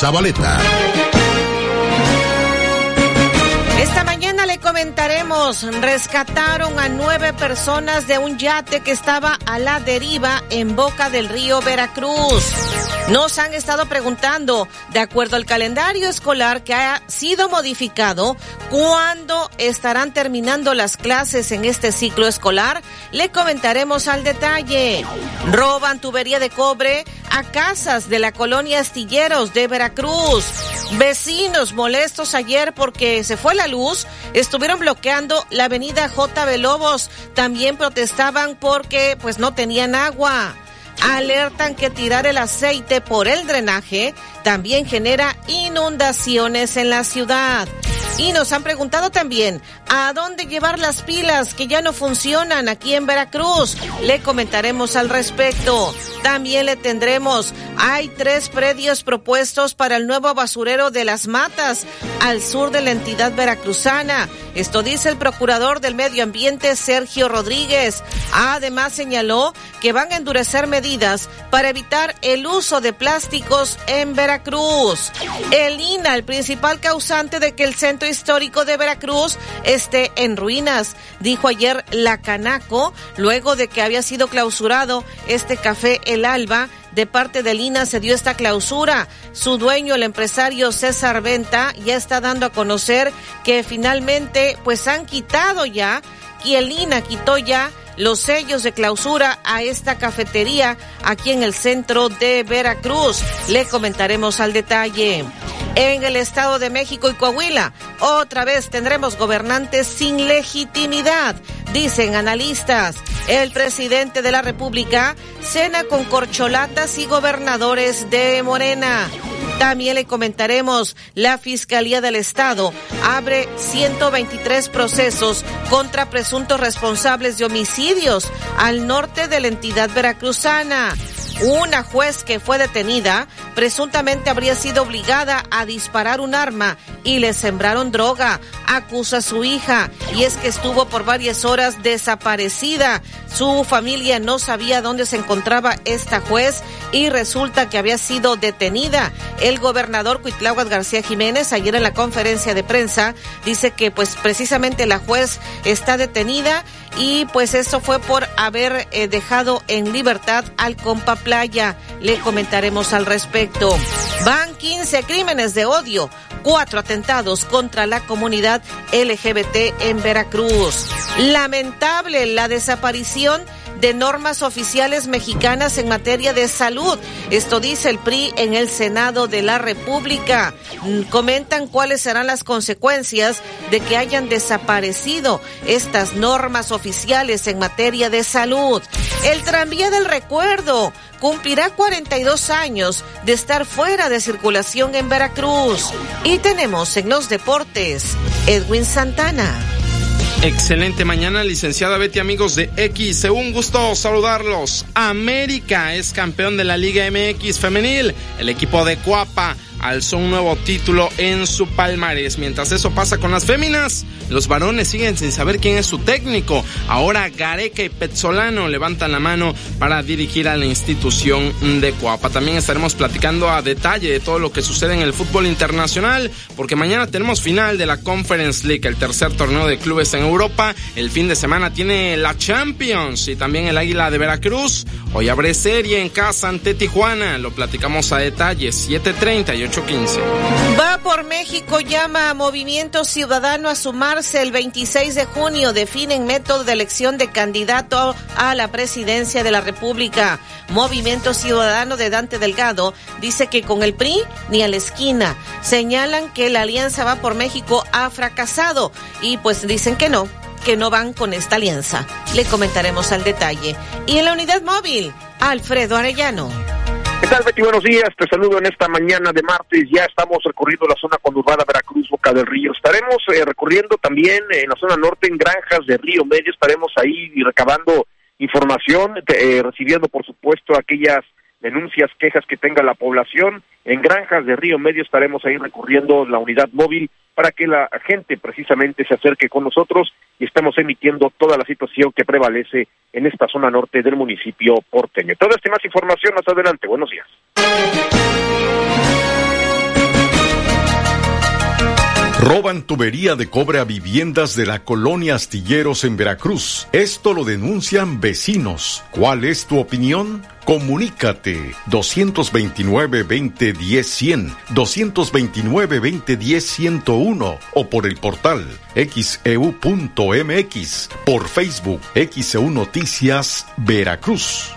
Zabaleta. Esta mañana le comentaremos, rescataron a nueve personas de un yate que estaba a la deriva en boca del río Veracruz. Nos han estado preguntando, de acuerdo al calendario escolar que ha sido modificado, ¿cuándo estarán terminando las clases en este ciclo escolar? Le comentaremos al detalle. Roban tubería de cobre a casas de la colonia Astilleros de Veracruz. Vecinos molestos ayer porque se fue la luz, estuvieron bloqueando la avenida J. Lobos. También protestaban porque pues no tenían agua. Alertan que tirar el aceite por el drenaje también genera inundaciones en la ciudad. Y nos han preguntado también a dónde llevar las pilas que ya no funcionan aquí en Veracruz. Le comentaremos al respecto. También le tendremos, hay tres predios propuestos para el nuevo basurero de las matas al sur de la entidad veracruzana. Esto dice el procurador del medio ambiente Sergio Rodríguez. Además señaló que van a endurecer medidas para evitar el uso de plásticos en Veracruz. El INA, el principal causante de que el centro histórico de Veracruz esté en ruinas, dijo ayer la Canaco, luego de que había sido clausurado este café El Alba de parte del INA se dio esta clausura. Su dueño, el empresario César Venta, ya está dando a conocer que finalmente pues han quitado ya y el INA quitó ya los sellos de clausura a esta cafetería aquí en el centro de Veracruz. Le comentaremos al detalle. En el Estado de México y Coahuila, otra vez tendremos gobernantes sin legitimidad, dicen analistas. El presidente de la República cena con corcholatas y gobernadores de Morena. También le comentaremos, la Fiscalía del Estado abre 123 procesos contra presuntos responsables de al norte de la entidad veracruzana. Una juez que fue detenida presuntamente habría sido obligada a disparar un arma y le sembraron droga. Acusa a su hija y es que estuvo por varias horas desaparecida. Su familia no sabía dónde se encontraba esta juez y resulta que había sido detenida. El gobernador Cuitláhuac García Jiménez ayer en la conferencia de prensa dice que pues precisamente la juez está detenida y pues esto fue por haber eh, dejado en libertad al compa Playa. Le comentaremos al respecto. Van 15 crímenes de odio, cuatro atentados contra la comunidad LGBT en Veracruz. Lamentable la desaparición de normas oficiales mexicanas en materia de salud. Esto dice el PRI en el Senado de la República. Mm, comentan cuáles serán las consecuencias de que hayan desaparecido estas normas oficiales en materia de salud. El tranvía del recuerdo cumplirá 42 años de estar fuera de circulación en Veracruz. Y tenemos en los deportes Edwin Santana. Excelente mañana, licenciada Betty, amigos de X. Un gusto saludarlos. América es campeón de la Liga MX femenil. El equipo de Cuapa alzó un nuevo título en su palmarés. Mientras eso pasa con las féminas, los varones siguen sin saber quién es su técnico. Ahora Gareca y Petzolano levantan la mano para dirigir a la institución de Coapa. También estaremos platicando a detalle de todo lo que sucede en el fútbol internacional, porque mañana tenemos final de la Conference League, el tercer torneo de clubes en Europa. El fin de semana tiene la Champions y también el Águila de Veracruz. Hoy abre serie en casa ante Tijuana. Lo platicamos a detalle, 7.30 y 8.15. Va por México, llama a Movimiento Ciudadano a sumarse el 26 de junio. Definen método de elección de candidato a la presidencia de la República. Movimiento Ciudadano de Dante Delgado dice que con el PRI ni a la esquina. Señalan que la alianza va por México ha fracasado y pues dicen que no, que no van con esta alianza. Le comentaremos al detalle. Y en la unidad móvil, Alfredo Arellano. ¿Qué tal, Betty? Buenos días. Te saludo en esta mañana de martes. Ya estamos recorriendo la zona conurbada Veracruz, Boca del Río. Estaremos eh, recorriendo también en la zona norte, en granjas de Río Medio. Estaremos ahí recabando información, eh, recibiendo, por supuesto, aquellas denuncias, quejas que tenga la población. En granjas de Río Medio estaremos ahí recorriendo la unidad móvil para que la gente precisamente se acerque con nosotros y estemos emitiendo toda la situación que prevalece en esta zona norte del municipio porteño. Toda esta más información más adelante. Buenos días. Roban tubería de cobre a viviendas de la colonia Astilleros en Veracruz. Esto lo denuncian vecinos. ¿Cuál es tu opinión? Comunícate 229-2010-100, 229-2010-101 o por el portal xeu.mx, e por Facebook XEU Noticias Veracruz.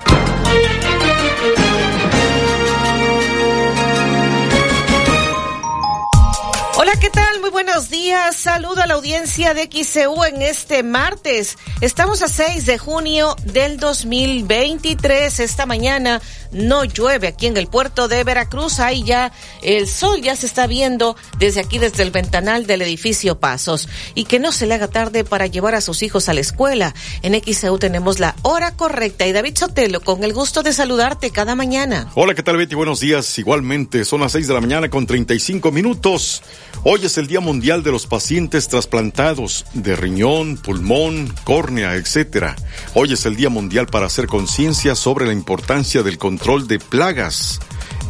¿qué tal? Muy buenos días. Saludo a la audiencia de XCU en este martes. Estamos a 6 de junio del 2023. Esta mañana no llueve aquí en el puerto de Veracruz. Ahí ya el sol ya se está viendo desde aquí, desde el ventanal del edificio Pasos. Y que no se le haga tarde para llevar a sus hijos a la escuela. En XCU tenemos la hora correcta. Y David Sotelo, con el gusto de saludarte cada mañana. Hola, ¿qué tal Betty? Buenos días. Igualmente, son las 6 de la mañana con 35 minutos. Hoy es el Día Mundial de los Pacientes Trasplantados de riñón, pulmón, córnea, etc. Hoy es el Día Mundial para hacer conciencia sobre la importancia del control de plagas.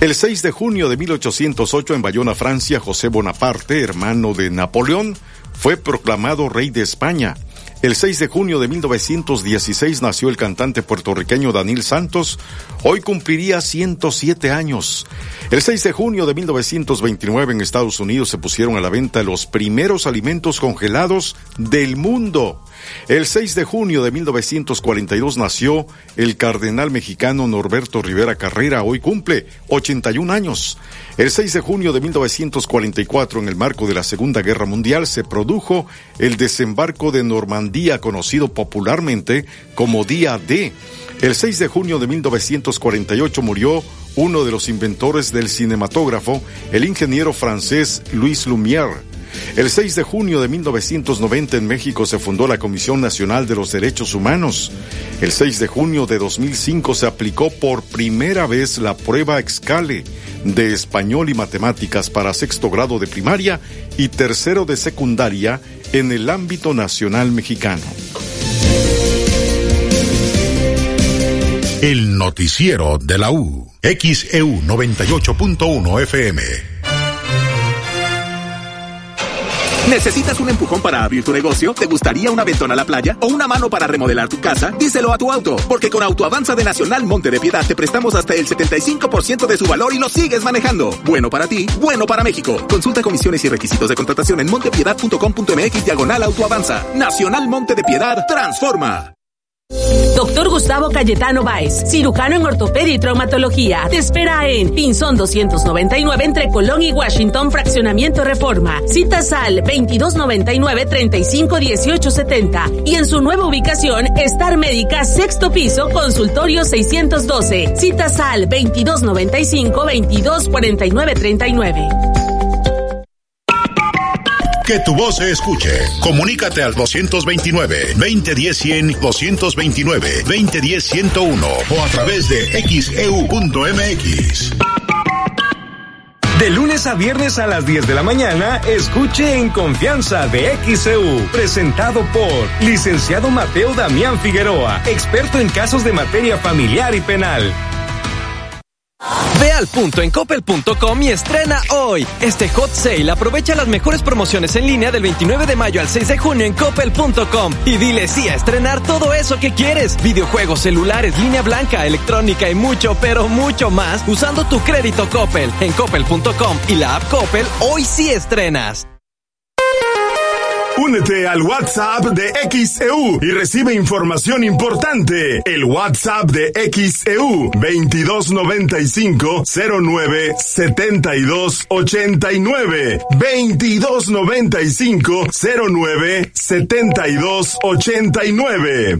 El 6 de junio de 1808 en Bayona, Francia, José Bonaparte, hermano de Napoleón, fue proclamado rey de España. El 6 de junio de 1916 nació el cantante puertorriqueño Daniel Santos. Hoy cumpliría 107 años. El 6 de junio de 1929 en Estados Unidos se pusieron a la venta los primeros alimentos congelados del mundo. El 6 de junio de 1942 nació el cardenal mexicano Norberto Rivera Carrera, hoy cumple 81 años. El 6 de junio de 1944, en el marco de la Segunda Guerra Mundial, se produjo el desembarco de Normandía, conocido popularmente como Día D. El 6 de junio de 1948 murió uno de los inventores del cinematógrafo, el ingeniero francés Louis Lumière. El 6 de junio de 1990 en México se fundó la Comisión Nacional de los Derechos Humanos. El 6 de junio de 2005 se aplicó por primera vez la prueba Excale de español y matemáticas para sexto grado de primaria y tercero de secundaria en el ámbito nacional mexicano. El noticiero de la U, XEU 98.1 FM. ¿Necesitas un empujón para abrir tu negocio? ¿Te gustaría un aventón a la playa? ¿O una mano para remodelar tu casa? Díselo a tu auto, porque con Autoavanza de Nacional Monte de Piedad te prestamos hasta el 75% de su valor y lo sigues manejando. Bueno para ti, bueno para México. Consulta comisiones y requisitos de contratación en montepiedad.com.mx diagonal Autoavanza. Nacional Monte de Piedad transforma. Doctor Gustavo Cayetano Báez, cirujano en ortopedia y traumatología. Te espera en Pinzón 299 entre Colón y Washington, Fraccionamiento Reforma. Citas al 2299-351870 y en su nueva ubicación, Star Médica, sexto piso, consultorio 612. Citas al 2295-224939. Que tu voz se escuche. Comunícate al 229-2010-100, 229-2010-101 o a través de xeu.mx. De lunes a viernes a las 10 de la mañana, escuche en confianza de XEU, presentado por licenciado Mateo Damián Figueroa, experto en casos de materia familiar y penal. Ve al punto en coppel.com y estrena hoy. Este hot sale aprovecha las mejores promociones en línea del 29 de mayo al 6 de junio en coppel.com y dile sí a estrenar todo eso que quieres. Videojuegos, celulares, línea blanca, electrónica y mucho, pero mucho más usando tu crédito Coppel. En coppel.com y la app Coppel, hoy sí estrenas. Únete al WhatsApp de XEU y recibe información importante. El WhatsApp de XEU 2295 09 72 89 2295 09 72 89.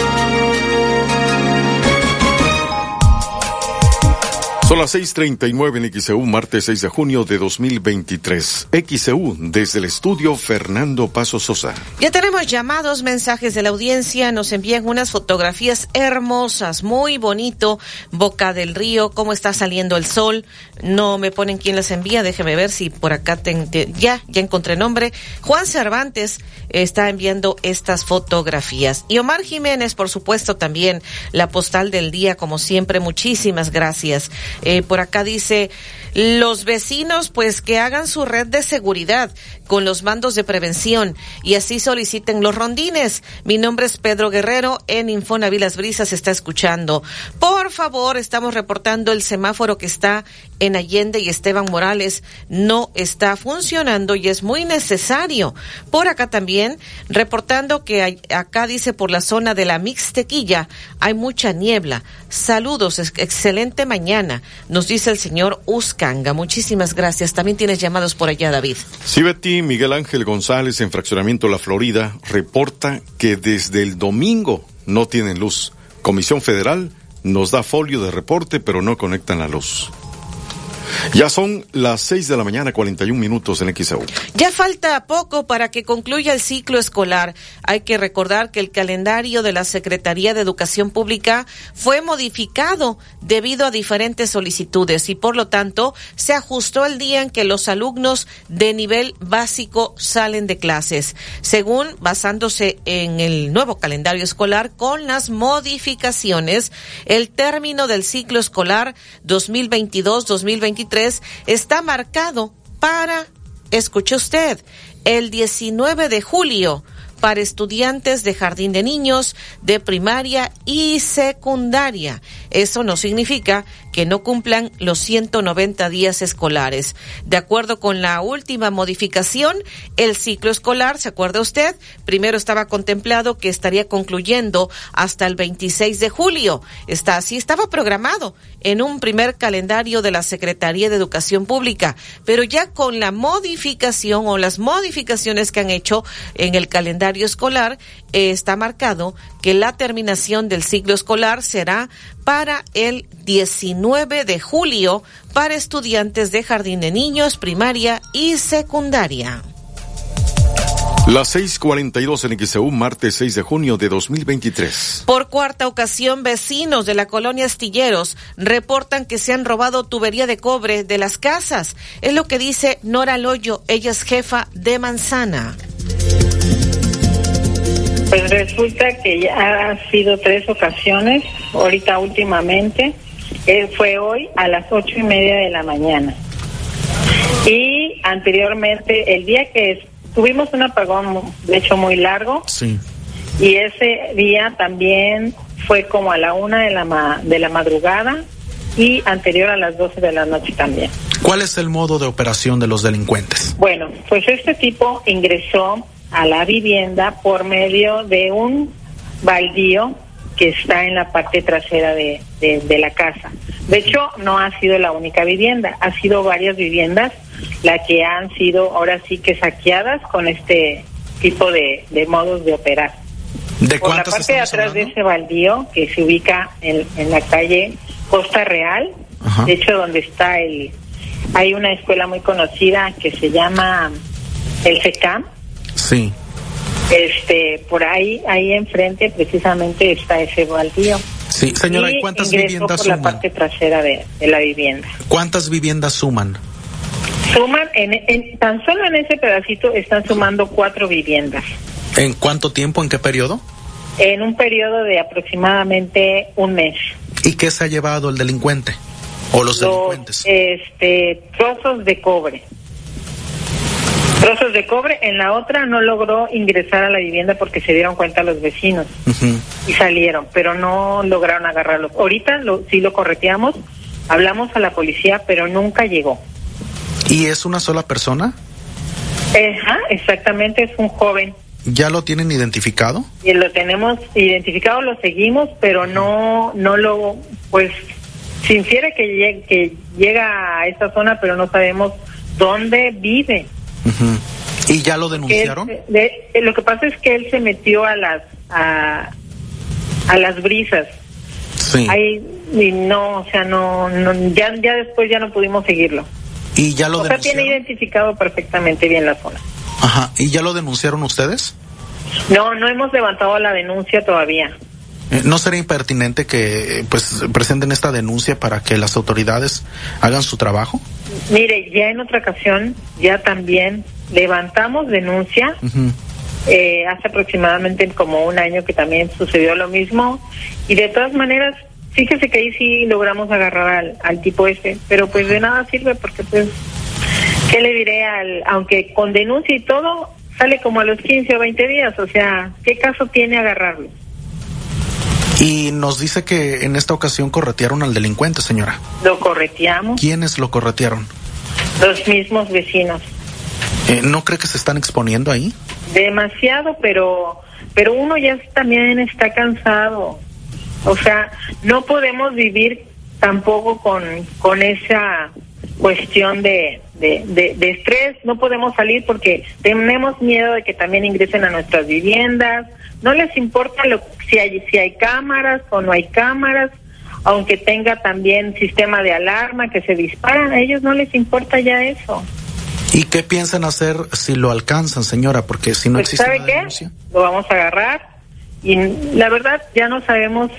Son las 6:39 en XEU, martes 6 de junio de 2023. XEU, desde el estudio Fernando Paso Sosa. Ya tenemos llamados, mensajes de la audiencia. Nos envían unas fotografías hermosas, muy bonito. Boca del río, cómo está saliendo el sol. No me ponen quién las envía. Déjeme ver si por acá ya, ya encontré nombre. Juan Cervantes está enviando estas fotografías. Y Omar Jiménez, por supuesto, también la postal del día, como siempre. Muchísimas gracias. Eh, por acá dice, los vecinos pues que hagan su red de seguridad con los mandos de prevención y así soliciten los rondines. Mi nombre es Pedro Guerrero, en Infonavit Las Brisas está escuchando. Por favor, estamos reportando el semáforo que está en Allende y Esteban Morales no está funcionando y es muy necesario. Por acá también, reportando que acá dice por la zona de la Mixtequilla hay mucha niebla. Saludos, excelente mañana, nos dice el señor Uscanga. Muchísimas gracias. También tienes llamados por allá, David. Sí, Betty, Miguel Ángel González en Fraccionamiento La Florida reporta que desde el domingo no tienen luz. Comisión Federal nos da folio de reporte, pero no conectan la luz. Ya son las 6 de la mañana, 41 minutos en XEU. Ya falta poco para que concluya el ciclo escolar. Hay que recordar que el calendario de la Secretaría de Educación Pública fue modificado debido a diferentes solicitudes y por lo tanto se ajustó el día en que los alumnos de nivel básico salen de clases, según basándose en el nuevo calendario escolar con las modificaciones, el término del ciclo escolar 2022-2023 está marcado para, escuche usted, el 19 de julio para estudiantes de jardín de niños, de primaria y secundaria. Eso no significa que no cumplan los 190 días escolares. De acuerdo con la última modificación, el ciclo escolar, ¿se acuerda usted? Primero estaba contemplado que estaría concluyendo hasta el 26 de julio. Está así, estaba programado en un primer calendario de la Secretaría de Educación Pública, pero ya con la modificación o las modificaciones que han hecho en el calendario escolar, está marcado que la terminación del ciclo escolar será para el 19 de julio para estudiantes de jardín de niños, primaria y secundaria. Las 6:42 en XEU, martes 6 de junio de 2023. Por cuarta ocasión, vecinos de la colonia Astilleros reportan que se han robado tubería de cobre de las casas. Es lo que dice Nora Loyo, ella es jefa de Manzana. Pues resulta que ya ha sido tres ocasiones, ahorita últimamente, eh, fue hoy a las ocho y media de la mañana. Y anteriormente, el día que tuvimos un apagón, de hecho muy largo, sí. y ese día también fue como a la una de la, de la madrugada y anterior a las doce de la noche también. ¿Cuál es el modo de operación de los delincuentes? Bueno, pues este tipo ingresó a la vivienda por medio de un baldío que está en la parte trasera de, de, la casa. De hecho, no ha sido la única vivienda, ha sido varias viviendas las que han sido ahora sí que saqueadas con este tipo de, de modos de operar. ¿De Por la parte de atrás de ese baldío que se ubica en, en la calle Costa Real, de hecho donde está el, hay una escuela muy conocida que se llama el SECAM, Sí. Este, por ahí, ahí enfrente precisamente está ese baldío. Sí, señora, ¿y cuántas viviendas por la parte trasera de, la vivienda. ¿Cuántas viviendas suman? Suman, en, tan solo en ese pedacito están sumando cuatro viviendas. ¿En cuánto tiempo? ¿En qué periodo? En un periodo de aproximadamente un mes. ¿Y qué se ha llevado el delincuente? ¿O los, los delincuentes? Este, trozos de cobre trozos de cobre. En la otra no logró ingresar a la vivienda porque se dieron cuenta los vecinos y salieron, pero no lograron agarrarlo. Ahorita lo, sí lo correteamos, hablamos a la policía, pero nunca llegó. ¿Y es una sola persona? Ajá, exactamente, es un joven. ¿Ya lo tienen identificado? Y lo tenemos identificado, lo seguimos, pero no, no lo, pues, se infiere que, que llega a esta zona, pero no sabemos dónde vive. ¿Y ya lo denunciaron? lo que pasa es que él se metió a las a, a las brisas Sí. Ahí, y no, o sea, no, ya, ya después ya no pudimos seguirlo. ¿Y ya lo o sea, tiene identificado perfectamente bien la zona. Ajá, ¿y ya lo denunciaron ustedes? No, no hemos levantado la denuncia todavía. Eh, ¿No sería impertinente que eh, pues presenten esta denuncia para que las autoridades hagan su trabajo? Mire, ya en otra ocasión, ya también levantamos denuncia. Eh, hace aproximadamente como un año que también sucedió lo mismo. Y de todas maneras, fíjese que ahí sí logramos agarrar al, tipo ese. Pero pues de nada sirve porque pues, ¿qué le diré al, aunque con denuncia y todo, sale como a los 15 o 20 días? O sea, ¿qué caso tiene agarrarlo? Y nos dice que en esta ocasión corretearon al delincuente, señora. Lo correteamos. ¿Quiénes lo corretearon? Los mismos vecinos. Eh, ¿No cree que se están exponiendo ahí? Demasiado, pero pero uno ya también está cansado. O sea, no podemos vivir tampoco con, con esa cuestión de, de, de, estrés, no podemos salir porque tenemos miedo de que también ingresen a nuestras viviendas, no les importa lo, si, hay, si hay cámaras o no hay cámaras, aunque tenga también sistema de alarma que se disparan, a ellos no les importa ya eso. ¿Y qué piensan hacer si lo alcanzan, señora? Porque si no pues, existe ¿sabe qué? Lo vamos a agarrar y la verdad ya no sabemos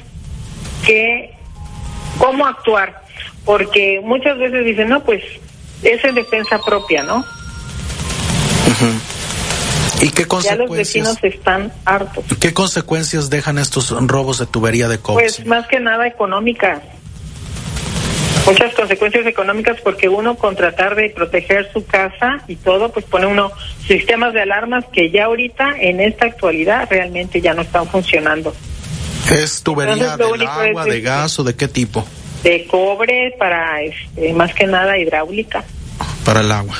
qué, cómo actuar, porque muchas veces dicen, no, pues es en defensa propia, ¿no? ¿Y qué consecuencias? Ya los vecinos están hartos. ¿Qué consecuencias dejan estos robos de tubería de cobre? Pues más que nada económicas. Muchas consecuencias económicas porque uno con tratar de proteger su casa y todo, pues pone uno sistemas de alarmas que ya ahorita en esta actualidad realmente ya no están funcionando. ¿Es tubería de agua, de este, gas o de qué tipo? De cobre para este, más que nada hidráulica. Para el agua.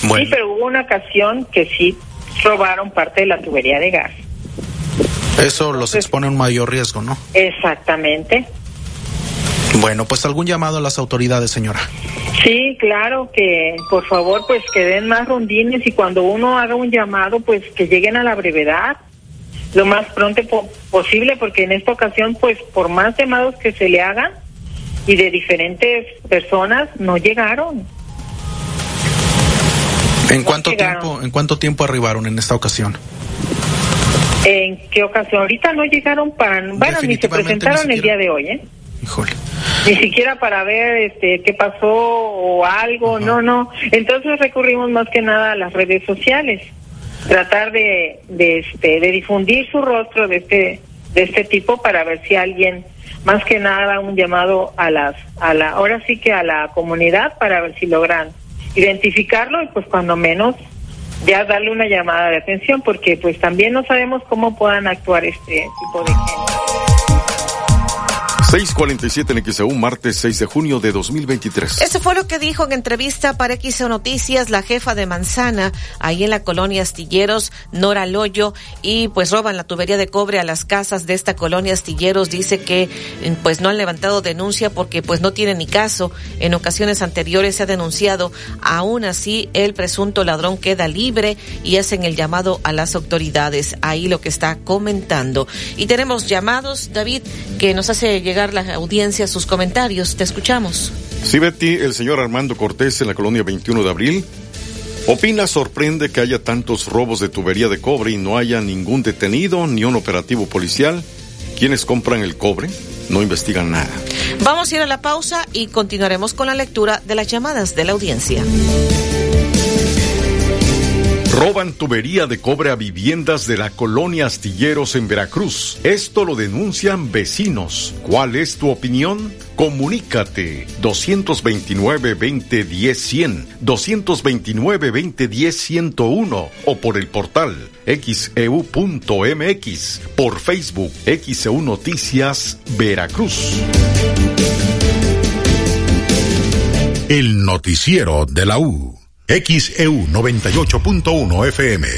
Sí, pero hubo una ocasión que sí robaron parte de la tubería de gas. Eso los expone a un mayor riesgo, ¿no? Exactamente. Bueno, pues algún llamado a las autoridades, señora. Sí, claro, que por favor, pues que den más rondines y cuando uno haga un llamado, pues que lleguen a la brevedad, lo más pronto posible, porque en esta ocasión, pues por más llamados que se le hagan y de diferentes personas, no llegaron. ¿En cuánto tiempo, en cuánto tiempo arribaron en esta ocasión? ¿En qué ocasión? Ahorita no llegaron para, bueno, ni se presentaron el día de hoy, ¿eh? Híjole. Ni siquiera para ver este qué pasó o algo, no, no. Entonces recurrimos más que nada a las redes sociales, tratar de, de este de difundir su rostro de este de este tipo para ver si alguien más que nada un llamado a las a la ahora sí que a la comunidad para ver si logran identificarlo y pues cuando menos ya darle una llamada de atención porque pues también no sabemos cómo puedan actuar este tipo de gente. 647 en XEU, martes 6 de junio de 2023. Eso fue lo que dijo en entrevista para XEU Noticias la jefa de Manzana, ahí en la colonia Astilleros, Nora Loyo, y pues roban la tubería de cobre a las casas de esta colonia Astilleros. Dice que mm, pues no han levantado denuncia porque pues no tiene ni caso. En ocasiones anteriores se ha denunciado. Aún así, el presunto ladrón queda libre y hacen el llamado a las autoridades. Ahí lo que está comentando. Y tenemos llamados, David, que nos hace llegar la audiencia sus comentarios. Te escuchamos. Sí, Betty, el señor Armando Cortés en la colonia 21 de abril. Opina sorprende que haya tantos robos de tubería de cobre y no haya ningún detenido ni un operativo policial. ¿Quiénes compran el cobre? No investigan nada. Vamos a ir a la pausa y continuaremos con la lectura de las llamadas de la audiencia. Roban tubería de cobre a viviendas de la colonia Astilleros en Veracruz. Esto lo denuncian vecinos. ¿Cuál es tu opinión? Comunícate 229-2010-100, 229-2010-101 o por el portal xeu.mx, e por Facebook XEU Noticias Veracruz. El noticiero de la U. XEU 98.1 FM.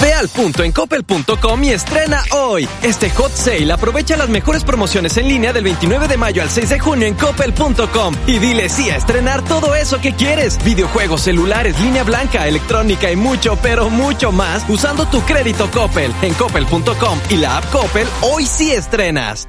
Ve al punto en coppel.com y estrena hoy. Este hot sale aprovecha las mejores promociones en línea del 29 de mayo al 6 de junio en coppel.com y dile sí a estrenar todo eso que quieres. Videojuegos, celulares, línea blanca, electrónica y mucho, pero mucho más usando tu crédito Coppel. En coppel.com y la app Coppel, hoy sí estrenas.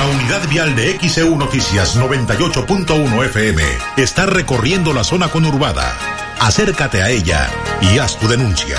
La unidad vial de XEU Noticias 98.1 FM está recorriendo la zona conurbada. Acércate a ella y haz tu denuncia.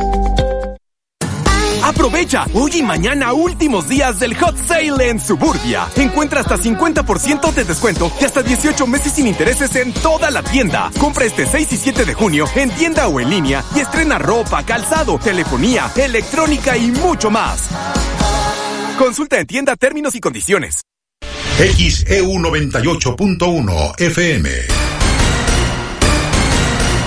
Aprovecha hoy y mañana últimos días del Hot Sale en Suburbia. Encuentra hasta 50% de descuento y hasta 18 meses sin intereses en toda la tienda. Compra este 6 y 7 de junio en tienda o en línea y estrena ropa, calzado, telefonía, electrónica y mucho más. Consulta en tienda términos y condiciones. XEU 98.1 FM.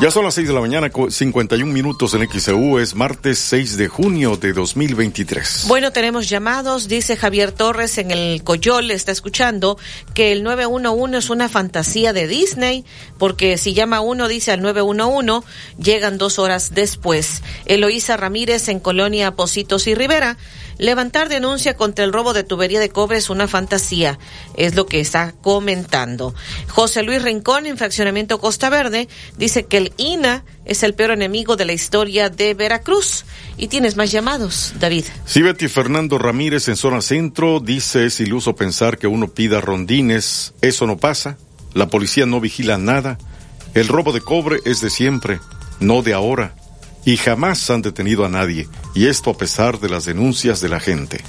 Ya son las 6 de la mañana, 51 minutos en XEU, es martes 6 de junio de 2023. Bueno, tenemos llamados, dice Javier Torres en el Coyol, está escuchando que el 911 es una fantasía de Disney, porque si llama uno, dice al 911, llegan dos horas después. Eloísa Ramírez en Colonia Positos y Rivera. Levantar denuncia contra el robo de tubería de cobre es una fantasía, es lo que está comentando. José Luis Rincón, en fraccionamiento Costa Verde, dice que el INA es el peor enemigo de la historia de Veracruz. Y tienes más llamados, David. Sí, Fernando Ramírez en zona centro dice es iluso pensar que uno pida rondines. Eso no pasa. La policía no vigila nada. El robo de cobre es de siempre, no de ahora y jamás han detenido a nadie, y esto a pesar de las denuncias de la gente.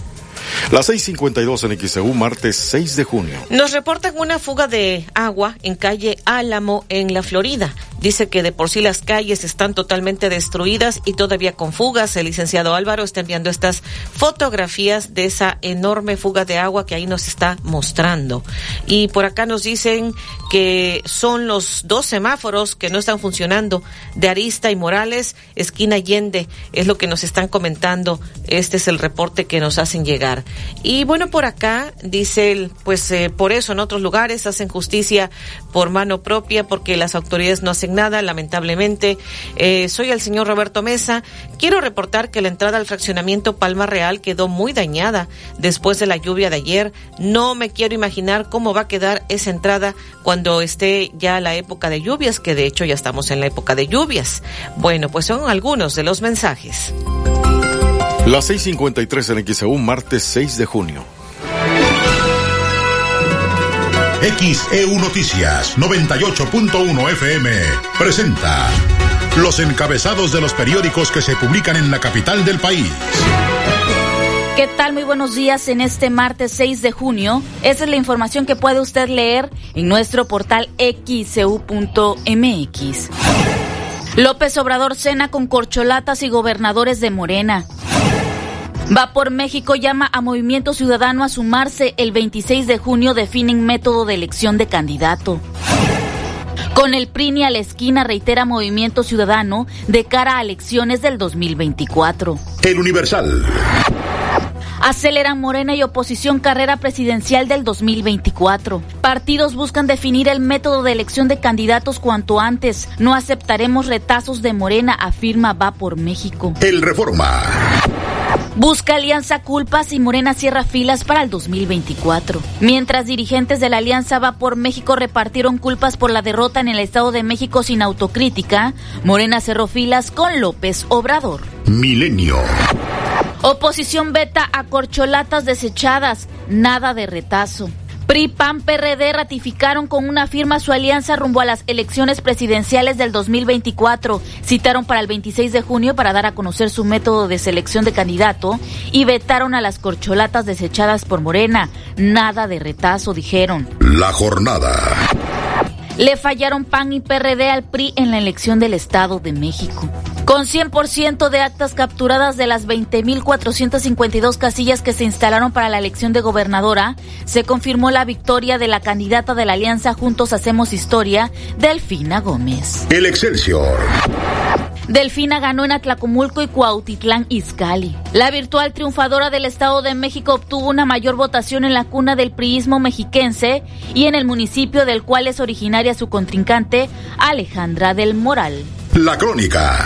Las 6:52 en XEU, martes 6 de junio. Nos reportan una fuga de agua en calle Álamo, en la Florida. Dice que de por sí las calles están totalmente destruidas y todavía con fugas. El licenciado Álvaro está enviando estas fotografías de esa enorme fuga de agua que ahí nos está mostrando. Y por acá nos dicen que son los dos semáforos que no están funcionando de Arista y Morales, esquina Allende. Es lo que nos están comentando. Este es el reporte que nos hacen llegar. Y bueno, por acá dice él, pues eh, por eso en otros lugares hacen justicia por mano propia porque las autoridades no hacen nada, lamentablemente. Eh, soy el señor Roberto Mesa. Quiero reportar que la entrada al fraccionamiento Palma Real quedó muy dañada después de la lluvia de ayer. No me quiero imaginar cómo va a quedar esa entrada cuando esté ya la época de lluvias, que de hecho ya estamos en la época de lluvias. Bueno, pues son algunos de los mensajes. Las 6:53 en XEU, martes 6 de junio. XEU Noticias 98.1 FM presenta los encabezados de los periódicos que se publican en la capital del país. ¿Qué tal? Muy buenos días en este martes 6 de junio. Esa es la información que puede usted leer en nuestro portal xcu.mx. López Obrador cena con corcholatas y gobernadores de Morena. Va por México llama a Movimiento Ciudadano a sumarse el 26 de junio definen método de elección de candidato. Con el PRI a la esquina reitera Movimiento Ciudadano de cara a elecciones del 2024. El Universal. Aceleran Morena y oposición carrera presidencial del 2024. Partidos buscan definir el método de elección de candidatos cuanto antes. No aceptaremos retazos de Morena, afirma Va por México. El Reforma. Busca alianza culpas y Morena cierra filas para el 2024. Mientras dirigentes de la alianza Va por México repartieron culpas por la derrota en el Estado de México sin autocrítica, Morena cerró filas con López Obrador. Milenio. Oposición beta a corcholatas desechadas, nada de retazo. PRI, PAN, PRD ratificaron con una firma su alianza rumbo a las elecciones presidenciales del 2024. Citaron para el 26 de junio para dar a conocer su método de selección de candidato y vetaron a las corcholatas desechadas por Morena. Nada de retazo, dijeron. La jornada. Le fallaron PAN y PRD al PRI en la elección del Estado de México. Con 100% de actas capturadas de las 20.452 casillas que se instalaron para la elección de gobernadora, se confirmó la victoria de la candidata de la Alianza Juntos Hacemos Historia, Delfina Gómez. El Excelsior. Delfina ganó en Atlacomulco y Cuautitlán Izcalli. La virtual triunfadora del Estado de México obtuvo una mayor votación en la cuna del priismo mexiquense y en el municipio del cual es originaria su contrincante, Alejandra del Moral. La crónica.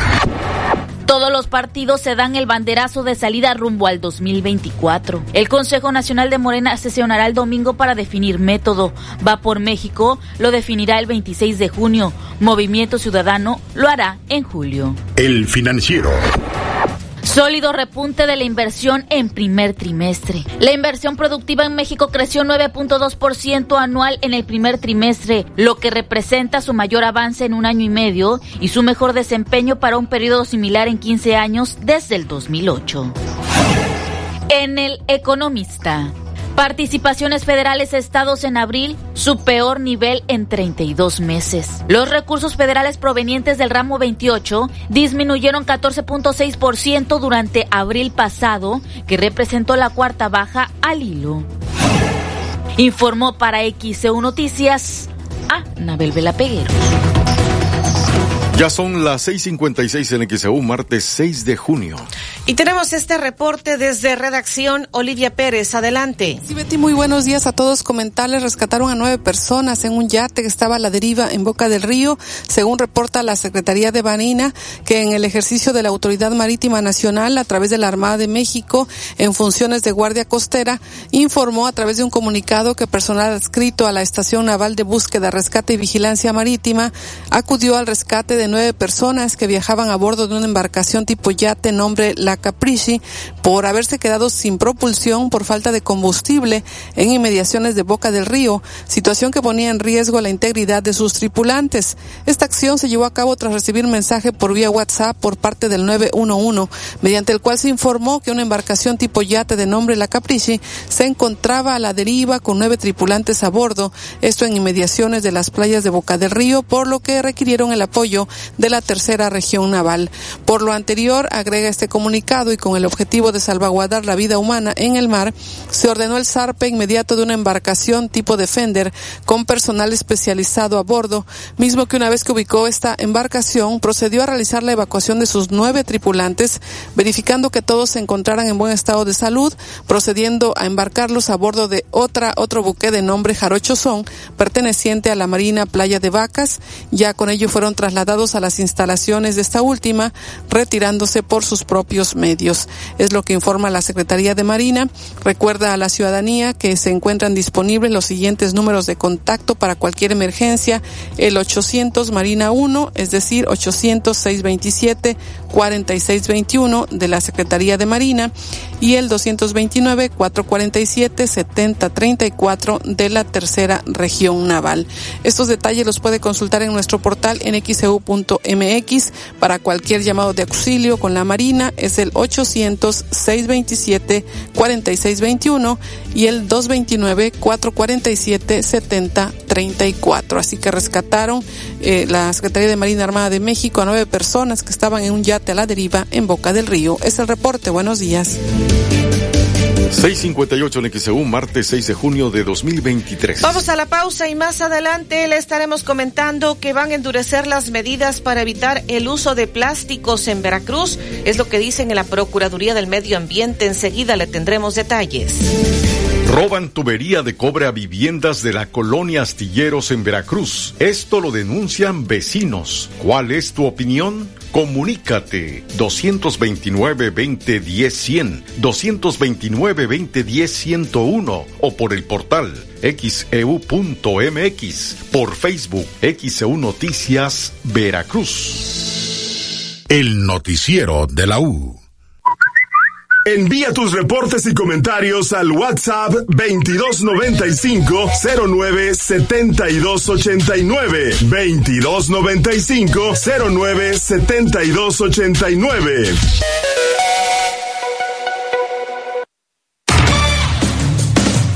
Todos los partidos se dan el banderazo de salida rumbo al 2024. El Consejo Nacional de Morena sesionará el domingo para definir método. Va por México, lo definirá el 26 de junio. Movimiento Ciudadano lo hará en julio. El financiero. Sólido repunte de la inversión en primer trimestre. La inversión productiva en México creció 9.2% anual en el primer trimestre, lo que representa su mayor avance en un año y medio y su mejor desempeño para un periodo similar en 15 años desde el 2008. En el Economista. Participaciones federales estados en abril, su peor nivel en 32 meses. Los recursos federales provenientes del ramo 28 disminuyeron 14.6% durante abril pasado, que representó la cuarta baja al hilo. Informó para XEU Noticias a Nabel Vela Peguero. Ya son las 6:56 en XEU, martes 6 de junio. Y tenemos este reporte desde redacción Olivia Pérez. Adelante. Sí, Betty, muy buenos días a todos. Comentarles, rescataron a nueve personas en un yate que estaba a la deriva en Boca del Río, según reporta la Secretaría de Marina, que en el ejercicio de la Autoridad Marítima Nacional, a través de la Armada de México, en funciones de Guardia Costera, informó a través de un comunicado que personal adscrito a la Estación Naval de Búsqueda, Rescate y Vigilancia Marítima acudió al rescate de nueve personas que viajaban a bordo de una embarcación tipo yate nombre La Capricci por haberse quedado sin propulsión por falta de combustible en inmediaciones de Boca del Río, situación que ponía en riesgo la integridad de sus tripulantes. Esta acción se llevó a cabo tras recibir mensaje por vía WhatsApp por parte del 911, mediante el cual se informó que una embarcación tipo yate de nombre La Capricci se encontraba a la deriva con nueve tripulantes a bordo, esto en inmediaciones de las playas de Boca del Río, por lo que requirieron el apoyo de la tercera región naval. Por lo anterior, agrega este comunicado y con el objetivo de salvaguardar la vida humana en el mar, se ordenó el zarpe inmediato de una embarcación tipo Defender con personal especializado a bordo, mismo que una vez que ubicó esta embarcación procedió a realizar la evacuación de sus nueve tripulantes, verificando que todos se encontraran en buen estado de salud, procediendo a embarcarlos a bordo de otra otro buque de nombre Jarocho Son, perteneciente a la Marina Playa de Vacas. Ya con ello fueron trasladados a las instalaciones de esta última, retirándose por sus propios medios. Es lo que informa la Secretaría de Marina. Recuerda a la ciudadanía que se encuentran disponibles los siguientes números de contacto para cualquier emergencia. El 800 Marina 1, es decir, 800 627 4621 de la Secretaría de Marina y el 229 447 7034 de la Tercera Región Naval. Estos detalles los puede consultar en nuestro portal en xeu.mx para cualquier llamado de auxilio con la Marina es el 800 627 4621 y el 229 447 7034. Así que rescataron eh, la Secretaría de Marina Armada de México a nueve personas que estaban en un yate a la deriva en Boca del Río. Es el reporte. Buenos días. 658 en XEU, martes 6 de junio de 2023. Vamos a la pausa y más adelante le estaremos comentando que van a endurecer las medidas para evitar el uso de plásticos en Veracruz. Es lo que dicen en la Procuraduría del Medio Ambiente. Enseguida le tendremos detalles. Roban tubería de cobre a viviendas de la colonia Astilleros en Veracruz. Esto lo denuncian vecinos. ¿Cuál es tu opinión? Comunícate 229-2010-100, 229-2010-101 o por el portal xeu.mx, por Facebook XEU Noticias Veracruz. El noticiero de la U. Envía tus reportes y comentarios al WhatsApp 2295 09 7289 2295 09 7289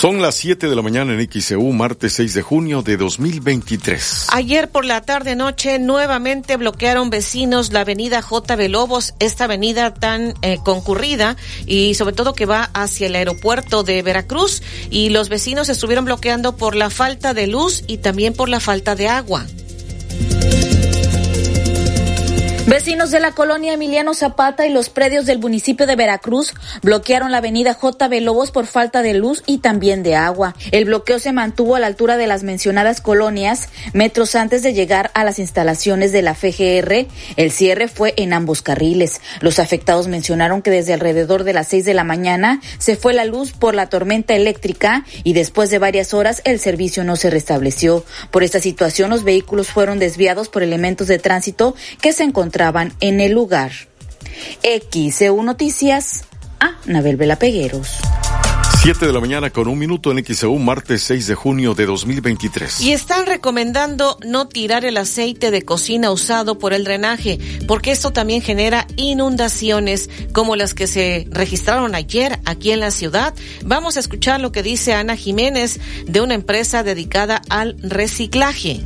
Son las 7 de la mañana en XEU, martes 6 de junio de 2023. Ayer por la tarde noche nuevamente bloquearon vecinos la avenida J. Lobos, esta avenida tan eh, concurrida y sobre todo que va hacia el aeropuerto de Veracruz y los vecinos estuvieron bloqueando por la falta de luz y también por la falta de agua. Vecinos de la colonia Emiliano Zapata y los predios del municipio de Veracruz bloquearon la avenida JB Lobos por falta de luz y también de agua. El bloqueo se mantuvo a la altura de las mencionadas colonias, metros antes de llegar a las instalaciones de la FGR. El cierre fue en ambos carriles. Los afectados mencionaron que desde alrededor de las seis de la mañana se fue la luz por la tormenta eléctrica y después de varias horas el servicio no se restableció. Por esta situación los vehículos fueron desviados por elementos de tránsito que se en el lugar. XEU Noticias, a Nabel Vela Pegueros. 7 de la mañana con un minuto en XEU, martes 6 de junio de 2023. Y están recomendando no tirar el aceite de cocina usado por el drenaje, porque esto también genera inundaciones como las que se registraron ayer aquí en la ciudad. Vamos a escuchar lo que dice Ana Jiménez de una empresa dedicada al reciclaje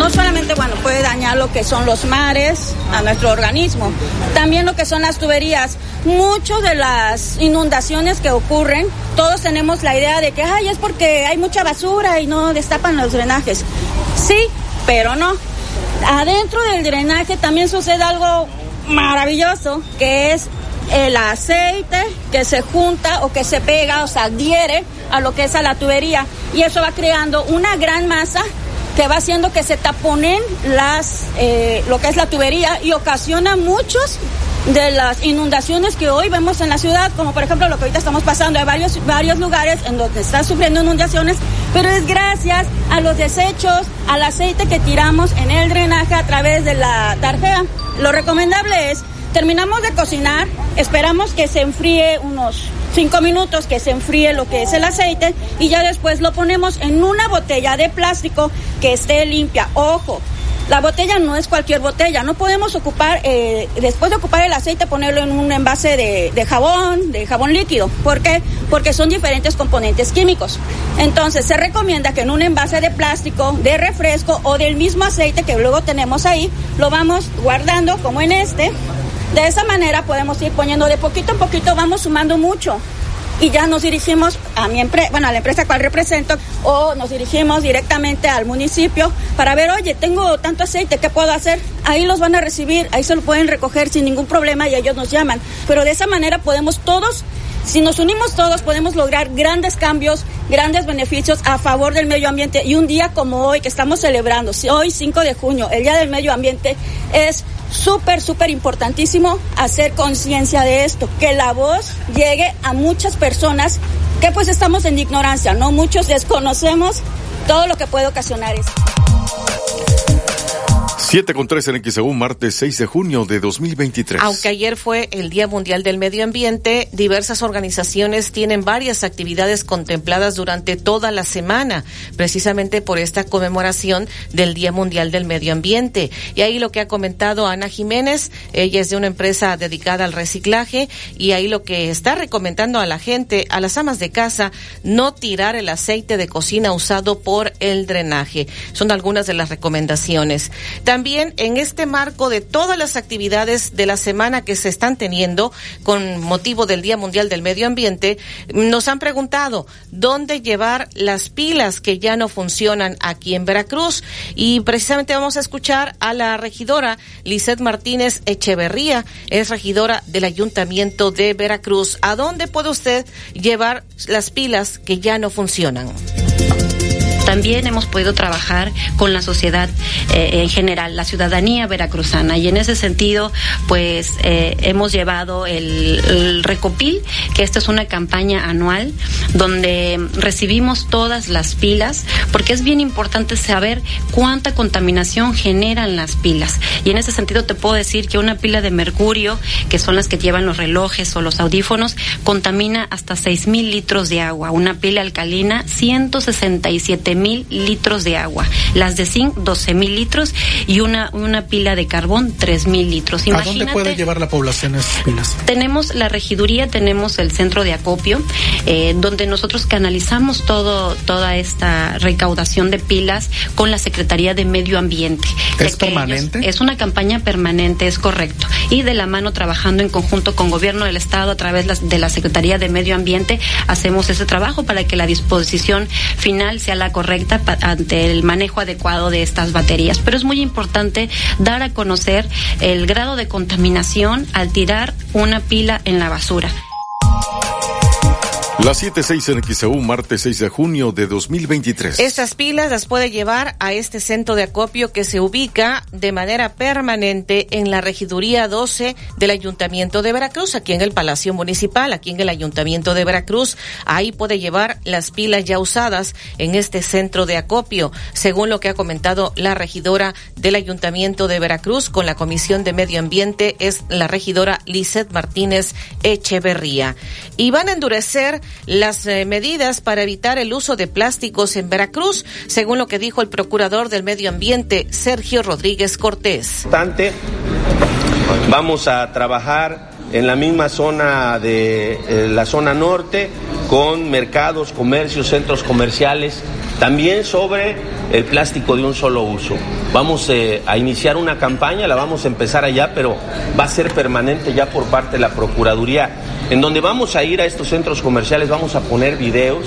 no solamente, bueno, puede dañar lo que son los mares, a nuestro organismo, también lo que son las tuberías. Muchas de las inundaciones que ocurren, todos tenemos la idea de que, ay, es porque hay mucha basura y no destapan los drenajes. Sí, pero no. Adentro del drenaje también sucede algo maravilloso, que es el aceite que se junta o que se pega o se adhiere a lo que es a la tubería y eso va creando una gran masa que va haciendo que se taponen las, eh, lo que es la tubería y ocasiona muchos de las inundaciones que hoy vemos en la ciudad, como por ejemplo lo que ahorita estamos pasando, hay varios, varios lugares en donde están sufriendo inundaciones, pero es gracias a los desechos, al aceite que tiramos en el drenaje a través de la tarjeta. Lo recomendable es, terminamos de cocinar, esperamos que se enfríe unos cinco minutos que se enfríe lo que es el aceite y ya después lo ponemos en una botella de plástico que esté limpia. Ojo, la botella no es cualquier botella, no podemos ocupar, eh, después de ocupar el aceite, ponerlo en un envase de, de, jabón, de jabón líquido. ¿Por qué? Porque son diferentes componentes químicos. Entonces, se recomienda que en un envase de plástico, de refresco o del mismo aceite que luego tenemos ahí, lo vamos guardando como en este, de esa manera podemos ir poniendo de poquito en poquito, vamos sumando mucho. Y ya nos dirigimos a mi empresa, bueno, a la empresa cual represento, o nos dirigimos directamente al municipio para ver, oye, tengo tanto aceite, ¿qué puedo hacer? Ahí los van a recibir, ahí se lo pueden recoger sin ningún problema y ellos nos llaman. Pero de esa manera podemos todos si nos unimos todos podemos lograr grandes cambios, grandes beneficios a favor del medio ambiente. Y un día como hoy que estamos celebrando, hoy 5 de junio, el Día del Medio Ambiente, es súper, súper importantísimo hacer conciencia de esto, que la voz llegue a muchas personas que pues estamos en ignorancia, ¿no? Muchos desconocemos todo lo que puede ocasionar eso. 7 con 3 en XEU, martes 6 de junio de 2023. Aunque ayer fue el Día Mundial del Medio Ambiente, diversas organizaciones tienen varias actividades contempladas durante toda la semana, precisamente por esta conmemoración del Día Mundial del Medio Ambiente. Y ahí lo que ha comentado Ana Jiménez, ella es de una empresa dedicada al reciclaje, y ahí lo que está recomendando a la gente, a las amas de casa, no tirar el aceite de cocina usado por el drenaje. Son algunas de las recomendaciones. También en este marco de todas las actividades de la semana que se están teniendo con motivo del Día Mundial del Medio Ambiente, nos han preguntado dónde llevar las pilas que ya no funcionan aquí en Veracruz. Y precisamente vamos a escuchar a la regidora Lizeth Martínez Echeverría, es regidora del Ayuntamiento de Veracruz. ¿A dónde puede usted llevar las pilas que ya no funcionan? También hemos podido trabajar con la sociedad eh, en general, la ciudadanía veracruzana. Y en ese sentido, pues eh, hemos llevado el, Recopil, que esta es una campaña anual donde recibimos todas las pilas, porque es bien importante saber cuánta contaminación generan las pilas. Y en ese sentido te puedo decir que una pila de mercurio, que son las que llevan los relojes o los audífonos, contamina hasta 6 mil litros de agua. Una pila alcalina, 167 mil litros de agua. Las de zinc, 12 mil litros y una, una pila de carbón, 3 mil litros. Imagínate, ¿A dónde puede llevar la población esas pilas? Tenemos la regiduría, tenemos el centro de acopio, eh, donde nosotros canalizamos todo, toda esta recaudación de pilas con la Secretaría de Medio Ambiente. ¿Es permanente? Ellos, es una campaña permanente, es correcto. Y de la mano trabajando en conjunto con Gobierno del Estado a través de la Secretaría de Medio Ambiente, hacemos ese trabajo para que la disposición final sea la correcta ante el manejo adecuado de estas baterías. Pero es muy importante dar a conocer el grado de contaminación al tirar una pila en la basura. Las 7.6 en XEU, martes 6 de junio de 2023. Estas pilas las puede llevar a este centro de acopio que se ubica de manera permanente en la regiduría 12 del Ayuntamiento de Veracruz, aquí en el Palacio Municipal, aquí en el Ayuntamiento de Veracruz. Ahí puede llevar las pilas ya usadas en este centro de acopio, según lo que ha comentado la regidora del Ayuntamiento de Veracruz con la Comisión de Medio Ambiente, es la regidora Lizeth Martínez Echeverría. Y van a endurecer las eh, medidas para evitar el uso de plásticos en Veracruz, según lo que dijo el procurador del medio ambiente, Sergio Rodríguez Cortés. Vamos a trabajar en la misma zona de eh, la zona norte con mercados, comercios, centros comerciales, también sobre el plástico de un solo uso. Vamos eh, a iniciar una campaña, la vamos a empezar allá, pero va a ser permanente ya por parte de la Procuraduría, en donde vamos a ir a estos centros comerciales, vamos a poner videos,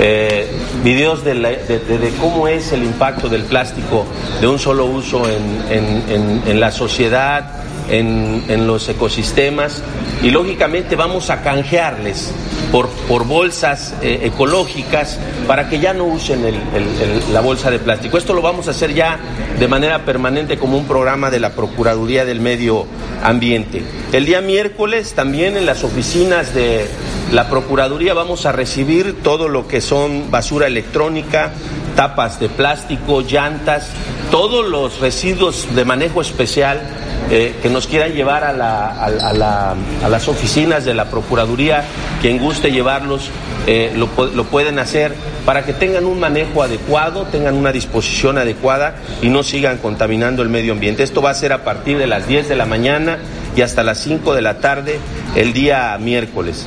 eh, videos de, cómo es el impacto del plástico de un solo uso en, en, en, en la sociedad, en, en, los ecosistemas y lógicamente vamos a canjearles por, por bolsas eh, ecológicas para que ya no usen el, el, la bolsa de plástico. Esto lo vamos a hacer ya de manera permanente como un programa de la Procuraduría del Medio Ambiente. El día miércoles también en las oficinas de la Procuraduría vamos a recibir todo lo que son basura electrónica, tapas de plástico, llantas, todos los residuos de manejo especial eh, que nos quieran llevar a, la, a, a, la, a, las oficinas de la Procuraduría, quien guste llevarlos, eh, lo, lo, pueden hacer para que tengan un manejo adecuado, tengan una disposición adecuada y no sigan contaminando el medio ambiente. Esto va a ser a partir de las 10 de la mañana y hasta las 5 de la tarde el día miércoles.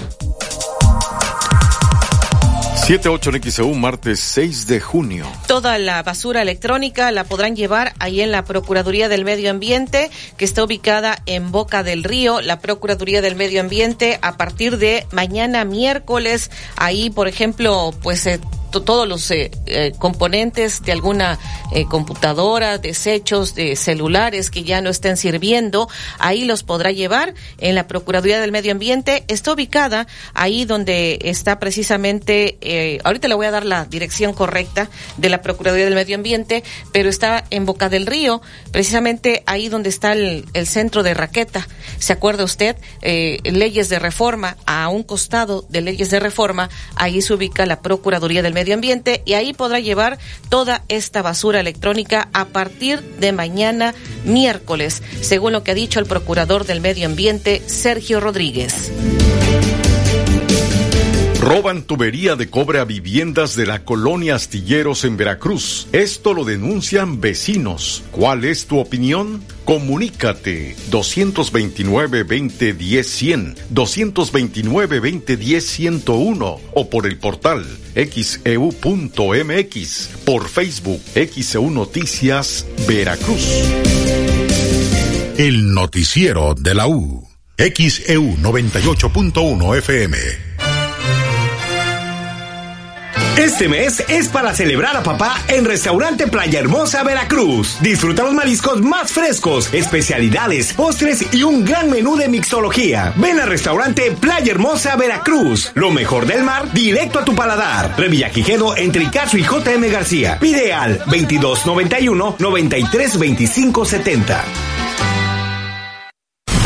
78 en XEU, martes 6 de junio. Toda la basura electrónica la podrán llevar ahí en la Procuraduría del Medio Ambiente, que está ubicada en Boca del Río. La Procuraduría del Medio Ambiente, a partir de mañana miércoles, ahí, por ejemplo, pues eh, todos los eh, eh, componentes de alguna eh, computadora, desechos de celulares que ya no estén sirviendo, ahí los podrá llevar en la Procuraduría del Medio Ambiente. Está ubicada ahí donde está precisamente, ahorita le voy a dar la dirección correcta de la Procuraduría del Medio Ambiente, pero está en Boca del Río, precisamente ahí donde está el, el centro de Raqueta. ¿Se acuerda usted? leyes de reforma, a un costado de leyes de reforma, ahí se ubica la Procuraduría del Medio Medio Ambiente y ahí podrá llevar toda esta basura electrónica a partir de mañana miércoles, según lo que ha dicho el procurador del Medio Ambiente, Sergio Rodríguez. Roban tubería de cobre a viviendas de la colonia Astilleros en Veracruz. Esto lo denuncian vecinos. ¿Cuál es tu opinión? Comunícate 229-2010-100, 229-2010-101 o por el portal xeu.mx, por Facebook XEU Noticias Veracruz. El noticiero de la U. XEU 98.1 FM. Este mes es para celebrar a papá en Restaurante Playa Hermosa Veracruz. Disfruta los mariscos más frescos, especialidades, postres y un gran menú de mixología. Ven al Restaurante Playa Hermosa Veracruz. Lo mejor del mar directo a tu paladar. Revilla Quijedo entre Icazo y JM García. Pide al 2291 932570.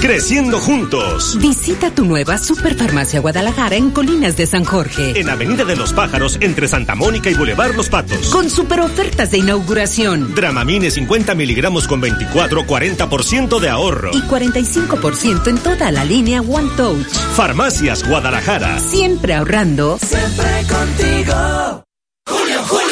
Creciendo juntos. Visita tu nueva Superfarmacia Guadalajara en Colinas de San Jorge. En Avenida de los Pájaros, entre Santa Mónica y Boulevard Los Patos. Con super ofertas de inauguración. Dramamine 50 miligramos con 24, 40% de ahorro. Y 45% en toda la línea One Touch. Farmacias Guadalajara. Siempre ahorrando. Siempre contigo. Julio, Julio.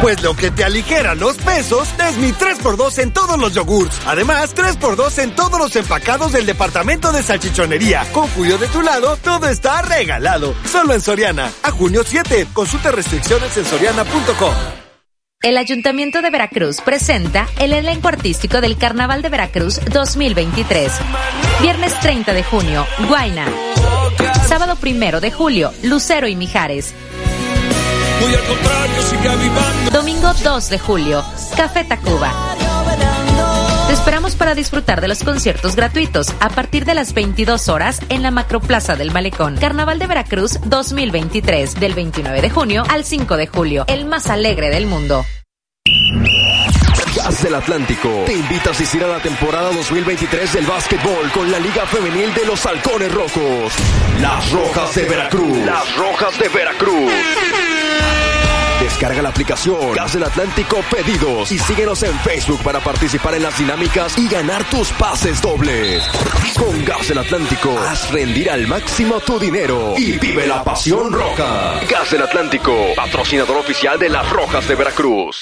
Pues lo que te aligera los pesos es mi 3x2 en todos los yogurts. Además, 3x2 en todos los empacados del departamento de salchichonería. Con Julio de tu lado, todo está regalado. Solo en Soriana. A junio 7. Consulta restricciones en soriana.com. El Ayuntamiento de Veracruz presenta el elenco artístico del Carnaval de Veracruz 2023. Viernes 30 de junio, Guaina. Sábado 1 de julio, Lucero y Mijares. Muy al contrario, sigue avivando. Domingo 2 de julio, Café Tacuba. Te esperamos para disfrutar de los conciertos gratuitos a partir de las 22 horas en la Macroplaza del Malecón. Carnaval de Veracruz 2023, del 29 de junio al 5 de julio, el más alegre del mundo. Gas del Atlántico te invita a asistir a la temporada 2023 del básquetbol con la Liga Femenil de los Halcones Rojos. Las Rojas de Veracruz. Las Rojas de Veracruz. Descarga la aplicación Gas del Atlántico Pedidos y síguenos en Facebook para participar en las dinámicas y ganar tus pases dobles. Con Gas del Atlántico, haz rendir al máximo tu dinero y vive la pasión roja. Gas del Atlántico, patrocinador oficial de las Rojas de Veracruz.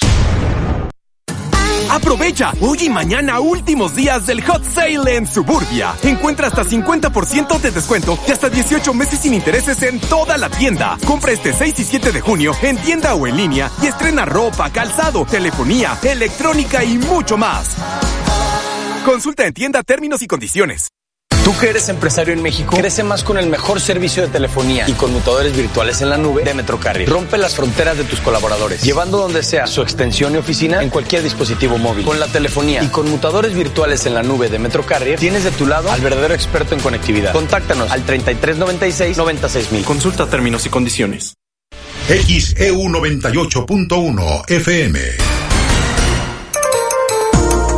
Aprovecha hoy y mañana últimos días del Hot Sale en Suburbia. Encuentra hasta 50% de descuento y hasta 18 meses sin intereses en toda la tienda. Compra este 6 y 7 de junio en tienda o en línea y estrena ropa, calzado, telefonía, electrónica y mucho más. Consulta en tienda términos y condiciones. Tú que eres empresario en México, crece más con el mejor servicio de telefonía y conmutadores virtuales en la nube de Metrocarrier. Rompe las fronteras de tus colaboradores, llevando donde sea su extensión y oficina en cualquier dispositivo móvil. Con la telefonía y conmutadores virtuales en la nube de Metrocarrier, tienes de tu lado al verdadero experto en conectividad. Contáctanos al 3396 96000. Consulta términos y condiciones. XEU 98.1 FM.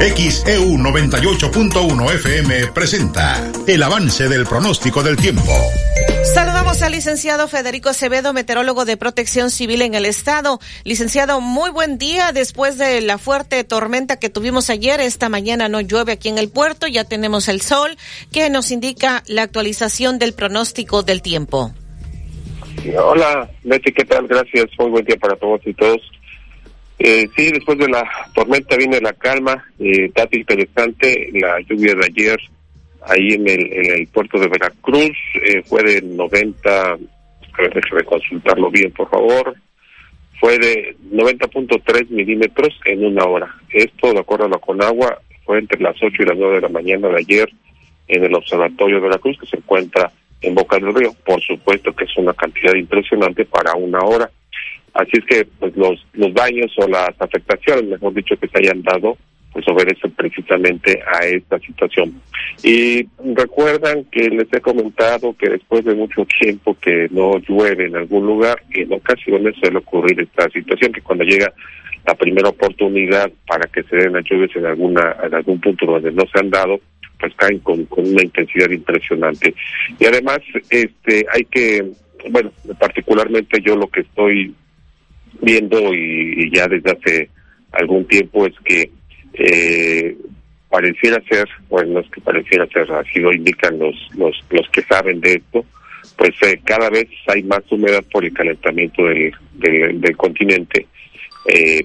XEU 98.1 FM presenta el avance del pronóstico del tiempo. Saludamos al licenciado Federico Acevedo, meteorólogo de protección civil en el estado. Licenciado, muy buen día. Después de la fuerte tormenta que tuvimos ayer, esta mañana no llueve aquí en el puerto, ya tenemos el sol, que nos indica la actualización del pronóstico del tiempo. Hola, Betty, ¿qué tal? Gracias. Muy buen día para todos y todos. Eh, sí, después de la tormenta viene la calma, eh, dato interesante, la lluvia de ayer ahí en el, puerto de Veracruz eh, fue de 90, a ver, déjame consultarlo bien, por favor, fue de 90.3 milímetros en una hora. Esto, de acuerdo a la Conagua, fue entre las 8 y las 9 de la mañana de ayer en el Observatorio de Veracruz, que se encuentra en Boca del Río. Por supuesto que es una cantidad impresionante para una hora. Así es que pues los, los daños o las afectaciones, mejor dicho, que se hayan dado pues obedece precisamente a esta situación. Y recuerdan que les he comentado que después de mucho tiempo que no llueve en algún lugar, en ocasiones suele ocurrir esta situación que cuando llega la primera oportunidad para que se den las lluvias en alguna en algún punto donde no se han dado, pues caen con, con una intensidad impresionante. Y además, este, hay que, bueno, particularmente yo lo que estoy viendo y, ya desde hace algún tiempo es que eh, pareciera ser, bueno, no es que pareciera ser, así lo indican los, los, los que saben de esto, pues eh, cada vez hay más humedad por el calentamiento del, del, continente. Eh,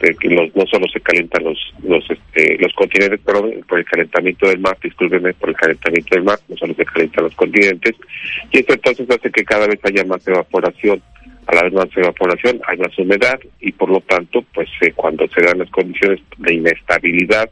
este, los, no solo se calientan los los este, los continentes, perdón, por el calentamiento del mar, discúlpenme, por el calentamiento del mar, no solo se calientan los continentes, y esto entonces hace que cada vez haya más evaporación. A la vez más evaporación, hay más humedad y por lo tanto, pues eh, cuando se dan las condiciones de inestabilidad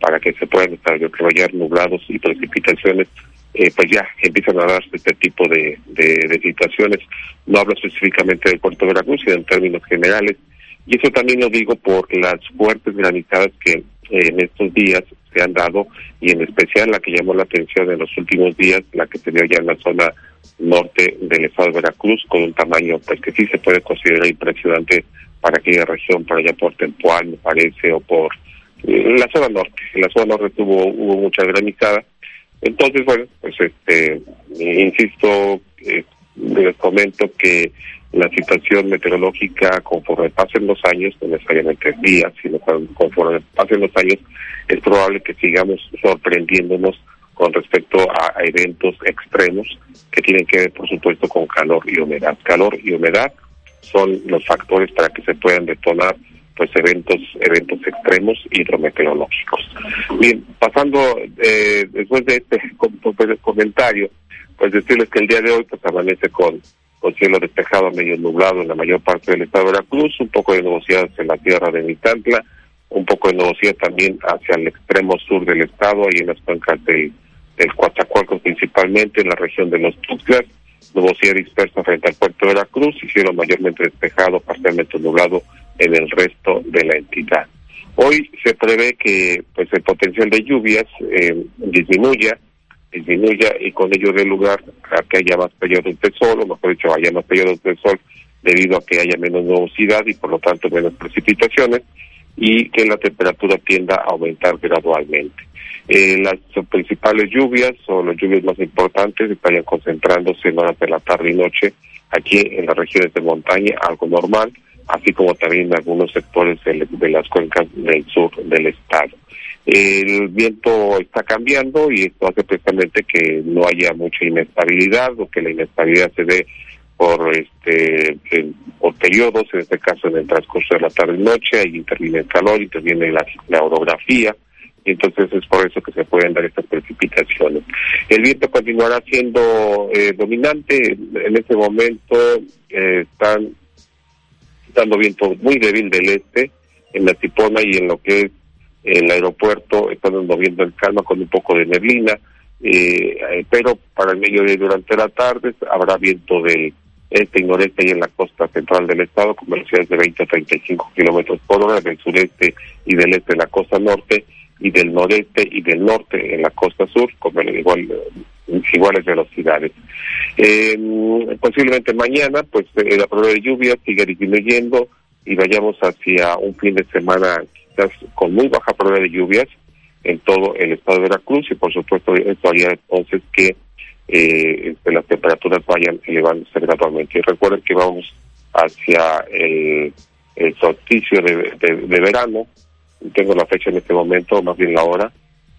para que se puedan desarrollar nublados y precipitaciones, eh, pues ya empiezan a darse este tipo de, de, de situaciones. No hablo específicamente del puerto de Veracruz, sino en términos generales. Y eso también lo digo por las fuertes granizadas que eh, en estos días se han dado y en especial la que llamó la atención en los últimos días, la que se dio ya en la zona norte del estado de Veracruz con un tamaño pues que sí se puede considerar impresionante para aquella región, para allá por Tempuán, me parece, o por eh, la zona norte. En la zona norte tuvo, hubo mucha granizada. Entonces, bueno, pues este, insisto, eh, les comento que la situación meteorológica conforme pasen los años, no necesariamente días, sino conforme pasen los años, es probable que sigamos sorprendiéndonos con respecto a, eventos extremos que tienen que ver, por supuesto, con calor y humedad. Calor y humedad son los factores para que se puedan detonar pues eventos eventos extremos hidrometeorológicos. Bien, pasando eh, después de este comentario, pues decirles que el día de hoy pues amanece con con cielo despejado medio nublado en la mayor parte del estado de Veracruz, un poco de nubosidad en la tierra de Mitantla, un poco de nubosidad también hacia el extremo sur del estado, y en las cuencas del, del principalmente, en la región de los Tuxtlas, nubosidad dispersa frente al puerto de Veracruz y cielo mayormente despejado, parcialmente nublado en el resto de la entidad. Hoy se prevé que pues el potencial de lluvias eh, disminuya, disminuya y con ello dé lugar a que haya más periodos de sol, o mejor dicho, haya más periodos de sol debido a que haya menos nubosidad y por lo tanto menos precipitaciones y que la temperatura tienda a aumentar gradualmente. Eh, las principales lluvias o las lluvias más importantes estarían concentrándose en horas de la tarde y noche aquí en las regiones de montaña, algo normal, así como también en algunos sectores de, de las cuencas del sur del estado. El viento está cambiando y esto hace precisamente que no haya mucha inestabilidad o que la inestabilidad se dé por este por periodos, en este caso en el transcurso de la tarde y noche, ahí interviene el calor, interviene la, orografía, y entonces es por eso que se pueden dar estas precipitaciones. El viento continuará siendo eh, dominante, en este momento eh, están dando viento muy débil del este, en la Tipona y en lo que es el aeropuerto, están moviendo en calma con un poco de neblina, eh, pero para el mediodía durante la tarde habrá viento del este y noreste y en la costa central del estado con velocidades de 20 a 35 kilómetros por hora, del sureste y del este en la costa norte y del noreste y del norte en la costa sur con igual, iguales velocidades. Eh, posiblemente mañana, pues eh, la probabilidad de lluvia sigue disminuyendo y vayamos hacia un fin de semana con muy baja probabilidad de lluvias en todo el estado de Veracruz y por supuesto esto haría entonces que eh, las temperaturas vayan elevándose gradualmente. Y recuerden que vamos hacia el, el solsticio de, de, verano, tengo la fecha en este momento, más bien la hora,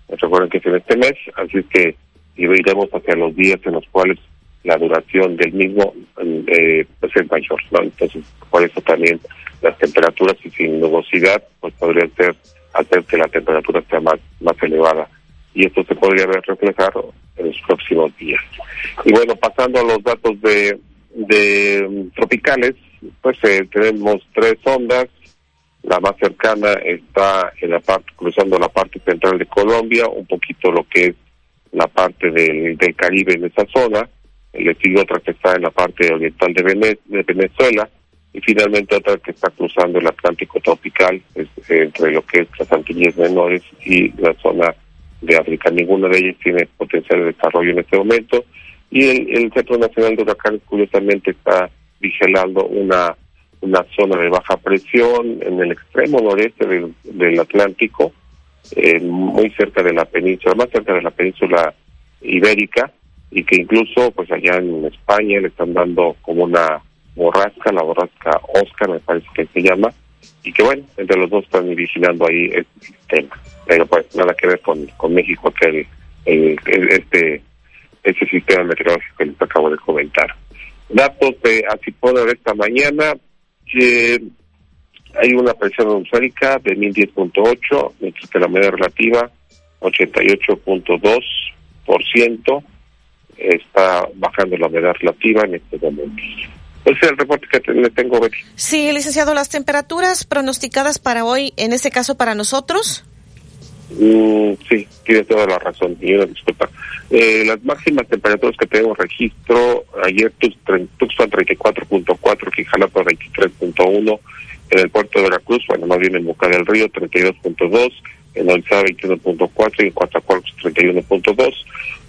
recuerden que es en este mes, así que iremos hacia los días en los cuales la duración del mismo eh, pues es mayor, ¿no? Entonces, por eso también las temperaturas y sin nubosidad, pues podría ser hacer que la temperatura sea más, más elevada. Y esto se podría ver reflejado en los próximos días. Y bueno, pasando a los datos de, de um, tropicales, pues eh, tenemos tres ondas. La más cercana está en la parte, cruzando la parte central de Colombia, un poquito lo que es la parte del, del Caribe en esa zona. Le sigue otra que está en la parte oriental de, Vene de Venezuela y finalmente otra que está cruzando el Atlántico tropical, entre lo que es las Antillas Menores y la zona de África. Ninguna de ellas tiene potencial de desarrollo en este momento y el, Centro Nacional de Huracanes curiosamente está vigilando una, una zona de baja presión en el extremo noreste del, Atlántico, eh, muy cerca de la península, más cerca de la península ibérica, y que incluso pues allá en España le están dando como una borrasca, la borrasca Oscar me parece que se llama, y que bueno, entre los dos están vigilando ahí este sistema. Pero pues nada que ver con, con México, que el, este, ese sistema meteorológico que les acabo de comentar. Datos de Antipolo de esta mañana, que hay una presión atmosférica de 1010.8, mientras que la media relativa 88.2%, está bajando la humedad relativa en este momento. Ese es el reporte que le tengo, Betty. Sí, licenciado, las temperaturas pronosticadas para hoy, en este caso para nosotros. Mm, sí, tiene toda la razón, y una disculpa. Eh, las máximas temperaturas que tenemos registro, ayer Tuxpan 34.4, Quijalapa 23.1, en el puerto de Veracruz, bueno, más bien en Boca del Río 32.2, en Orizaba 21.4 y en Coatzacoalcos 31.2.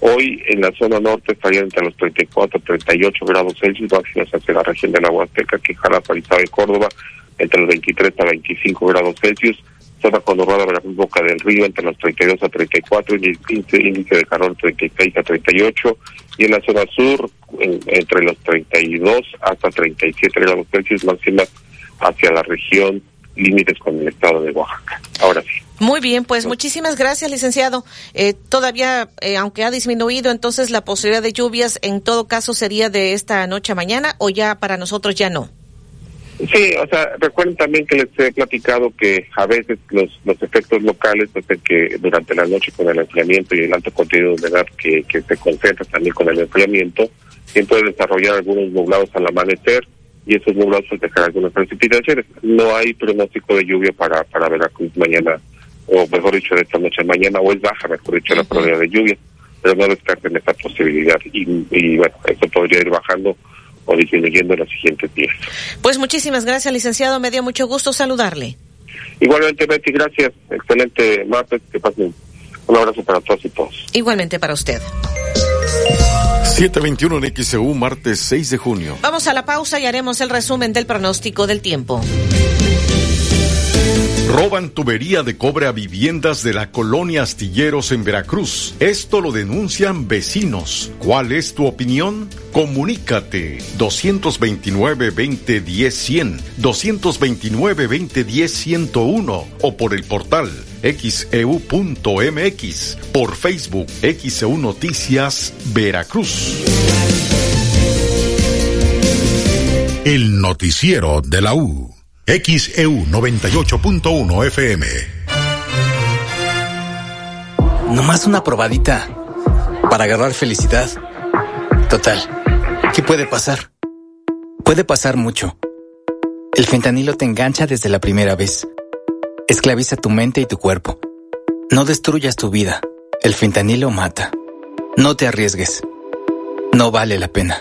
Hoy en la zona norte estarían entre los 34 y 38 grados Celsius, máximas hacia la región de la Huasteca, Quijala, Parizaba y Córdoba, entre los 23 a 25 grados Celsius. Zona conurbada Veracruz, Boca del Río, entre los 32 a 34, y índice, de calor 36 a 38. Y en la zona sur, entre los 32 hasta 37 grados Celsius, máximas hacia la región límites con el estado de Oaxaca. Ahora sí. Muy bien, pues muchísimas gracias, licenciado. Eh, todavía, eh, aunque ha disminuido, entonces la posibilidad de lluvias en todo caso sería de esta noche a mañana o ya para nosotros ya no. Sí, o sea, recuerden también que les he platicado que a veces los, los efectos locales hacen que durante la noche con el enfriamiento y el alto contenido de humedad que, que se concentra también con el enfriamiento, siempre desarrollar algunos nublados al amanecer y esos nublados dejarán algunas precipitaciones. No hay pronóstico de lluvia para, para Veracruz mañana, o mejor dicho, de esta noche mañana, o es baja, mejor dicho, la probabilidad de lluvia, pero no descarten esa posibilidad. Y, y bueno, eso podría ir bajando o disminuyendo en los siguientes días. Pues muchísimas gracias, licenciado. Me dio mucho gusto saludarle. Igualmente, Betty, gracias. Excelente martes. Que pasen un abrazo para todos y todos. Igualmente para usted. 721 en XEU, martes 6 de junio. Vamos a la pausa y haremos el resumen del pronóstico del tiempo. Roban tubería de cobre a viviendas de la colonia Astilleros en Veracruz. Esto lo denuncian vecinos. ¿Cuál es tu opinión? Comunícate 229-2010-100, 229-2010-101 o por el portal xeu.mx, por Facebook XEU Noticias Veracruz. El noticiero de la U. XEU 98.1 FM. Nomás una probadita para agarrar felicidad. Total, ¿qué puede pasar? Puede pasar mucho. El fentanilo te engancha desde la primera vez. Esclaviza tu mente y tu cuerpo. No destruyas tu vida. El fentanilo mata. No te arriesgues. No vale la pena.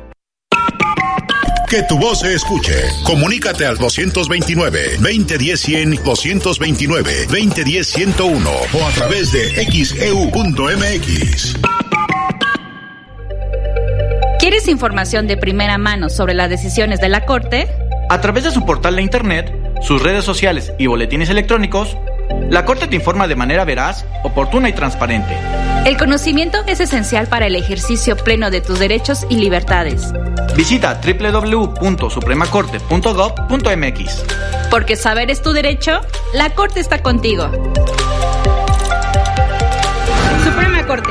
Que tu voz se escuche. Comunícate al 229-2010-100, 229-2010-101 o a través de xeu.mx. ¿Quieres información de primera mano sobre las decisiones de la Corte? A través de su portal de Internet, sus redes sociales y boletines electrónicos, la Corte te informa de manera veraz, oportuna y transparente. El conocimiento es esencial para el ejercicio pleno de tus derechos y libertades. Visita www.supremacorte.gov.mx. Porque saber es tu derecho, la Corte está contigo. Suprema Corte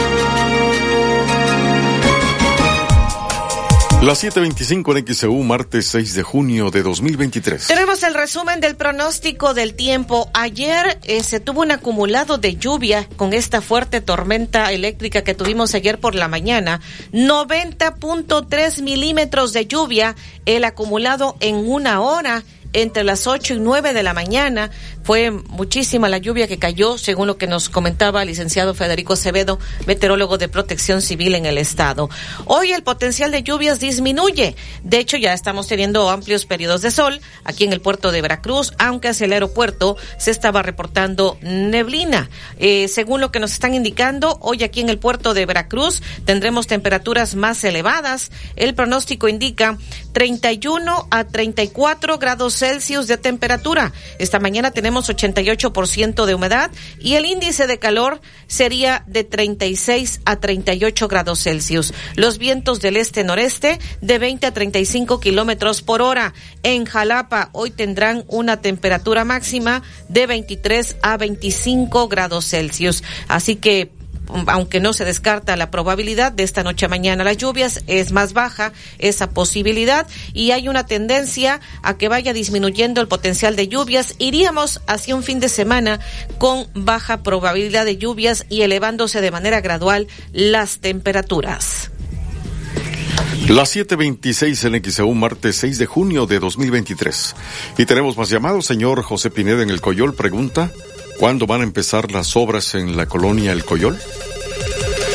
Las 7.25 en XEU, martes 6 de junio de 2023. Tenemos el resumen del pronóstico del tiempo. Ayer eh, se tuvo un acumulado de lluvia con esta fuerte tormenta eléctrica que tuvimos ayer por la mañana. 90.3 milímetros de lluvia, el acumulado en una hora entre las 8 y 9 de la mañana. Fue muchísima la lluvia que cayó, según lo que nos comentaba el licenciado Federico Acevedo, meteorólogo de protección civil en el estado. Hoy el potencial de lluvias disminuye. De hecho, ya estamos teniendo amplios periodos de sol aquí en el puerto de Veracruz, aunque hacia el aeropuerto se estaba reportando neblina. Eh, según lo que nos están indicando, hoy aquí en el puerto de Veracruz tendremos temperaturas más elevadas. El pronóstico indica 31 a 34 grados Celsius de temperatura. Esta mañana tenemos 88% de humedad y el índice de calor sería de 36 a 38 grados Celsius. Los vientos del este-noreste de 20 a 35 kilómetros por hora. En Jalapa hoy tendrán una temperatura máxima de 23 a 25 grados Celsius. Así que aunque no se descarta la probabilidad de esta noche a mañana las lluvias, es más baja esa posibilidad y hay una tendencia a que vaya disminuyendo el potencial de lluvias. Iríamos hacia un fin de semana con baja probabilidad de lluvias y elevándose de manera gradual las temperaturas. Las 7.26 en XEU, martes 6 de junio de 2023. Y tenemos más llamados. Señor José Pineda en el Coyol pregunta, ¿cuándo van a empezar las obras en la colonia El Coyol?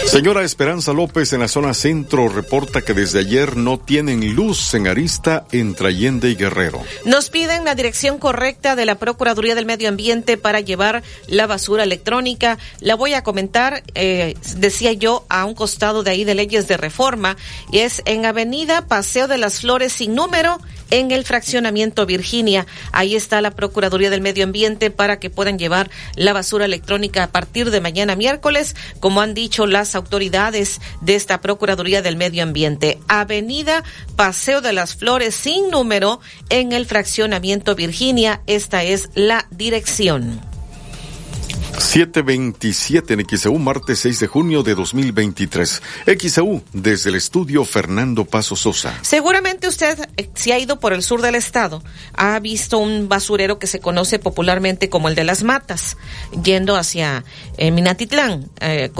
Señora Esperanza López en la zona centro reporta que desde ayer no tienen luz en Arista entre Allende y Guerrero. Nos piden la dirección correcta de la Procuraduría del Medio Ambiente para llevar la basura electrónica. La voy a comentar, eh, decía yo, a un costado de ahí de leyes de reforma, y es en Avenida Paseo de las Flores sin número en el fraccionamiento Virginia. Ahí está la Procuraduría del Medio Ambiente para que puedan llevar la basura electrónica a partir de mañana miércoles, como han dicho las autoridades de esta Procuraduría del Medio Ambiente. Avenida Paseo de las Flores sin número en el fraccionamiento Virginia. Esta es la dirección. 727 en XEU, martes 6 de junio de 2023. XEU, desde el estudio Fernando Paso Sosa. Seguramente usted, eh, si ha ido por el sur del estado, ha visto un basurero que se conoce popularmente como el de las matas, yendo hacia eh, Minatitlán, eh,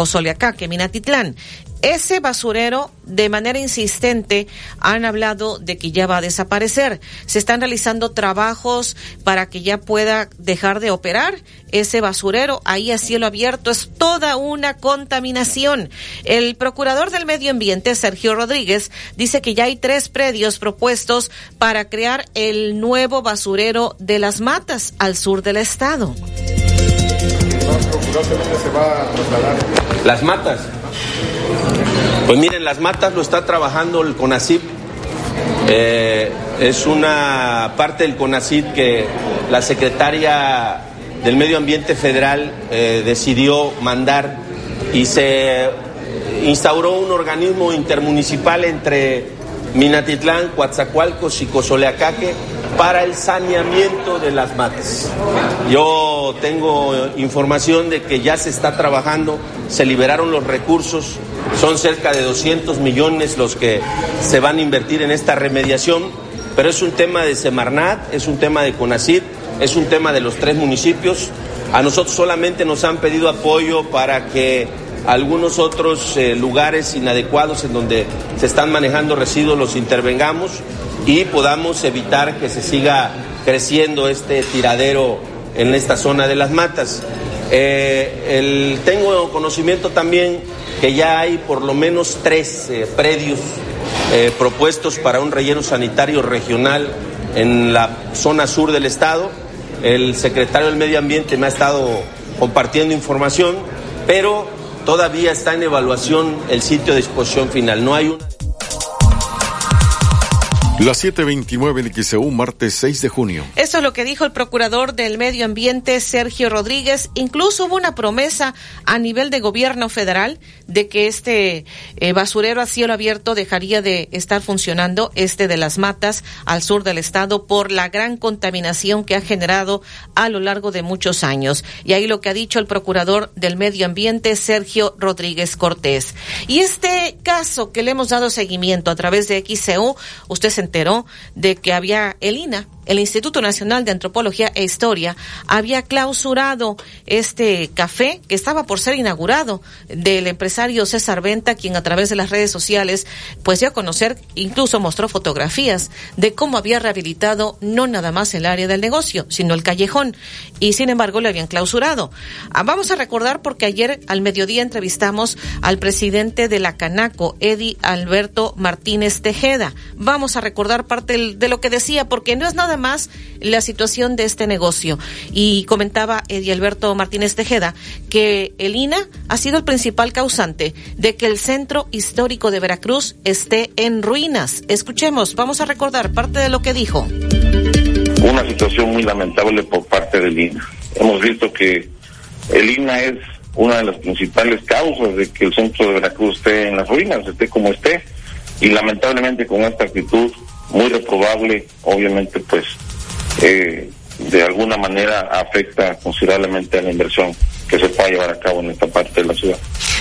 Minatitlán. Ese basurero, de manera insistente, han hablado de que ya va a desaparecer. Se están realizando trabajos para que ya pueda dejar de operar ese basurero ahí a cielo abierto. Es toda una contaminación. El procurador del medio ambiente, Sergio Rodríguez, dice que ya hay tres predios propuestos para crear el nuevo basurero de las matas al sur del estado. Las matas. Pues miren, las matas lo está trabajando el CONACIP. Eh, es una parte del CONACIP que la secretaria del Medio Ambiente Federal eh, decidió mandar y se instauró un organismo intermunicipal entre Minatitlán, Coatzacoalcos y Cozoleacaque para el saneamiento de las matas. Yo tengo información de que ya se está trabajando, se liberaron los recursos, son cerca de 200 millones los que se van a invertir en esta remediación, pero es un tema de Semarnat, es un tema de CONACID, es un tema de los tres municipios. A nosotros solamente nos han pedido apoyo para que algunos otros eh, lugares inadecuados en donde se están manejando residuos los intervengamos y podamos evitar que se siga creciendo este tiradero en esta zona de las matas. Eh, tengo conocimiento también que ya hay por lo menos tres eh, predios propuestos para un relleno sanitario regional en la zona sur del estado. El secretario del Medio Ambiente me ha estado compartiendo información, pero Todavía está en evaluación el sitio de disposición final. No hay una. Las 7:29 en XEU, martes 6 de junio. Eso es lo que dijo el procurador del Medio Ambiente, Sergio Rodríguez. Incluso hubo una promesa a nivel de gobierno federal de que este eh, basurero a cielo abierto dejaría de estar funcionando, este de las matas al sur del estado, por la gran contaminación que ha generado a lo largo de muchos años. Y ahí lo que ha dicho el procurador del Medio Ambiente, Sergio Rodríguez Cortés. Y este caso que le hemos dado seguimiento a través de XEU, usted se enteró de que había el INA, el Instituto Nacional de Antropología e Historia, había clausurado este café que estaba por ser inaugurado del empresario César Venta, quien a través de las redes sociales pues dio a conocer, incluso mostró fotografías de cómo había rehabilitado no nada más el área del negocio, sino el callejón, y sin embargo lo habían clausurado. Ah, vamos a recordar porque ayer al mediodía entrevistamos al presidente de la Canaco, Eddie Alberto Martínez Tejeda. Vamos a recordar parte de lo que decía, porque no es nada más la situación de este negocio. Y comentaba Eddie Alberto Martínez Tejeda que el INA ha sido el principal causante de que el centro histórico de Veracruz esté en ruinas. Escuchemos, vamos a recordar parte de lo que dijo. Una situación muy lamentable por parte del INA. Hemos visto que el INA es una de las principales causas de que el centro de Veracruz esté en las ruinas, esté como esté, y lamentablemente con esta actitud muy reprobable, obviamente pues eh, de alguna manera afecta considerablemente a la inversión que se pueda llevar a cabo en esta parte de la ciudad.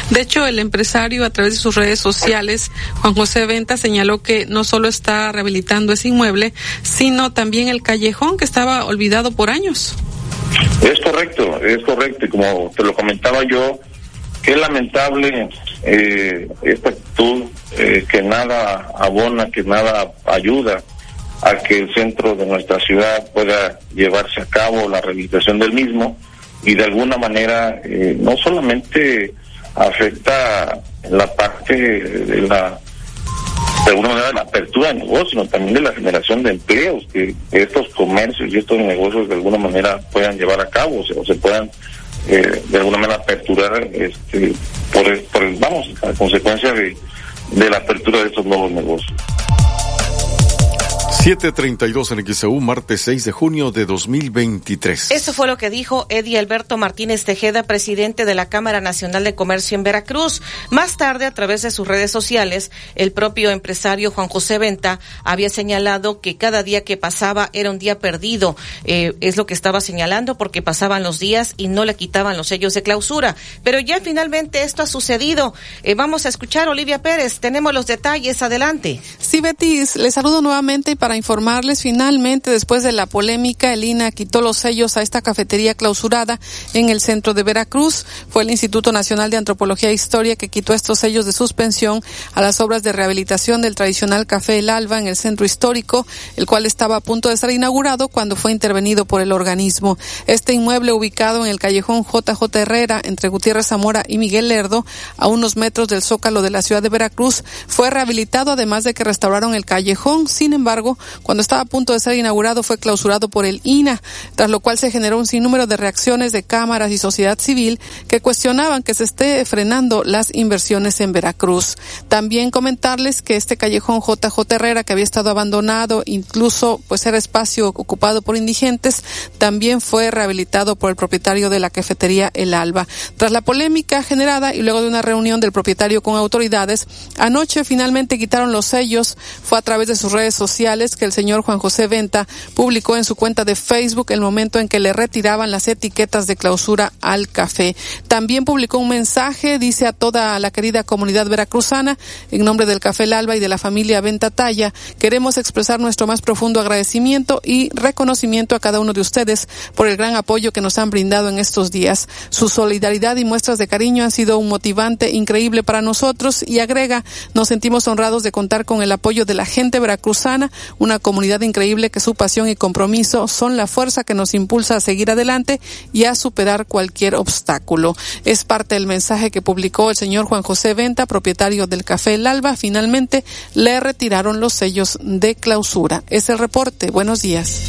De hecho, el empresario a través de sus redes sociales, Juan José Venta, señaló que no solo está rehabilitando ese inmueble, sino también el callejón que estaba olvidado por años. Es correcto, es correcto. Y como te lo comentaba yo, qué lamentable eh, esta actitud eh, que nada abona, que nada ayuda a que el centro de nuestra ciudad pueda llevarse a cabo la rehabilitación del mismo y de alguna manera eh, no solamente afecta la parte de la de alguna manera la apertura de negocios, sino también de la generación de empleos que estos comercios y estos negocios de alguna manera puedan llevar a cabo o se puedan eh, de alguna manera aperturar este, por, por, vamos, a consecuencia de, de la apertura de estos nuevos negocios. 732 en XEU, martes 6 de junio de 2023. Eso fue lo que dijo Eddie Alberto Martínez Tejeda, presidente de la Cámara Nacional de Comercio en Veracruz. Más tarde, a través de sus redes sociales, el propio empresario Juan José Venta había señalado que cada día que pasaba era un día perdido. Eh, es lo que estaba señalando porque pasaban los días y no le quitaban los sellos de clausura. Pero ya finalmente esto ha sucedido. Eh, vamos a escuchar Olivia Pérez. Tenemos los detalles. Adelante. Sí, Betis, le saludo nuevamente para informarles, finalmente, después de la polémica, el INA quitó los sellos a esta cafetería clausurada en el centro de Veracruz. Fue el Instituto Nacional de Antropología e Historia que quitó estos sellos de suspensión a las obras de rehabilitación del tradicional Café El Alba en el centro histórico, el cual estaba a punto de ser inaugurado cuando fue intervenido por el organismo. Este inmueble ubicado en el callejón JJ Herrera entre Gutiérrez Zamora y Miguel Lerdo, a unos metros del zócalo de la ciudad de Veracruz, fue rehabilitado además de que restauraron el callejón. Sin embargo, cuando estaba a punto de ser inaugurado fue clausurado por el INA, tras lo cual se generó un sinnúmero de reacciones de cámaras y sociedad civil que cuestionaban que se esté frenando las inversiones en Veracruz. También comentarles que este callejón JJ Herrera que había estado abandonado, incluso pues era espacio ocupado por indigentes, también fue rehabilitado por el propietario de la cafetería El Alba. Tras la polémica generada y luego de una reunión del propietario con autoridades, anoche finalmente quitaron los sellos, fue a través de sus redes sociales que el señor Juan José Venta publicó en su cuenta de Facebook el momento en que le retiraban las etiquetas de clausura al café. También publicó un mensaje, dice a toda la querida comunidad veracruzana, en nombre del Café El Alba y de la familia Venta Talla, queremos expresar nuestro más profundo agradecimiento y reconocimiento a cada uno de ustedes por el gran apoyo que nos han brindado en estos días. Su solidaridad y muestras de cariño han sido un motivante increíble para nosotros y agrega, nos sentimos honrados de contar con el apoyo de la gente veracruzana, una comunidad increíble que su pasión y compromiso son la fuerza que nos impulsa a seguir adelante y a superar cualquier obstáculo. Es parte del mensaje que publicó el señor Juan José Venta, propietario del Café El Alba. Finalmente le retiraron los sellos de clausura. Es el reporte. Buenos días.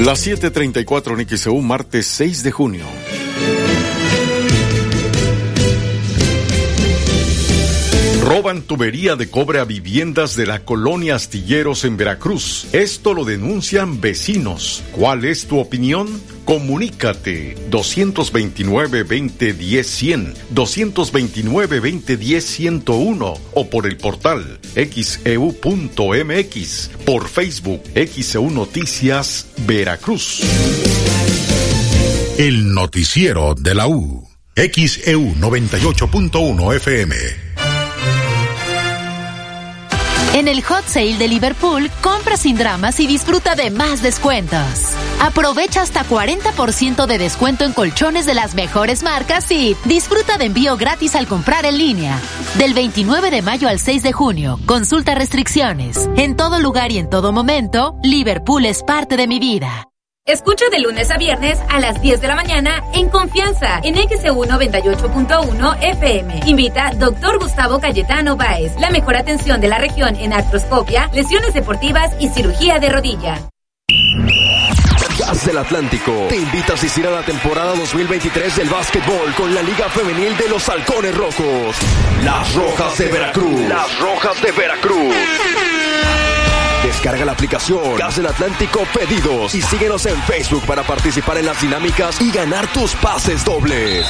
Las 7:34 Niquiseu, martes 6 de junio. Roban tubería de cobre a viviendas de la colonia Astilleros en Veracruz. Esto lo denuncian vecinos. ¿Cuál es tu opinión? Comunícate 229-2010-100, 229-2010-101 o por el portal xeu.mx, por Facebook XEU Noticias Veracruz. El noticiero de la U. XEU 98.1 FM. En el Hot Sale de Liverpool, compra sin dramas y disfruta de más descuentos. Aprovecha hasta 40% de descuento en colchones de las mejores marcas y disfruta de envío gratis al comprar en línea. Del 29 de mayo al 6 de junio, consulta restricciones. En todo lugar y en todo momento, Liverpool es parte de mi vida. Escucha de lunes a viernes a las 10 de la mañana en confianza en XEU 98.1 FM. Invita Dr. Gustavo Cayetano Báez. La mejor atención de la región en artroscopia, lesiones deportivas y cirugía de rodilla. Gas del Atlántico te invita a asistir a la temporada 2023 del básquetbol con la Liga Femenil de los Halcones Rojos. Las Rojas de Veracruz. Las Rojas de Veracruz. Descarga la aplicación Gas del Atlántico Pedidos y síguenos en Facebook para participar en las dinámicas y ganar tus pases dobles.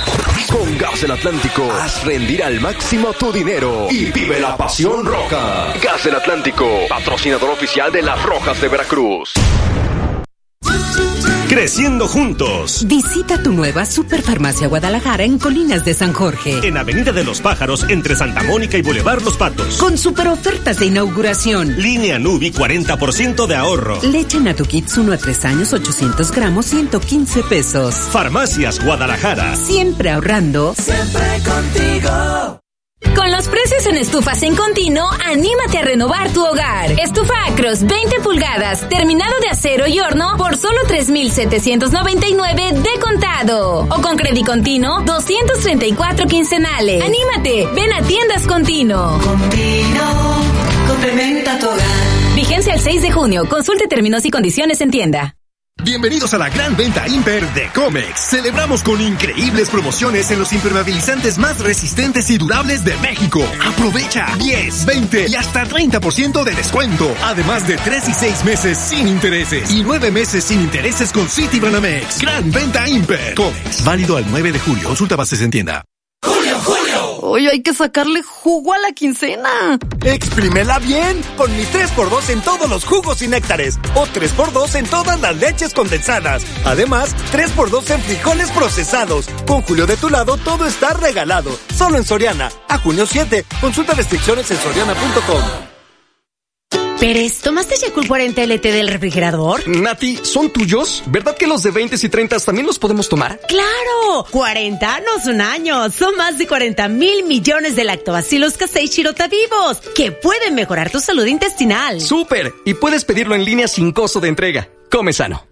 Con Gas del Atlántico, haz rendir al máximo tu dinero y vive la pasión roja. Gas del Atlántico, patrocinador oficial de las Rojas de Veracruz. Creciendo juntos. Visita tu nueva Superfarmacia Guadalajara en Colinas de San Jorge. En Avenida de los Pájaros, entre Santa Mónica y Boulevard Los Patos. Con super ofertas de inauguración. Línea Nubi, 40% de ahorro. Leche Kids 1 a 3 años, 800 gramos, 115 pesos. Farmacias Guadalajara. Siempre ahorrando. Siempre contigo. Con los precios en estufas en continuo, anímate a renovar tu hogar. Estufa Acros 20 pulgadas, terminado de acero y horno por solo 3,799 de contado. O con crédito continuo, 234 quincenales. Anímate, ven a tiendas continuo. Continuo, complementa tu hogar. Vigencia el 6 de junio. Consulte términos y condiciones en tienda. Bienvenidos a la gran venta Imper de Comex. Celebramos con increíbles promociones en los impermeabilizantes más resistentes y durables de México. Aprovecha 10, 20 y hasta 30% de descuento. Además de 3 y 6 meses sin intereses y 9 meses sin intereses con City Banamex. Gran venta Imper. Comex. Válido al 9 de julio. Consulta bases en tienda. Hoy hay que sacarle jugo a la quincena. Exprímela bien con mi 3x2 en todos los jugos y néctares. O 3x2 en todas las leches condensadas. Además, 3x2 en frijoles procesados. Con Julio de tu lado todo está regalado. Solo en Soriana. A junio 7. Consulta restricciones en soriana.com. Pérez, ¿tomaste Yakult 40 LT del refrigerador? Nati, ¿son tuyos? ¿Verdad que los de 20 y 30 también los podemos tomar? ¡Claro! 40 no son años, son más de 40 mil millones de lactobacilos casei shirota vivos que pueden mejorar tu salud intestinal. ¡Súper! Y puedes pedirlo en línea sin costo de entrega. Come sano.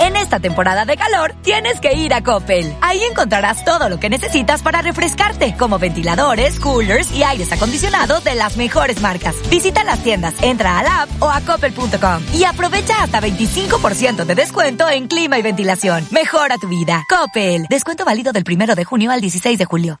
En esta temporada de calor, tienes que ir a Coppel. Ahí encontrarás todo lo que necesitas para refrescarte, como ventiladores, coolers y aires acondicionados de las mejores marcas. Visita las tiendas, entra a la app o a coppel.com y aprovecha hasta 25% de descuento en clima y ventilación. Mejora tu vida. Coppel. Descuento válido del 1 de junio al 16 de julio.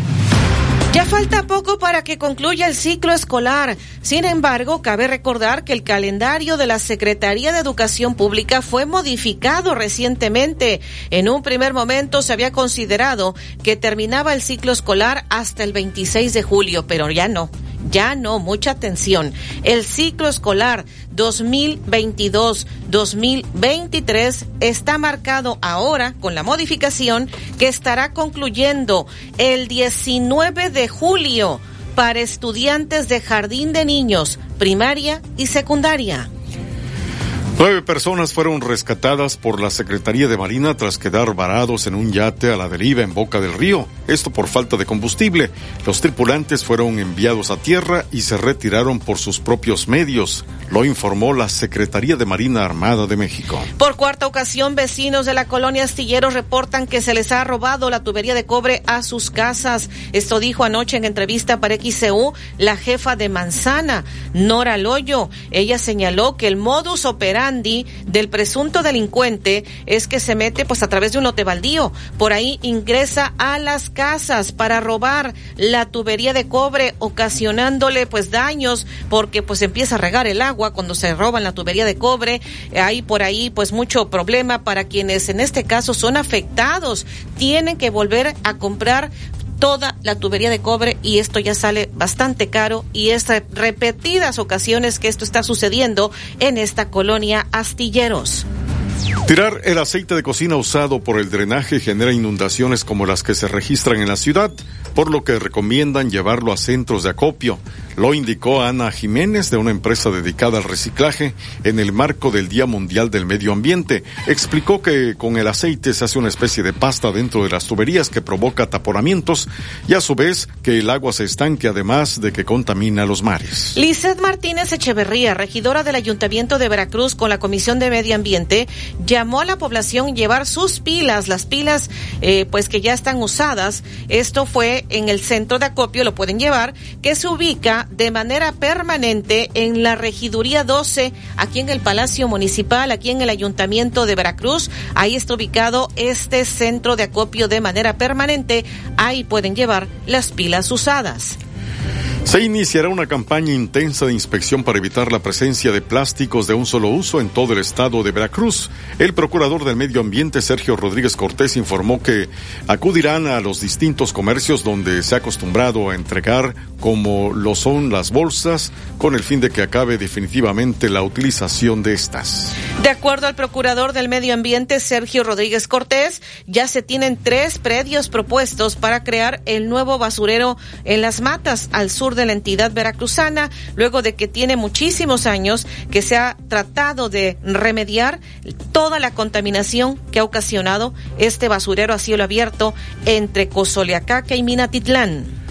Ya falta poco para que concluya el ciclo escolar. Sin embargo, cabe recordar que el calendario de la Secretaría de Educación Pública fue modificado recientemente. En un primer momento se había considerado que terminaba el ciclo escolar hasta el 26 de julio, pero ya no. Ya no, mucha atención. El ciclo escolar 2022-2023 está marcado ahora con la modificación que estará concluyendo el 19 de julio para estudiantes de jardín de niños, primaria y secundaria. Nueve personas fueron rescatadas por la Secretaría de Marina tras quedar varados en un yate a la deriva en Boca del Río, esto por falta de combustible. Los tripulantes fueron enviados a tierra y se retiraron por sus propios medios, lo informó la Secretaría de Marina Armada de México. Por cuarta ocasión, vecinos de la colonia Astilleros reportan que se les ha robado la tubería de cobre a sus casas. Esto dijo anoche en entrevista para XCU la jefa de Manzana, Nora Loyo. Ella señaló que el modus operandi del presunto delincuente es que se mete pues a través de un lote baldío. Por ahí ingresa a las casas para robar la tubería de cobre, ocasionándole pues daños porque pues empieza a regar el agua cuando se roban la tubería de cobre. Hay por ahí pues mucho problema para quienes en este caso son afectados. Tienen que volver a comprar toda la tubería de cobre y esto ya sale bastante caro y es repetidas ocasiones que esto está sucediendo en esta colonia Astilleros. Tirar el aceite de cocina usado por el drenaje genera inundaciones como las que se registran en la ciudad, por lo que recomiendan llevarlo a centros de acopio. Lo indicó Ana Jiménez de una empresa dedicada al reciclaje en el marco del Día Mundial del Medio Ambiente. Explicó que con el aceite se hace una especie de pasta dentro de las tuberías que provoca taponamientos y a su vez que el agua se estanque además de que contamina los mares. Lizeth Martínez Echeverría, regidora del Ayuntamiento de Veracruz con la Comisión de Medio Ambiente, llamó a la población llevar sus pilas, las pilas eh, pues que ya están usadas. Esto fue en el centro de acopio, lo pueden llevar, que se ubica de manera permanente en la regiduría 12, aquí en el Palacio Municipal, aquí en el Ayuntamiento de Veracruz. Ahí está ubicado este centro de acopio de manera permanente. Ahí pueden llevar las pilas usadas. Se iniciará una campaña intensa de inspección para evitar la presencia de plásticos de un solo uso en todo el estado de Veracruz. El procurador del Medio Ambiente, Sergio Rodríguez Cortés, informó que acudirán a los distintos comercios donde se ha acostumbrado a entregar, como lo son las bolsas, con el fin de que acabe definitivamente la utilización de estas. De acuerdo al procurador del Medio Ambiente, Sergio Rodríguez Cortés, ya se tienen tres predios propuestos para crear el nuevo basurero en las matas al sur de la entidad veracruzana, luego de que tiene muchísimos años que se ha tratado de remediar toda la contaminación que ha ocasionado este basurero a cielo abierto entre Cozoleacaca y Minatitlán.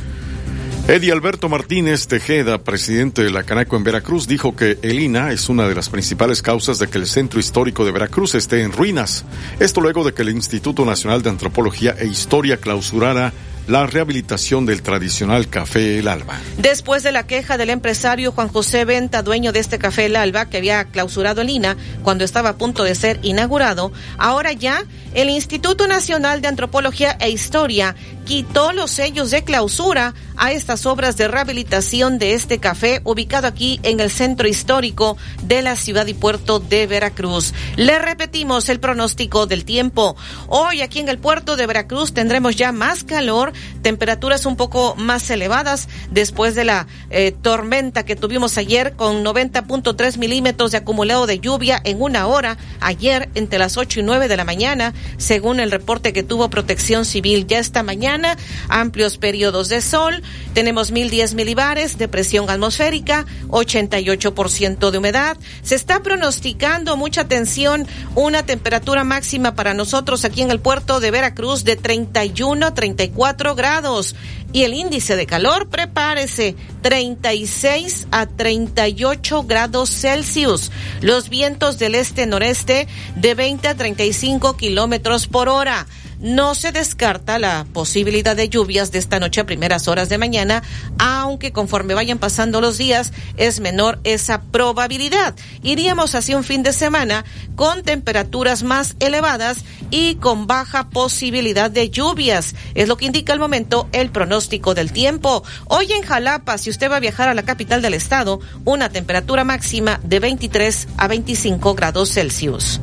Eddie Alberto Martínez Tejeda, presidente de la Canaco en Veracruz, dijo que el INA es una de las principales causas de que el centro histórico de Veracruz esté en ruinas. Esto luego de que el Instituto Nacional de Antropología e Historia clausurara la rehabilitación del tradicional café El Alba. Después de la queja del empresario Juan José Venta, dueño de este café El Alba, que había clausurado el INA cuando estaba a punto de ser inaugurado, ahora ya el Instituto Nacional de Antropología e Historia quitó los sellos de clausura a estas obras de rehabilitación de este café ubicado aquí en el centro histórico de la ciudad y puerto de Veracruz. Le repetimos el pronóstico del tiempo. Hoy aquí en el puerto de Veracruz tendremos ya más calor, temperaturas un poco más elevadas después de la eh, tormenta que tuvimos ayer con 90.3 milímetros de acumulado de lluvia en una hora ayer entre las 8 y 9 de la mañana, según el reporte que tuvo Protección Civil ya esta mañana amplios periodos de sol, tenemos 1010 milibares de presión atmosférica, 88% de humedad. Se está pronosticando mucha atención, una temperatura máxima para nosotros aquí en el puerto de Veracruz de 31 a 34 grados y el índice de calor, prepárese, 36 a 38 grados Celsius. Los vientos del este-noreste de 20 a 35 kilómetros por hora. No se descarta la posibilidad de lluvias de esta noche a primeras horas de mañana, aunque conforme vayan pasando los días es menor esa probabilidad. Iríamos hacia un fin de semana con temperaturas más elevadas y con baja posibilidad de lluvias. Es lo que indica al momento el pronóstico del tiempo. Hoy en Jalapa, si usted va a viajar a la capital del estado, una temperatura máxima de 23 a 25 grados Celsius.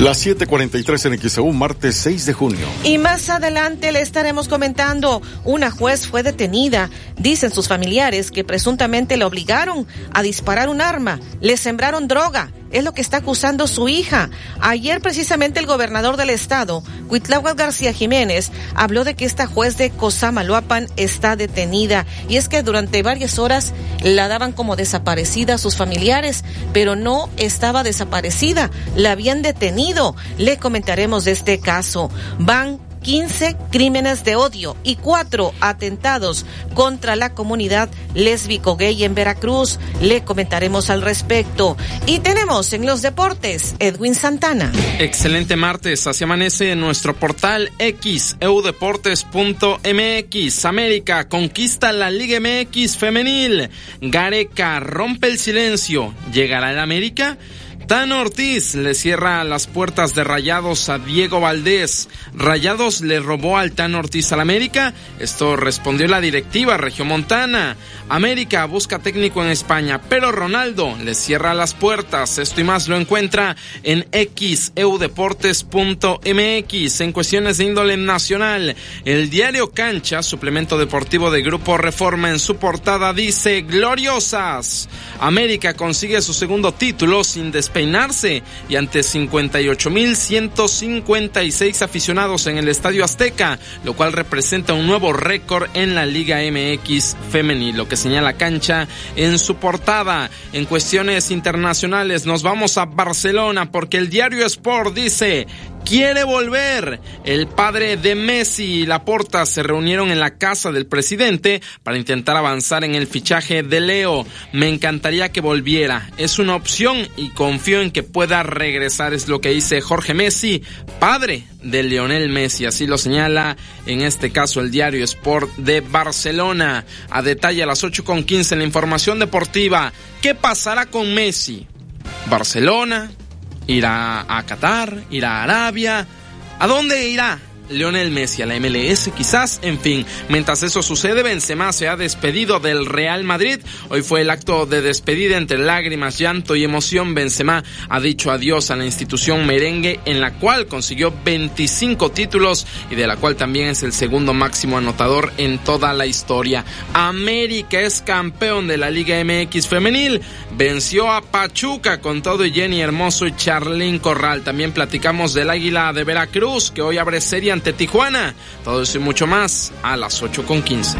Las 7:43 en XEU, martes 6 de junio. Y más adelante le estaremos comentando, una juez fue detenida. Dicen sus familiares que presuntamente le obligaron a disparar un arma, le sembraron droga. Es lo que está acusando su hija. Ayer precisamente el gobernador del estado, Cuitláhuac García Jiménez, habló de que esta juez de Cosamaloapan está detenida. Y es que durante varias horas la daban como desaparecida a sus familiares, pero no estaba desaparecida, la habían detenido. Le comentaremos de este caso. Van 15 crímenes de odio y cuatro atentados contra la comunidad lésbico-gay en Veracruz. Le comentaremos al respecto. Y tenemos en los deportes Edwin Santana. Excelente martes, así amanece en nuestro portal xeudeportes.mx. América conquista la Liga MX femenil. Gareca rompe el silencio. ¿Llegará el América? Tano Ortiz le cierra las puertas de Rayados a Diego Valdés. Rayados le robó al Tano Ortiz al América. Esto respondió la directiva Regiomontana. América busca técnico en España, pero Ronaldo le cierra las puertas. Esto y más lo encuentra en xeudeportes.mx. En cuestiones de índole nacional, el diario Cancha, suplemento deportivo de Grupo Reforma en su portada dice gloriosas. América consigue su segundo título sin despedir y ante 58.156 aficionados en el Estadio Azteca, lo cual representa un nuevo récord en la Liga MX femenil, lo que señala cancha en su portada. En cuestiones internacionales nos vamos a Barcelona porque el diario Sport dice quiere volver. El padre de Messi y Laporta se reunieron en la casa del presidente para intentar avanzar en el fichaje de Leo. Me encantaría que volviera. Es una opción y confío en que pueda regresar. Es lo que dice Jorge Messi, padre de Lionel Messi. Así lo señala en este caso el diario Sport de Barcelona. A detalle a las 8.15 en la información deportiva. ¿Qué pasará con Messi? Barcelona, irá a Qatar, irá a Arabia. ¿A dónde irá? Lionel Messi a la MLS, quizás, en fin. Mientras eso sucede, Benzema se ha despedido del Real Madrid. Hoy fue el acto de despedida entre lágrimas, llanto y emoción. Benzema ha dicho adiós a la institución merengue en la cual consiguió 25 títulos y de la cual también es el segundo máximo anotador en toda la historia. América es campeón de la Liga MX femenil. Venció a Pachuca con todo y Jenny Hermoso y Charlín Corral. También platicamos del Águila de Veracruz que hoy abre serie ante Tijuana. Todo eso y mucho más a las 8 con 15.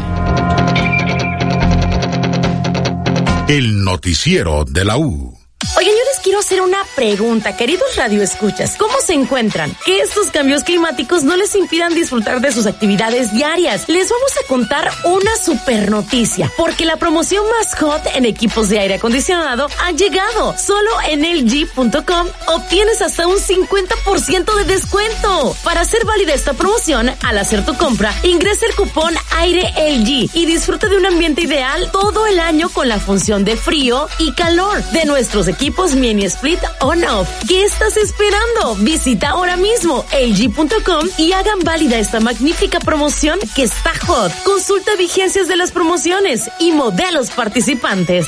El noticiero de la U. Les quiero hacer una pregunta, queridos radioescuchas. ¿Cómo se encuentran? Que estos cambios climáticos no les impidan disfrutar de sus actividades diarias. Les vamos a contar una super noticia, porque la promoción más hot en equipos de aire acondicionado ha llegado. Solo en LG.com obtienes hasta un 50% de descuento. Para hacer válida esta promoción, al hacer tu compra, ingresa el cupón Aire LG y disfruta de un ambiente ideal todo el año con la función de frío y calor de nuestros equipos split on off. ¿Qué estás esperando? Visita ahora mismo LG.com y hagan válida esta magnífica promoción que está hot. Consulta vigencias de las promociones y modelos participantes.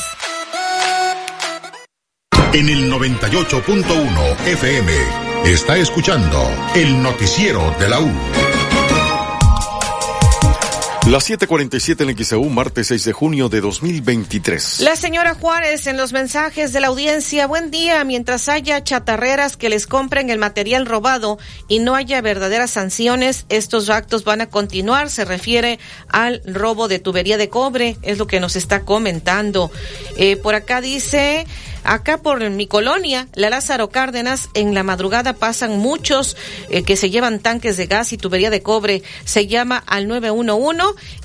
En el 98.1 FM está escuchando el noticiero de la U. Las 7:47 en XEU, martes 6 de junio de 2023. La señora Juárez en los mensajes de la audiencia, buen día, mientras haya chatarreras que les compren el material robado y no haya verdaderas sanciones, estos actos van a continuar, se refiere al robo de tubería de cobre, es lo que nos está comentando. Eh, por acá dice... Acá por mi colonia, la Lázaro Cárdenas, en la madrugada pasan muchos eh, que se llevan tanques de gas y tubería de cobre. Se llama al 911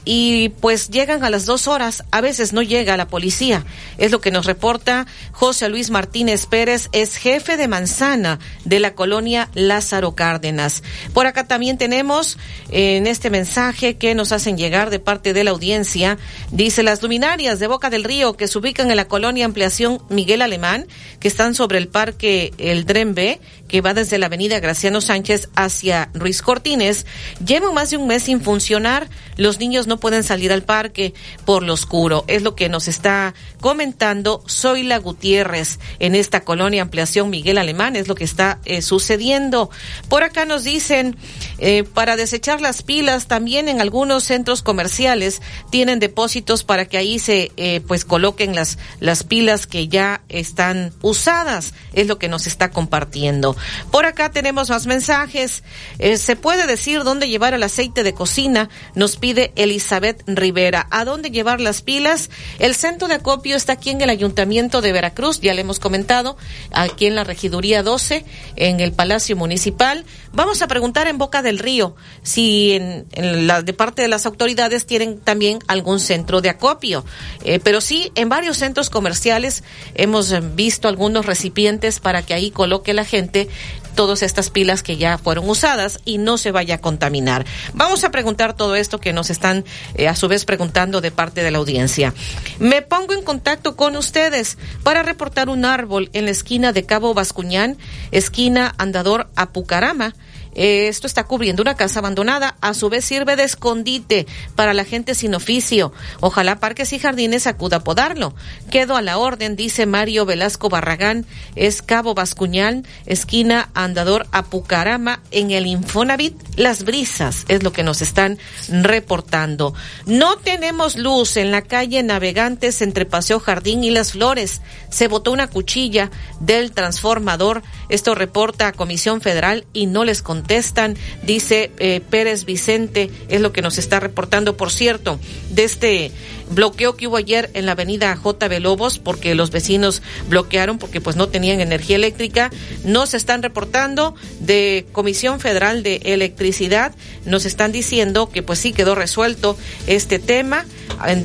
y pues llegan a las dos horas. A veces no llega la policía. Es lo que nos reporta José Luis Martínez Pérez, es jefe de manzana de la colonia Lázaro Cárdenas. Por acá también tenemos en este mensaje que nos hacen llegar de parte de la audiencia. Dice las luminarias de Boca del Río que se ubican en la colonia Ampliación Miguel Alemán, que están sobre el parque El Drembe, que va desde la avenida Graciano Sánchez hacia Ruiz Cortines, llevan más de un mes sin funcionar. Los niños no pueden salir al parque por lo oscuro. Es lo que nos está comentando Zoila Gutiérrez en esta colonia Ampliación Miguel Alemán. Es lo que está eh, sucediendo. Por acá nos dicen, eh, para desechar las pilas, también en algunos centros comerciales tienen depósitos para que ahí se eh, pues coloquen las, las pilas que ya están usadas. Es lo que nos está compartiendo. Por acá tenemos más mensajes. Eh, se puede decir dónde llevar el aceite de cocina, nos pide Elizabeth Rivera. ¿A dónde llevar las pilas? El centro de acopio está aquí en el Ayuntamiento de Veracruz, ya le hemos comentado, aquí en la Regiduría 12, en el Palacio Municipal. Vamos a preguntar en Boca del Río si de parte de las autoridades tienen también algún centro de acopio. Eh, pero sí, en varios centros comerciales hemos visto algunos recipientes para que ahí coloque la gente todas estas pilas que ya fueron usadas y no se vaya a contaminar. Vamos a preguntar todo esto que nos están eh, a su vez preguntando de parte de la audiencia. Me pongo en contacto con ustedes para reportar un árbol en la esquina de Cabo Bascuñán, esquina Andador Apucarama esto está cubriendo una casa abandonada. A su vez sirve de escondite para la gente sin oficio. Ojalá Parques y Jardines acuda a podarlo. Quedo a la orden, dice Mario Velasco Barragán. Es Cabo Bascuñán, esquina Andador Apucarama, en el Infonavit. Las brisas es lo que nos están reportando. No tenemos luz en la calle Navegantes entre Paseo Jardín y Las Flores. Se botó una cuchilla del transformador. Esto reporta a Comisión Federal y no les contesta contestan, dice eh, Pérez Vicente, es lo que nos está reportando, por cierto, de este bloqueo que hubo ayer en la avenida JB Lobos, porque los vecinos bloquearon porque pues no tenían energía eléctrica, nos están reportando de Comisión Federal de Electricidad, nos están diciendo que pues sí quedó resuelto este tema.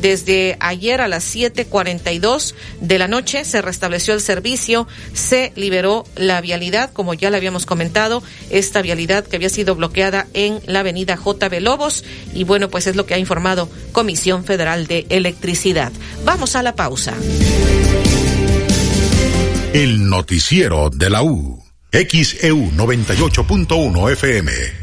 Desde ayer a las 7:42 de la noche se restableció el servicio, se liberó la vialidad, como ya le habíamos comentado, esta vialidad que había sido bloqueada en la avenida JB Lobos. Y bueno, pues es lo que ha informado Comisión Federal de Electricidad. Vamos a la pausa. El noticiero de la U. XEU 98.1 FM.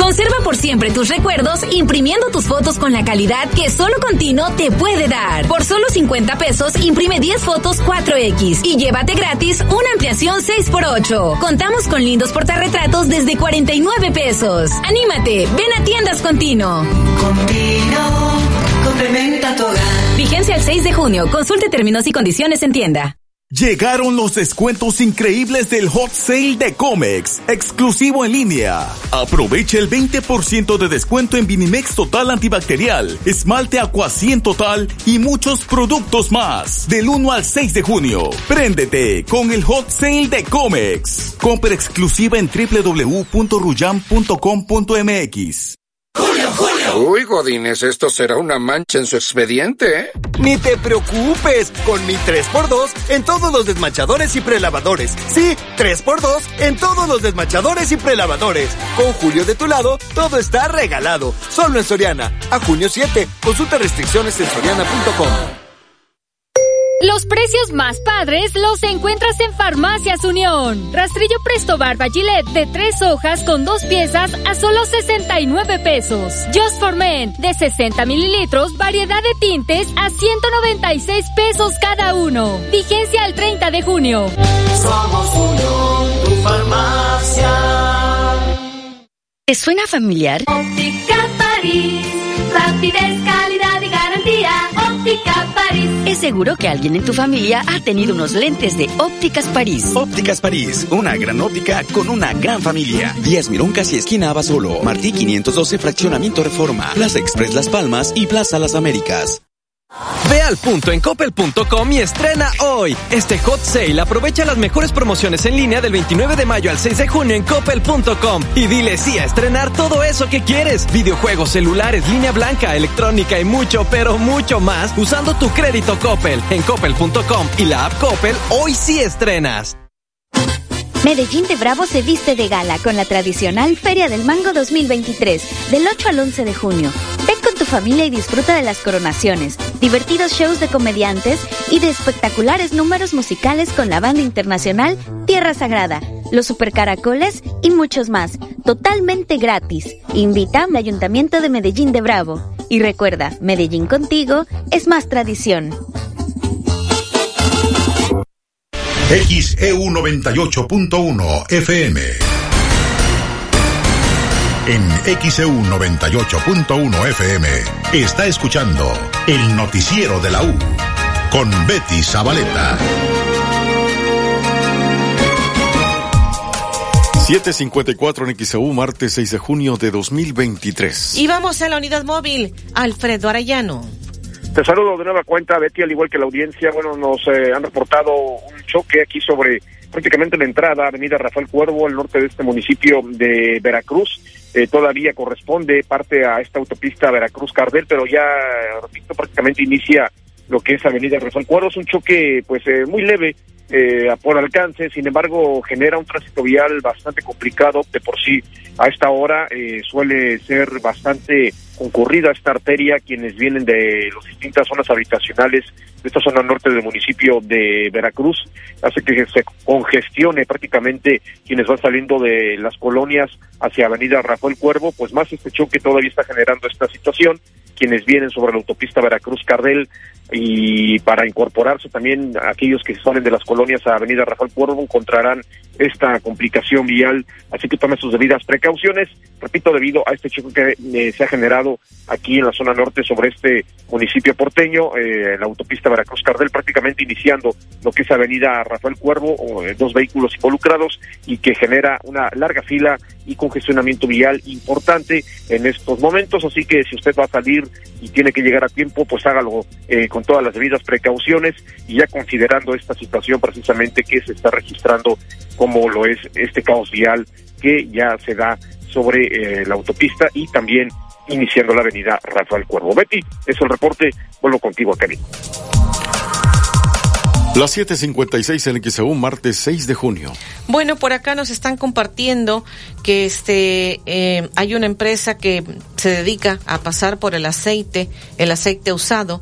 Conserva por siempre tus recuerdos imprimiendo tus fotos con la calidad que solo Continuo te puede dar. Por solo 50 pesos imprime 10 fotos 4X y llévate gratis una ampliación 6x8. Contamos con lindos portarretratos desde 49 pesos. Anímate, ven a tiendas Continuo. Continuo, complementa tu hogar. Vigencia el 6 de junio. Consulte términos y condiciones en tienda. Llegaron los descuentos increíbles del Hot Sale de Comex, exclusivo en línea. Aprovecha el 20% de descuento en Vinimex Total Antibacterial, esmalte Aqua 100 Total y muchos productos más. Del 1 al 6 de junio. Préndete con el Hot Sale de Comex. Compra exclusiva en www.ruyam.com.mx. Julio, Julio. Uy, Godines, esto será una mancha en su expediente, ¿eh? Ni te preocupes, con mi 3x2 en todos los desmanchadores y prelavadores. Sí, 3x2 en todos los desmanchadores y prelavadores. Con Julio de tu lado, todo está regalado. Solo en Soriana. A junio 7. Consulta restricciones en soriana.com. Los precios más padres los encuentras en Farmacias Unión. Rastrillo Presto Barba Gillette de tres hojas con dos piezas a solo 69 pesos. Just for Men de 60 mililitros, variedad de tintes a 196 pesos cada uno. Vigencia al 30 de junio. Somos Unión, tu farmacia. ¿Te suena familiar? Óptica París, rapidez. Óptica París. Es seguro que alguien en tu familia ha tenido unos lentes de Ópticas París. Ópticas París, una gran óptica con una gran familia. Díaz Mirón casi esquina Abasolo. Martí 512 Fraccionamiento Reforma. Plaza Express Las Palmas y Plaza Las Américas. Ve al punto en coppel.com y estrena hoy. Este hot sale aprovecha las mejores promociones en línea del 29 de mayo al 6 de junio en coppel.com y dile sí a estrenar todo eso que quieres. Videojuegos, celulares, línea blanca, electrónica y mucho, pero mucho más usando tu crédito Coppel en coppel.com y la app Coppel. Hoy sí estrenas. Medellín de Bravo se viste de gala con la tradicional Feria del Mango 2023, del 8 al 11 de junio. Familia y disfruta de las coronaciones, divertidos shows de comediantes y de espectaculares números musicales con la banda internacional Tierra Sagrada, los Supercaracoles y muchos más, totalmente gratis. Invita al Ayuntamiento de Medellín de Bravo. Y recuerda, Medellín contigo es más tradición. XEU 98.1 FM. En XEU 98.1 FM está escuchando el noticiero de la U con Betty Zabaleta. 754 en XEU, martes 6 de junio de 2023. Y vamos a la unidad móvil, Alfredo Arellano. Te saludo de nueva cuenta, Betty, al igual que la audiencia. Bueno, nos eh, han reportado un choque aquí sobre prácticamente la entrada, Avenida Rafael Cuervo, al norte de este municipio de Veracruz. Eh, todavía corresponde parte a esta autopista Veracruz-Cardel, pero ya, repito, prácticamente inicia lo que es Avenida Rafael Cuervo. Es un choque, pues, eh, muy leve eh, por alcance, sin embargo, genera un tránsito vial bastante complicado. De por sí, a esta hora eh, suele ser bastante concurrida esta arteria, quienes vienen de las distintas zonas habitacionales de esta zona norte del municipio de Veracruz, hace que se congestione prácticamente quienes van saliendo de las colonias hacia Avenida Rafael Cuervo, pues más este choque todavía está generando esta situación, quienes vienen sobre la autopista Veracruz-Cardel y para incorporarse también aquellos que salen de las colonias a Avenida Rafael Cuervo encontrarán esta complicación vial, así que tomen sus debidas precauciones, repito, debido a este choque que eh, se ha generado aquí en la zona norte sobre este municipio porteño, eh, la autopista Veracruz Cardel, prácticamente iniciando lo que es Avenida Rafael Cuervo, eh, dos vehículos involucrados y que genera una larga fila y congestionamiento vial importante en estos momentos, así que si usted va a salir y tiene que llegar a tiempo, pues hágalo eh, con todas las debidas precauciones y ya considerando esta situación precisamente que se está registrando como lo es este caos vial que ya se da sobre eh, la autopista y también iniciando la avenida Rafael Cuervo. Betty, es el reporte, vuelvo contigo Kevin. Las 7:56 en XEU, martes 6 de junio. Bueno, por acá nos están compartiendo que este eh, hay una empresa que se dedica a pasar por el aceite, el aceite usado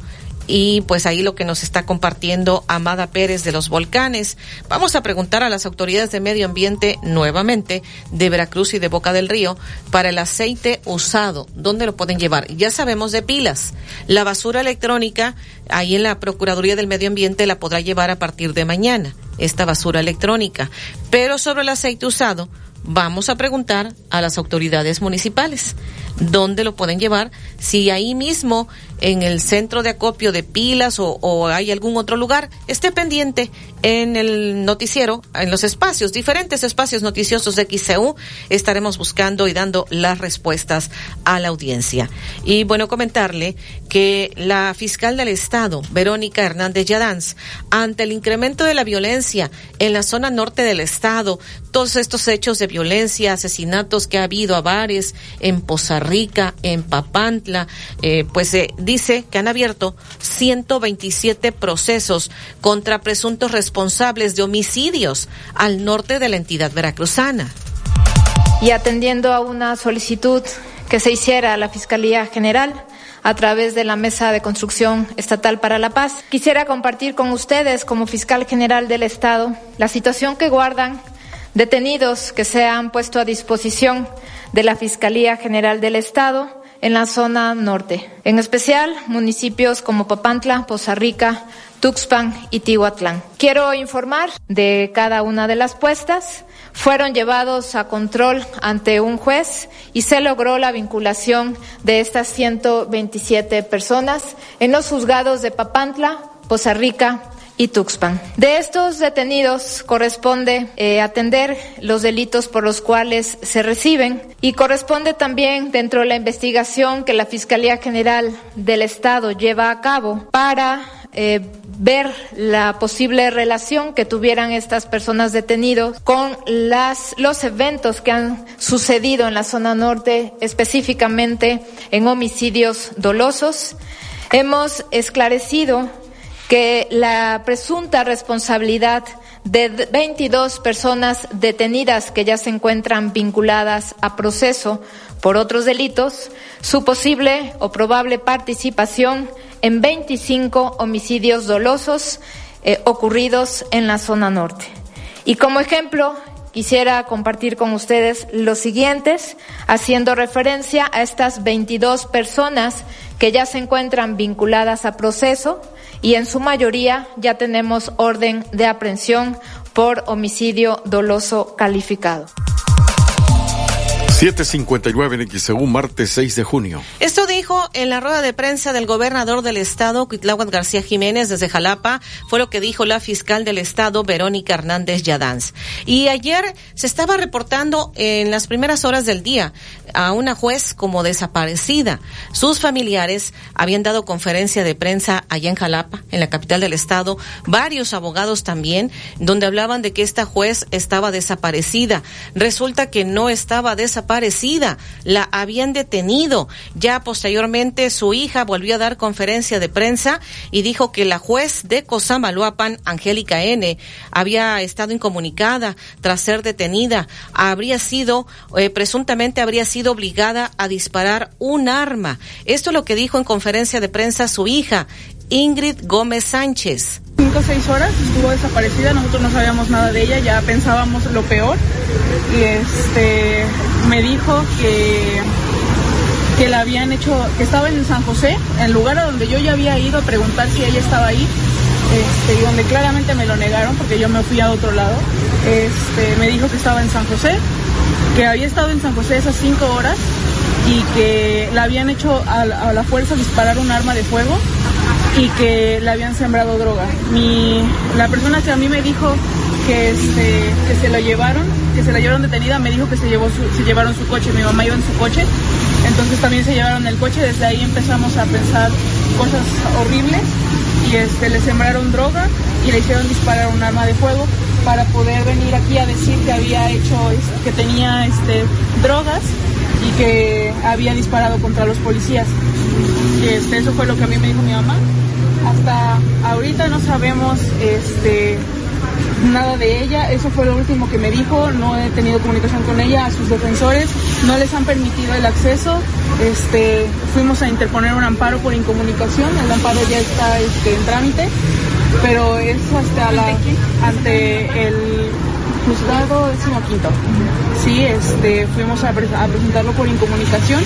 y pues ahí lo que nos está compartiendo Amada Pérez de los Volcanes. Vamos a preguntar a las autoridades de medio ambiente nuevamente de Veracruz y de Boca del Río para el aceite usado, ¿dónde lo pueden llevar? Ya sabemos de pilas. La basura electrónica, ahí en la Procuraduría del Medio Ambiente la podrá llevar a partir de mañana, esta basura electrónica. Pero sobre el aceite usado, vamos a preguntar a las autoridades municipales dónde lo pueden llevar, si ahí mismo en el centro de acopio de pilas o, hay algún otro lugar, esté pendiente en el noticiero, en los espacios, diferentes espacios noticiosos de XCU, estaremos buscando y dando las respuestas a la audiencia. Y bueno, comentarle que la fiscal del Estado, Verónica Hernández Yadanz, ante el incremento de la violencia en la zona norte del Estado, todos estos hechos de violencia, asesinatos que ha habido a bares en Poza Rica, en Papantla, eh, pues eh, dice que han abierto 127 procesos contra presuntos responsables de homicidios al norte de la entidad veracruzana. Y atendiendo a una solicitud que se hiciera a la Fiscalía General, a través de la Mesa de Construcción Estatal para la Paz. Quisiera compartir con ustedes, como fiscal general del Estado, la situación que guardan detenidos que se han puesto a disposición de la Fiscalía General del Estado en la zona norte, en especial municipios como Papantla, Poza Rica, Tuxpan y Tihuatlán. Quiero informar de cada una de las puestas. Fueron llevados a control ante un juez y se logró la vinculación de estas 127 personas en los juzgados de Papantla, Poza Rica, y Tuxpan. De estos detenidos corresponde eh, atender los delitos por los cuales se reciben y corresponde también dentro de la investigación que la Fiscalía General del Estado lleva a cabo para eh, ver la posible relación que tuvieran estas personas detenidos con las, los eventos que han sucedido en la zona norte, específicamente en homicidios dolosos. Hemos esclarecido que la presunta responsabilidad de 22 personas detenidas que ya se encuentran vinculadas a proceso por otros delitos, su posible o probable participación en 25 homicidios dolosos eh, ocurridos en la zona norte. Y como ejemplo, quisiera compartir con ustedes los siguientes, haciendo referencia a estas 22 personas que ya se encuentran vinculadas a proceso y en su mayoría ya tenemos orden de aprehensión por homicidio doloso calificado. 759 en XEU, martes 6 de junio. Esto dijo en la rueda de prensa del gobernador del estado, Cuitláhuac García Jiménez, desde Jalapa, fue lo que dijo la fiscal del estado, Verónica Hernández Yadanz. Y ayer se estaba reportando en las primeras horas del día a una juez como desaparecida. Sus familiares habían dado conferencia de prensa allá en Jalapa, en la capital del estado, varios abogados también, donde hablaban de que esta juez estaba desaparecida. Resulta que no estaba desaparecida La habían detenido. Ya posteriormente su hija volvió a dar conferencia de prensa y dijo que la juez de Cosamaluapan, Angélica N., había estado incomunicada tras ser detenida. Habría sido, eh, presuntamente habría sido obligada a disparar un arma. Esto es lo que dijo en conferencia de prensa su hija, Ingrid Gómez Sánchez. Cinco o seis horas estuvo desaparecida, nosotros no sabíamos nada de ella, ya pensábamos lo peor. Y este me dijo que que la habían hecho, que estaba en San José, en el lugar a donde yo ya había ido a preguntar si ella estaba ahí, este, y donde claramente me lo negaron porque yo me fui a otro lado. Este, me dijo que estaba en San José, que había estado en San José esas cinco horas y que la habían hecho a, a la fuerza disparar un arma de fuego y que le habían sembrado droga. Mi, la persona que a mí me dijo que, este, que se la llevaron, que se la llevaron detenida, me dijo que se, llevó se llevaron su coche, mi mamá iba en su coche, entonces también se llevaron el coche, desde ahí empezamos a pensar cosas horribles y este, le sembraron droga y le hicieron disparar un arma de fuego para poder venir aquí a decir que había hecho, que tenía este, drogas y que había disparado contra los policías. Y este, eso fue lo que a mí me dijo mi mamá. Hasta ahorita no sabemos este, nada de ella, eso fue lo último que me dijo, no he tenido comunicación con ella, a sus defensores. No les han permitido el acceso, este, fuimos a interponer un amparo por incomunicación, el amparo ya está este, en trámite, pero es hasta la, ante el juzgado décimo quinto. Sí, este, fuimos a, a presentarlo por incomunicación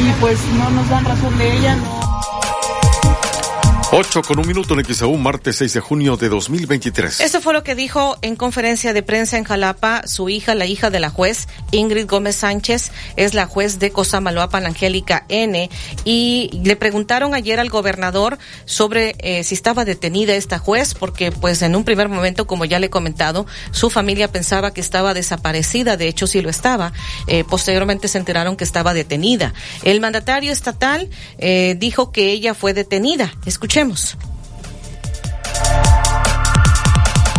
y pues no nos dan razón de ella, no 8 con un minuto en XAU, martes 6 de junio de 2023. Esto fue lo que dijo en conferencia de prensa en Jalapa su hija, la hija de la juez, Ingrid Gómez Sánchez, es la juez de Cosamaloapan, Angélica N. Y le preguntaron ayer al gobernador sobre eh, si estaba detenida esta juez, porque pues en un primer momento, como ya le he comentado, su familia pensaba que estaba desaparecida, de hecho sí lo estaba. Eh, posteriormente se enteraron que estaba detenida. El mandatario estatal eh, dijo que ella fue detenida. Escuchemos.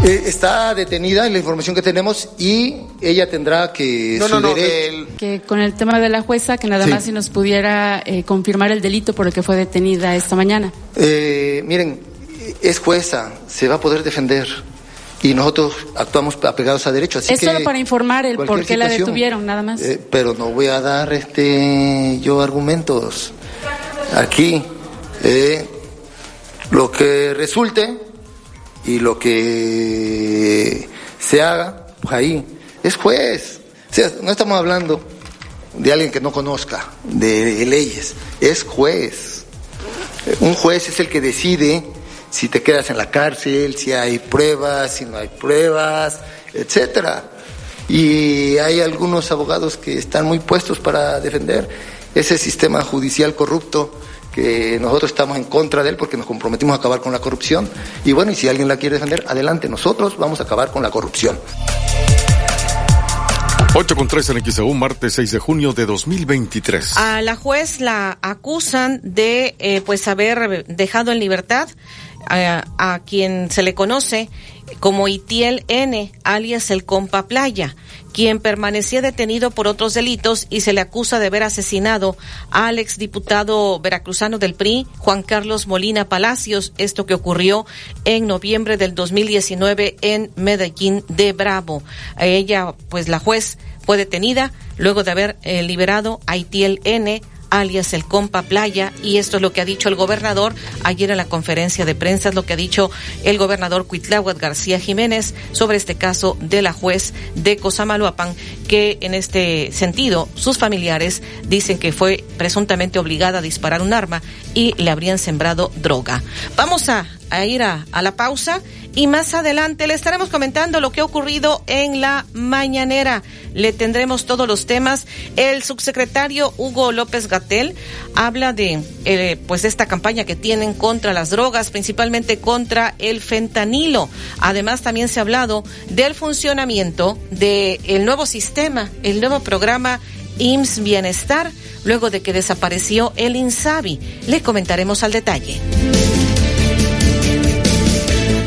Eh, está detenida en la información que tenemos y ella tendrá que no, no, no, que con el tema de la jueza que nada sí. más si nos pudiera eh, confirmar el delito por el que fue detenida esta mañana. Eh, miren, es jueza, se va a poder defender y nosotros actuamos apegados a derecho. Así es que solo para informar el por qué la detuvieron, nada más. Eh, pero no voy a dar este yo argumentos. aquí eh, lo que resulte y lo que se haga, pues ahí es juez. O sea, no estamos hablando de alguien que no conozca de leyes, es juez. Un juez es el que decide si te quedas en la cárcel, si hay pruebas, si no hay pruebas, etcétera. Y hay algunos abogados que están muy puestos para defender ese sistema judicial corrupto que nosotros estamos en contra de él porque nos comprometimos a acabar con la corrupción. Y bueno, y si alguien la quiere defender, adelante, nosotros vamos a acabar con la corrupción. 8 con 3 en XAU, martes 6 de junio de 2023. A la juez la acusan de eh, pues haber dejado en libertad a, a quien se le conoce como Itiel N, alias el Compa Playa, quien permanecía detenido por otros delitos y se le acusa de haber asesinado al exdiputado veracruzano del PRI, Juan Carlos Molina Palacios, esto que ocurrió en noviembre del 2019 en Medellín de Bravo. Ella, pues la juez, fue detenida luego de haber eh, liberado a Itiel N alias el compa playa y esto es lo que ha dicho el gobernador ayer en la conferencia de prensa es lo que ha dicho el gobernador Cuitláhuac García Jiménez sobre este caso de la juez de Cosamaloapan que en este sentido sus familiares dicen que fue presuntamente obligada a disparar un arma y le habrían sembrado droga. Vamos a, a ir a, la pausa y más adelante le estaremos comentando lo que ha ocurrido en la mañanera. Le tendremos todos los temas. El subsecretario Hugo López Gatel habla de eh, pues esta campaña que tienen contra las drogas, principalmente contra el fentanilo. Además también se ha hablado del funcionamiento del el nuevo sistema, el nuevo programa IMSS Bienestar, luego de que desapareció el INSABI. Le comentaremos al detalle.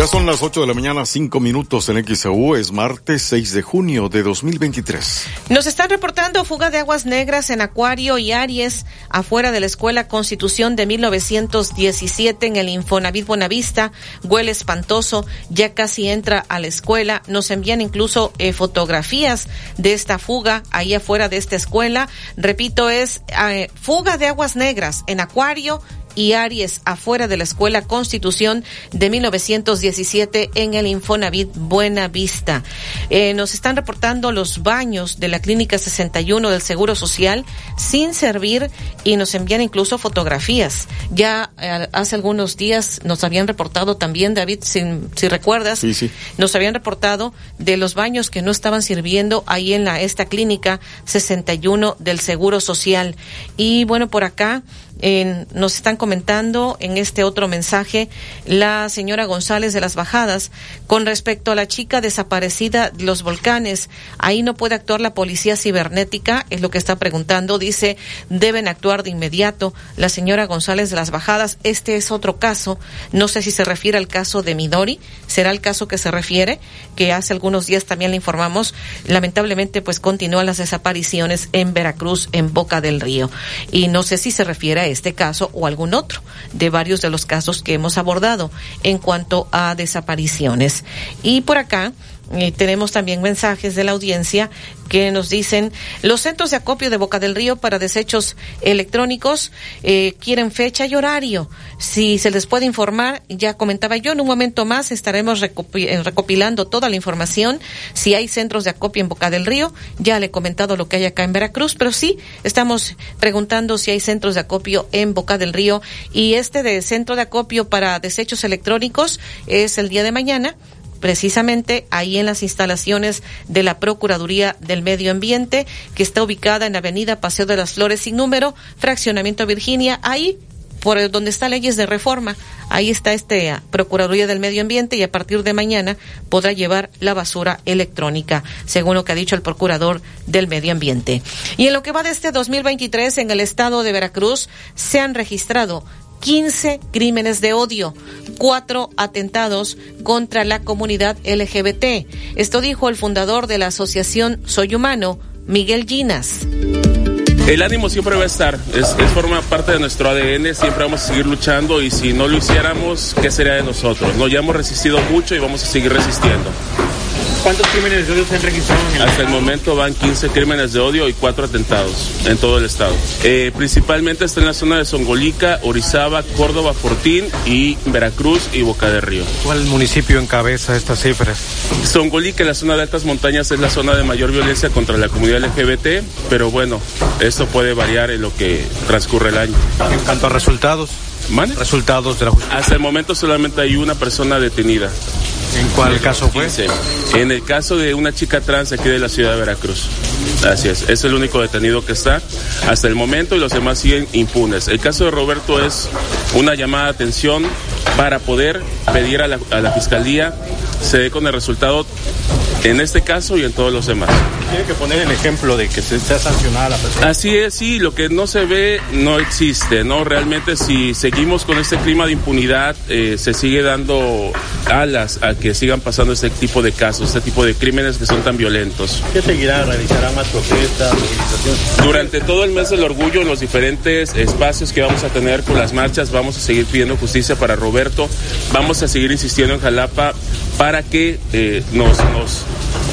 Ya son las 8 de la mañana, 5 minutos en XAU. Es martes 6 de junio de 2023. Nos están reportando fuga de aguas negras en Acuario y Aries afuera de la Escuela Constitución de 1917 en el Infonavit Buenavista. Huele espantoso, ya casi entra a la escuela. Nos envían incluso eh, fotografías de esta fuga ahí afuera de esta escuela. Repito, es eh, fuga de aguas negras en Acuario y Aries afuera de la Escuela Constitución de 1917 en el Infonavit Buena Vista. Eh, nos están reportando los baños de la Clínica 61 del Seguro Social sin servir y nos envían incluso fotografías. Ya eh, hace algunos días nos habían reportado también, David, si, si recuerdas, Sí, sí. nos habían reportado de los baños que no estaban sirviendo ahí en la esta clínica 61 del Seguro Social. Y bueno, por acá eh, nos están comentando en este otro mensaje la señora González de las Bajadas con respecto a la chica desaparecida de los volcanes. Ahí no puede actuar la policía cibernética, es lo que está preguntando. Dice, deben actuar de inmediato. La señora González de las Bajadas, este es otro caso. No sé si se refiere al caso de Midori. Será el caso que se refiere, que hace algunos días también le informamos. Lamentablemente, pues continúan las desapariciones en Veracruz, en Boca del Río. Y no sé si se refiere a este caso o algún otro de varios de los casos que hemos abordado en cuanto a desapariciones. Y por acá eh, tenemos también mensajes de la audiencia que nos dicen los centros de acopio de Boca del Río para desechos electrónicos eh, quieren fecha y horario. Si se les puede informar, ya comentaba yo, en un momento más estaremos eh, recopilando toda la información. Si hay centros de acopio en Boca del Río, ya le he comentado lo que hay acá en Veracruz, pero sí estamos preguntando si hay centros de acopio en Boca del Río y este de centro de acopio para desechos electrónicos es el día de mañana precisamente ahí en las instalaciones de la Procuraduría del Medio Ambiente, que está ubicada en Avenida Paseo de las Flores sin número, Fraccionamiento Virginia, ahí por donde está leyes de reforma, ahí está este ah, Procuraduría del Medio Ambiente y a partir de mañana podrá llevar la basura electrónica, según lo que ha dicho el Procurador del Medio Ambiente. Y en lo que va de este 2023 en el estado de Veracruz se han registrado 15 crímenes de odio, cuatro atentados contra la comunidad LGBT. Esto dijo el fundador de la asociación Soy Humano, Miguel Ginas. El ánimo siempre va a estar, es, es, forma parte de nuestro ADN, siempre vamos a seguir luchando y si no lo hiciéramos, ¿qué sería de nosotros? No, ya hemos resistido mucho y vamos a seguir resistiendo. ¿Cuántos crímenes de odio se han registrado en el Hasta el momento van 15 crímenes de odio y 4 atentados en todo el estado. Eh, principalmente está en la zona de Songolica, Orizaba, Córdoba, Fortín y Veracruz y Boca de Río. ¿Cuál municipio encabeza estas cifras? Songolica, en la zona de altas montañas, es la zona de mayor violencia contra la comunidad LGBT, pero bueno, esto puede variar en lo que transcurre el año. En cuanto a resultados, ¿Mane? resultados de la justicia. Hasta el momento solamente hay una persona detenida. ¿En cuál caso fue? En el caso de una chica trans aquí de la ciudad de Veracruz. Así es, es el único detenido que está hasta el momento y los demás siguen impunes. El caso de Roberto es una llamada de atención para poder pedir a la, a la fiscalía se dé con el resultado en este caso y en todos los demás. Tiene que poner el ejemplo de que se sea sancionada la persona. Así es, sí, lo que no se ve no existe, ¿no? Realmente si seguimos con este clima de impunidad, eh, se sigue dando alas a que sigan pasando este tipo de casos, este tipo de crímenes que son tan violentos. ¿Qué seguirá? ¿Realizará más protestas, movilizaciones? Durante todo el mes del orgullo, en los diferentes espacios que vamos a tener con las marchas, vamos a seguir pidiendo justicia para Roberto, vamos a seguir insistiendo en Jalapa para que eh, nos, nos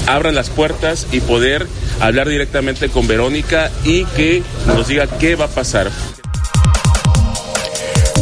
abran las puertas y poder hablar directamente con Verónica y que nos diga qué va a pasar.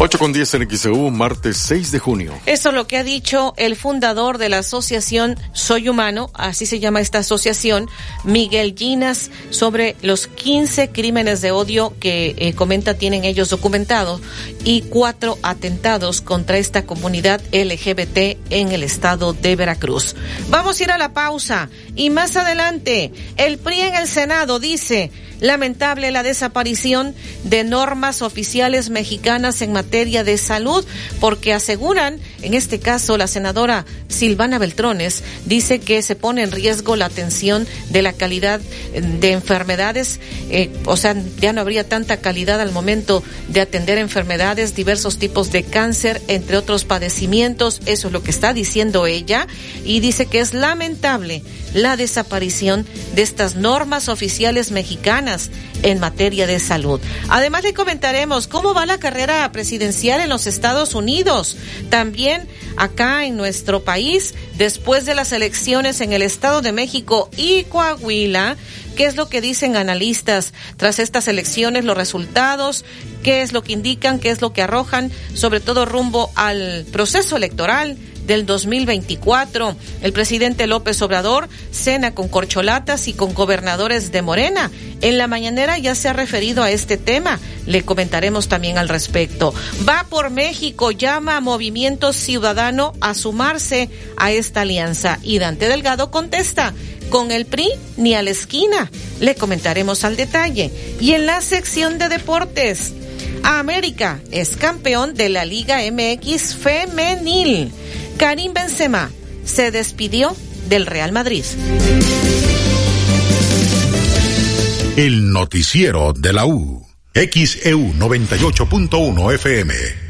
8 con 10 en XEU, martes 6 de junio. Esto es lo que ha dicho el fundador de la asociación Soy Humano, así se llama esta asociación, Miguel Ginas, sobre los 15 crímenes de odio que eh, comenta tienen ellos documentados y cuatro atentados contra esta comunidad LGBT en el estado de Veracruz. Vamos a ir a la pausa y más adelante el PRI en el Senado dice lamentable la desaparición de normas oficiales mexicanas en materia de salud, porque aseguran, en este caso la senadora Silvana Beltrones, dice que se pone en riesgo la atención de la calidad de enfermedades, eh, o sea, ya no habría tanta calidad al momento de atender enfermedades, diversos tipos de cáncer, entre otros padecimientos, eso es lo que está diciendo ella, y dice que es lamentable la desaparición de estas normas oficiales mexicanas en materia de salud. Además le comentaremos cómo va la carrera presidencial en los Estados Unidos, también acá en nuestro país, después de las elecciones en el Estado de México y Coahuila. ¿Qué es lo que dicen analistas tras estas elecciones, los resultados? ¿Qué es lo que indican? ¿Qué es lo que arrojan? Sobre todo rumbo al proceso electoral del 2024. El presidente López Obrador cena con corcholatas y con gobernadores de Morena. En la mañanera ya se ha referido a este tema. Le comentaremos también al respecto. Va por México, llama a Movimiento Ciudadano a sumarse a esta alianza. Y Dante Delgado contesta, con el PRI ni a la esquina. Le comentaremos al detalle. Y en la sección de deportes, América es campeón de la Liga MX femenil. Karim Benzema se despidió del Real Madrid. El noticiero de la U. XEU 98.1 FM.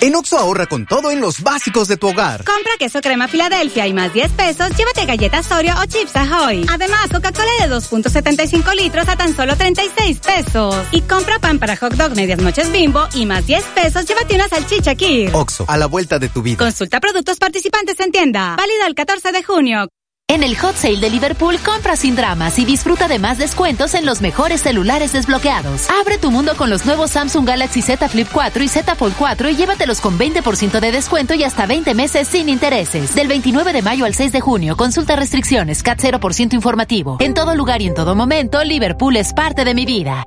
En Oxo ahorra con todo en los básicos de tu hogar. Compra queso crema Filadelfia y más 10 pesos, llévate galletas Oreo o chips Ahoy. Además, Coca-Cola de 2.75 litros a tan solo 36 pesos. Y compra pan para hot dog medias noches bimbo y más 10 pesos, llévate una salchicha Kir. Oxo, a la vuelta de tu vida. Consulta productos participantes en tienda. Válido el 14 de junio. En el Hot Sale de Liverpool compra sin dramas y disfruta de más descuentos en los mejores celulares desbloqueados. Abre tu mundo con los nuevos Samsung Galaxy Z Flip 4 y Z Fold 4 y llévatelos con 20% de descuento y hasta 20 meses sin intereses. Del 29 de mayo al 6 de junio, consulta restricciones, CAT 0% informativo. En todo lugar y en todo momento, Liverpool es parte de mi vida.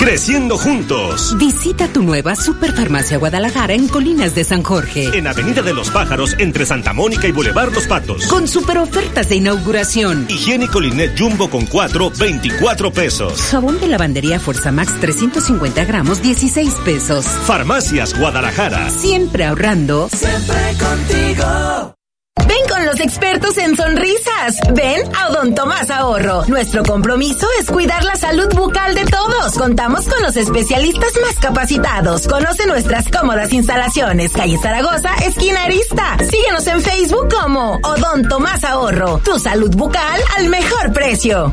Creciendo juntos. Visita tu nueva Superfarmacia Guadalajara en Colinas de San Jorge. En Avenida de los Pájaros, entre Santa Mónica y Boulevard Los Patos. Con super ofertas de inauguración. Higiénico Linet Jumbo con 4, 24 pesos. Jabón de lavandería Fuerza Max 350 gramos, 16 pesos. Farmacias Guadalajara. Siempre ahorrando. Siempre contigo. Ven con los expertos en sonrisas. Ven a Odonto Más Ahorro. Nuestro compromiso es cuidar la salud bucal de todos. Contamos con los especialistas más capacitados. Conoce nuestras cómodas instalaciones. Calle Zaragoza, esquina Arista. Síguenos en Facebook como Odonto Más Ahorro. Tu salud bucal al mejor precio.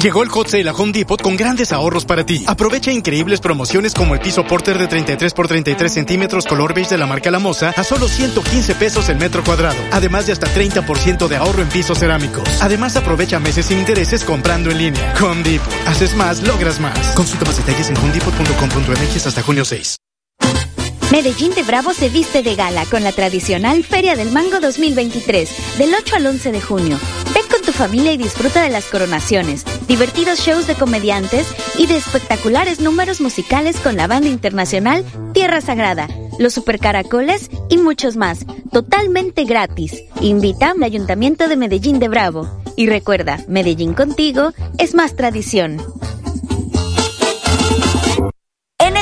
Llegó el Hot Sale a Home Depot con grandes ahorros para ti. Aprovecha increíbles promociones como el piso Porter de 33 por 33 centímetros color beige de la marca La Mosa a solo 115 pesos el metro cuadrado. Además de hasta 30% de ahorro en pisos cerámicos. Además aprovecha meses sin intereses comprando en línea. Home Depot. Haces más, logras más. Consulta más detalles en homedepot.com.mx hasta junio 6. Medellín de Bravo se viste de gala con la tradicional Feria del Mango 2023, del 8 al 11 de junio. Ven con tu familia y disfruta de las coronaciones, divertidos shows de comediantes y de espectaculares números musicales con la banda internacional Tierra Sagrada, los Supercaracoles y muchos más, totalmente gratis. Invita al Ayuntamiento de Medellín de Bravo. Y recuerda, Medellín contigo es más tradición.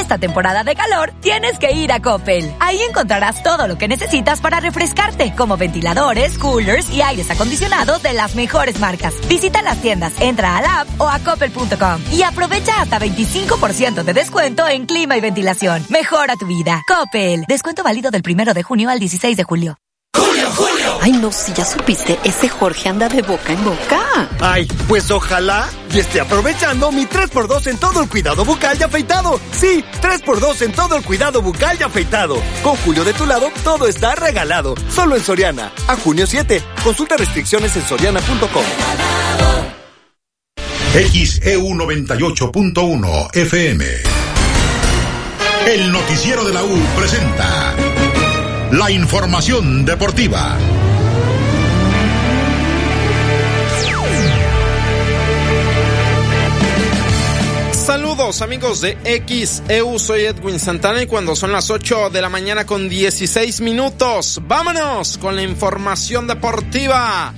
Esta temporada de calor tienes que ir a Coppel. Ahí encontrarás todo lo que necesitas para refrescarte, como ventiladores, coolers y aires acondicionados de las mejores marcas. Visita las tiendas, entra a la app o a coppel.com y aprovecha hasta 25% de descuento en clima y ventilación. Mejora tu vida. Coppel. Descuento válido del primero de junio al 16 de julio. ¡Julio, Julio! Ay, no, si ya supiste, ese Jorge anda de boca en boca. Ay, pues ojalá y esté aprovechando mi 3x2 en todo el cuidado bucal y afeitado. Sí, 3x2 en todo el cuidado bucal y afeitado. Con Julio de tu lado, todo está regalado. Solo en Soriana. A junio 7. Consulta restricciones en soriana.com. XEU 98.1 FM. El noticiero de la U presenta la información deportiva. Saludos amigos de XEU, soy Edwin Santana y cuando son las 8 de la mañana con 16 minutos, vámonos con la información deportiva.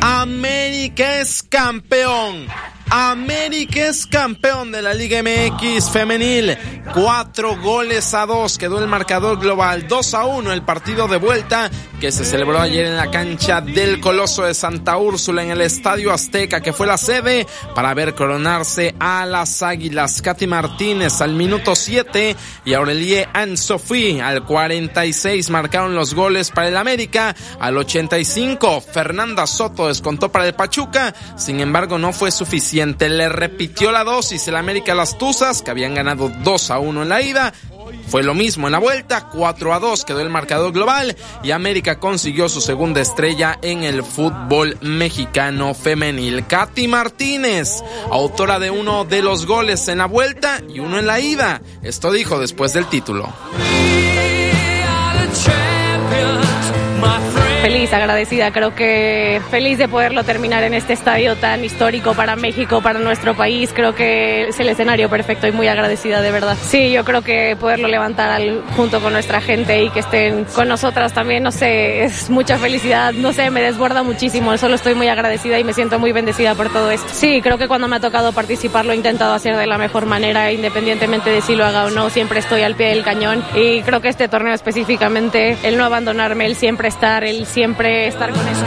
América es campeón. América es campeón de la Liga MX femenil. Cuatro goles a dos quedó el marcador global. 2 a 1 el partido de vuelta que se celebró ayer en la cancha del Coloso de Santa Úrsula en el Estadio Azteca que fue la sede para ver coronarse a las Águilas. Katy Martínez al minuto 7 y Aurelie Anne-Sophie al 46 marcaron los goles para el América. Al 85 Fernanda Soto descontó para el Pachuca. Sin embargo no fue suficiente le repitió la dosis el América Las Tuzas, que habían ganado 2 a 1 en la ida. Fue lo mismo en la vuelta, 4 a 2 quedó el marcador global y América consiguió su segunda estrella en el fútbol mexicano femenil. Katy Martínez, autora de uno de los goles en la vuelta y uno en la ida. Esto dijo después del título. Feliz, agradecida, creo que feliz de poderlo terminar en este estadio tan histórico para México, para nuestro país. Creo que es el escenario perfecto y muy agradecida de verdad. Sí, yo creo que poderlo levantar al, junto con nuestra gente y que estén con nosotras también, no sé, es mucha felicidad, no sé, me desborda muchísimo. Solo estoy muy agradecida y me siento muy bendecida por todo esto. Sí, creo que cuando me ha tocado participar lo he intentado hacer de la mejor manera, independientemente de si lo haga o no, siempre estoy al pie del cañón y creo que este torneo específicamente, el no abandonarme, el siempre estar, el siempre estar con eso.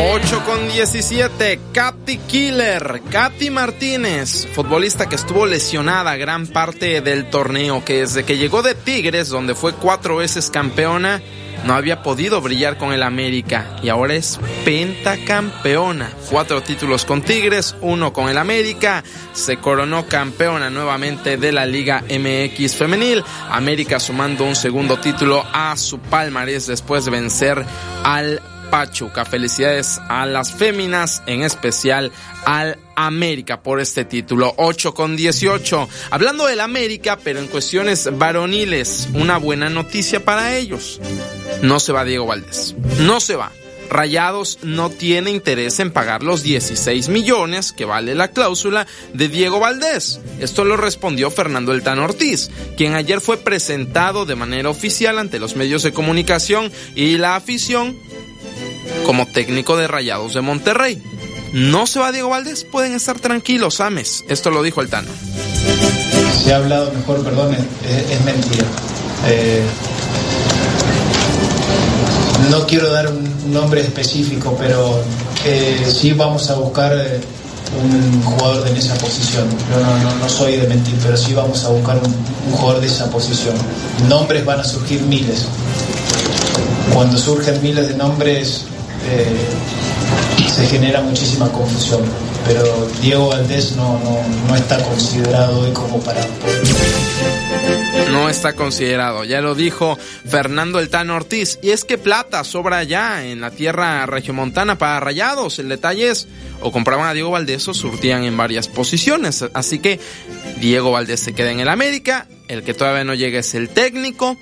8 con 17, Katy Killer, Katy Martínez, futbolista que estuvo lesionada gran parte del torneo, que desde que llegó de Tigres, donde fue cuatro veces campeona, no había podido brillar con el América y ahora es pentacampeona. Cuatro títulos con Tigres, uno con el América. Se coronó campeona nuevamente de la Liga MX femenil. América sumando un segundo título a su palmarés después de vencer al Pachuca. Felicidades a las féminas, en especial al América por este título. 8 con 18. Hablando del América, pero en cuestiones varoniles, una buena noticia para ellos. No se va Diego Valdés. No se va. Rayados no tiene interés en pagar los 16 millones que vale la cláusula de Diego Valdés. Esto lo respondió Fernando El Tan Ortiz, quien ayer fue presentado de manera oficial ante los medios de comunicación y la afición como técnico de Rayados de Monterrey. No se va Diego Valdés, pueden estar tranquilos, Ames. Esto lo dijo el Tano. Se ha hablado mejor, perdón, es, mentira. Eh, no quiero dar un nombre específico, pero eh, sí vamos a buscar eh, un jugador en esa posición. No, no, no, soy de mentir, pero sí vamos a buscar un, un jugador de esa posición. Nombres van a surgir miles. Cuando surgen miles de nombres, eh, se genera muchísima confusión. Pero Diego Valdés no, no, no está considerado hoy como para no está considerado. Ya lo dijo Fernando El Tano Ortiz. Y es que plata sobra ya en la tierra regiomontana para rayados. El detalle es, o compraban a Diego Valdés o surtían en varias posiciones. Así que Diego Valdés se queda en el América. El que todavía no llega es el técnico.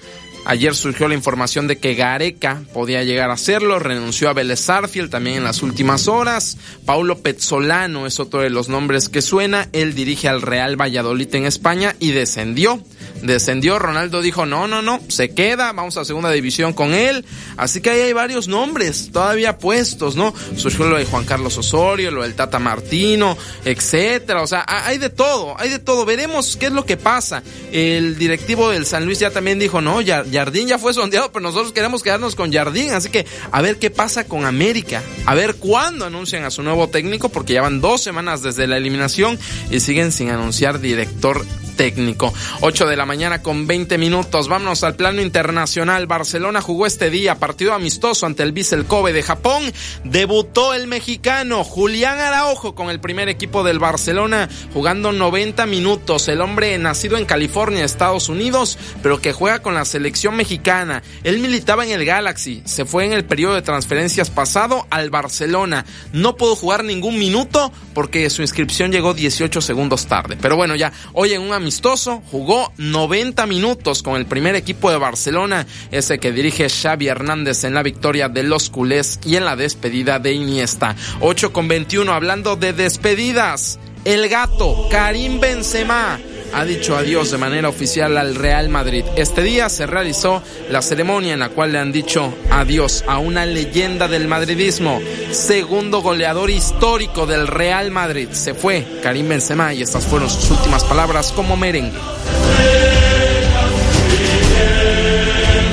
Ayer surgió la información de que Gareca podía llegar a hacerlo, renunció a Vélez Sarfield también en las últimas horas. Paulo Pezzolano es otro de los nombres que suena. Él dirige al Real Valladolid en España y descendió descendió. Ronaldo dijo, no, no, no, se queda, vamos a segunda división con él. Así que ahí hay varios nombres todavía puestos, ¿no? Surgió lo de Juan Carlos Osorio, lo del Tata Martino, etcétera. O sea, hay de todo, hay de todo. Veremos qué es lo que pasa. El directivo del San Luis ya también dijo, no, Jardín ya fue sondeado, pero nosotros queremos quedarnos con Jardín. Así que a ver qué pasa con América. A ver cuándo anuncian a su nuevo técnico, porque ya van dos semanas desde la eliminación y siguen sin anunciar director técnico. 8 de la mañana con 20 minutos. Vámonos al plano internacional. Barcelona jugó este día partido amistoso ante el Vissel Kobe de Japón. Debutó el mexicano Julián Araujo con el primer equipo del Barcelona jugando 90 minutos. El hombre nacido en California, Estados Unidos, pero que juega con la selección mexicana. Él militaba en el Galaxy. Se fue en el periodo de transferencias pasado al Barcelona. No pudo jugar ningún minuto porque su inscripción llegó 18 segundos tarde. Pero bueno, ya hoy en un amistoso, jugó 90 minutos con el primer equipo de Barcelona, ese que dirige Xavi Hernández en la victoria de los culés y en la despedida de Iniesta. 8 con 21, hablando de despedidas. El gato, Karim Benzema ha dicho adiós de manera oficial al Real Madrid. Este día se realizó la ceremonia en la cual le han dicho adiós a una leyenda del madridismo, segundo goleador histórico del Real Madrid. Se fue Karim Benzema y estas fueron sus últimas palabras como merengue.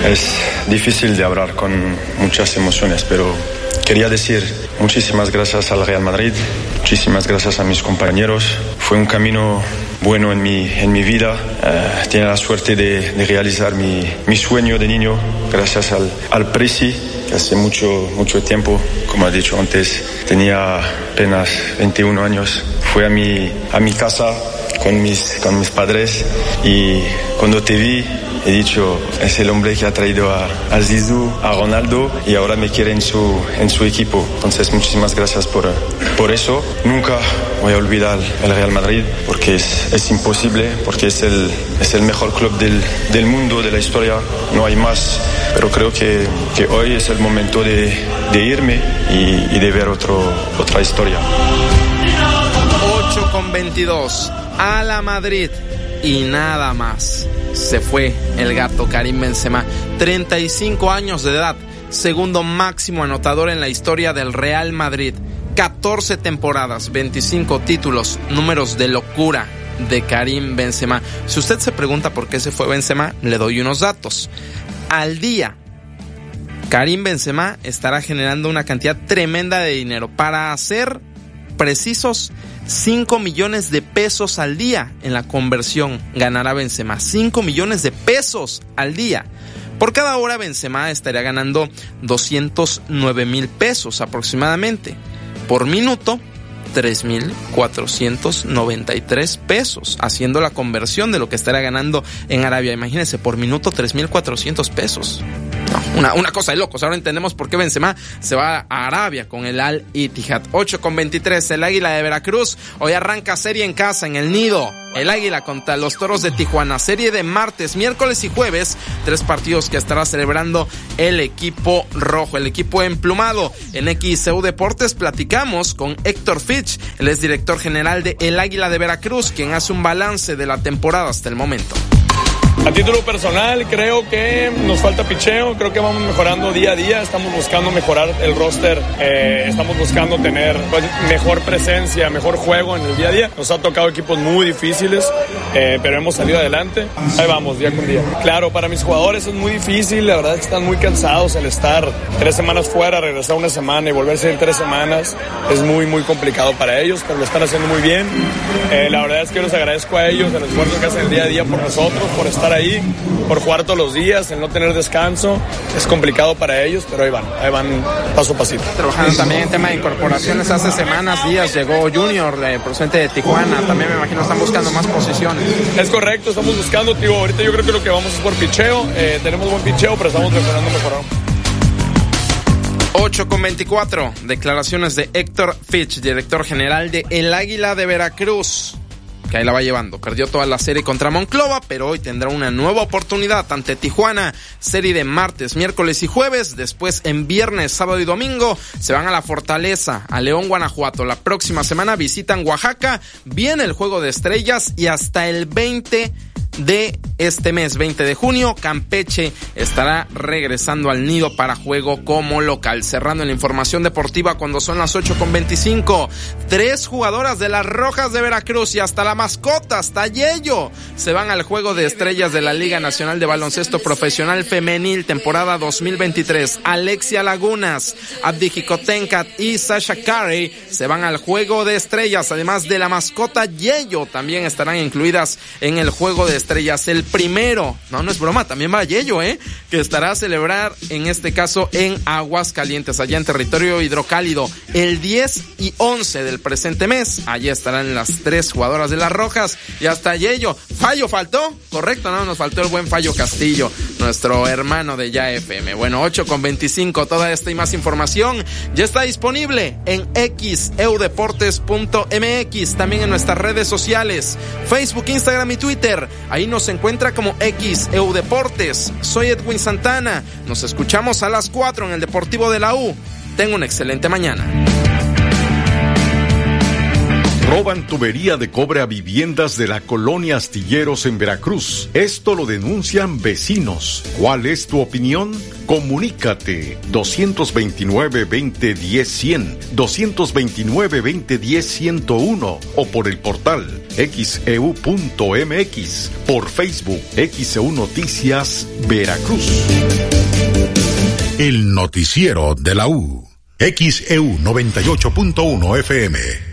Es difícil de hablar con muchas emociones, pero quería decir muchísimas gracias al Real Madrid, muchísimas gracias a mis compañeros. Fue un camino bueno en mi, en mi vida. Uh, tiene la suerte de, de realizar mi, mi, sueño de niño gracias al, al Presi, hace mucho, mucho tiempo, como ha dicho antes, tenía apenas 21 años. Fue a mi, a mi casa con mis, con mis padres y cuando te vi he dicho, es el hombre que ha traído a, a a Ronaldo y ahora me quiere en su, en su equipo. Entonces, muchísimas gracias por, por eso. Nunca voy a olvidar el Real Madrid porque es, es imposible, porque es el, es el mejor club del, del mundo, de la historia. No hay más pero creo que, que hoy es el momento de, de irme y, y, de ver otro, otra historia. 8 con 22 a la Madrid y nada más. Se fue el gato Karim Benzema, 35 años de edad, segundo máximo anotador en la historia del Real Madrid. 14 temporadas, 25 títulos, números de locura de Karim Benzema. Si usted se pregunta por qué se fue Benzema, le doy unos datos. Al día, Karim Benzema estará generando una cantidad tremenda de dinero. Para ser precisos, 5 millones de pesos al día en la conversión ganará Benzema. 5 millones de pesos al día. Por cada hora Benzema estaría ganando 209 mil pesos aproximadamente. Por minuto, 3.493 pesos, haciendo la conversión de lo que estaría ganando en Arabia. Imagínense, por minuto 3.400 pesos. Una, una, cosa de locos. Ahora entendemos por qué Benzema se va a Arabia con el Al Ittihad. 8 con 23, el Águila de Veracruz. Hoy arranca serie en casa, en el Nido. El Águila contra los Toros de Tijuana. Serie de martes, miércoles y jueves. Tres partidos que estará celebrando el equipo rojo, el equipo emplumado. En XCU Deportes platicamos con Héctor Fitch. Él es director general de El Águila de Veracruz, quien hace un balance de la temporada hasta el momento. A título personal, creo que nos falta picheo, creo que vamos mejorando día a día, estamos buscando mejorar el roster, eh, estamos buscando tener pues, mejor presencia, mejor juego en el día a día. Nos ha tocado equipos muy difíciles, eh, pero hemos salido adelante. Ahí vamos, día con día. Claro, para mis jugadores es muy difícil, la verdad es que están muy cansados el estar tres semanas fuera, regresar una semana y volverse ir tres semanas. Es muy, muy complicado para ellos, pero lo están haciendo muy bien. Eh, la verdad es que les agradezco a ellos el esfuerzo que hacen el día a día por nosotros, por estar ahí, por jugar todos los días, el no tener descanso. Es complicado para ellos, pero ahí van, ahí van paso a pasito. Trabajando también en tema de incorporaciones, hace semanas, días llegó Junior, eh, procedente de Tijuana, también me imagino están buscando más posiciones. Es correcto, estamos buscando, tío, ahorita yo creo que lo que vamos es por picheo, eh, tenemos buen picheo, pero estamos mejorando, mejorando. 8 con 24, declaraciones de Héctor Fitch, director general de El Águila de Veracruz que ahí la va llevando. Perdió toda la serie contra Monclova, pero hoy tendrá una nueva oportunidad ante Tijuana. Serie de martes, miércoles y jueves. Después en viernes, sábado y domingo se van a la Fortaleza, a León, Guanajuato. La próxima semana visitan Oaxaca. Viene el juego de estrellas y hasta el 20 de este mes 20 de junio, Campeche estará regresando al nido para juego como local. Cerrando la información deportiva cuando son las 8 con 25. Tres jugadoras de las Rojas de Veracruz y hasta la mascota, hasta Yello, se van al juego de estrellas de la Liga Nacional de Baloncesto Profesional Femenil temporada 2023. Alexia Lagunas, Abdi Jicotencat y Sasha Carey se van al juego de estrellas. Además de la mascota Yello, también estarán incluidas en el juego de estrellas. El primero, no, no es broma, también va Yello, ¿eh? Que estará a celebrar, en este caso, en Aguas Calientes, allá en territorio hidrocálido, el 10 y 11 del presente mes. Allí estarán las tres jugadoras de las Rojas y hasta Yello. Fallo faltó, correcto, no, nos faltó el buen Fallo Castillo, nuestro hermano de Ya FM. Bueno, 8 con 25, toda esta y más información ya está disponible en xeudeportes.mx, también en nuestras redes sociales, Facebook, Instagram y Twitter. Ahí nos encuentra como XEU Deportes. Soy Edwin Santana. Nos escuchamos a las 4 en el Deportivo de la U. Tengo una excelente mañana. Roban tubería de cobre a viviendas de la colonia Astilleros en Veracruz. Esto lo denuncian vecinos. ¿Cuál es tu opinión? Comunícate 229-2010-100, 229-2010-101 o por el portal xeu.mx, por Facebook XEU Noticias Veracruz. El noticiero de la U. XEU 98.1 FM.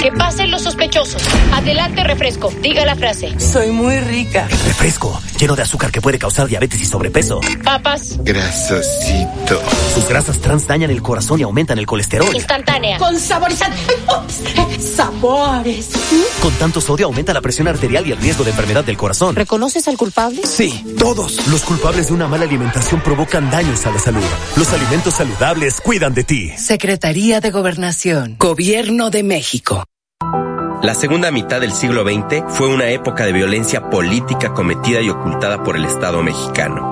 Que pasen los sospechosos. Adelante, refresco. Diga la frase. Soy muy rica. Refresco, lleno de azúcar que puede causar diabetes y sobrepeso. Papas. Grasosito. Sus grasas trans dañan el corazón y aumentan el colesterol. Instantánea. Con saborizante. Sabores. Con tanto sodio aumenta la presión arterial y el riesgo de enfermedad del corazón. ¿Reconoces al culpable? Sí, todos. Los culpables de una mala alimentación provocan daños a la salud. Los alimentos saludables cuidan de ti. Secretaría de Gobernación. Gobierno de México. La segunda mitad del siglo XX fue una época de violencia política cometida y ocultada por el Estado mexicano.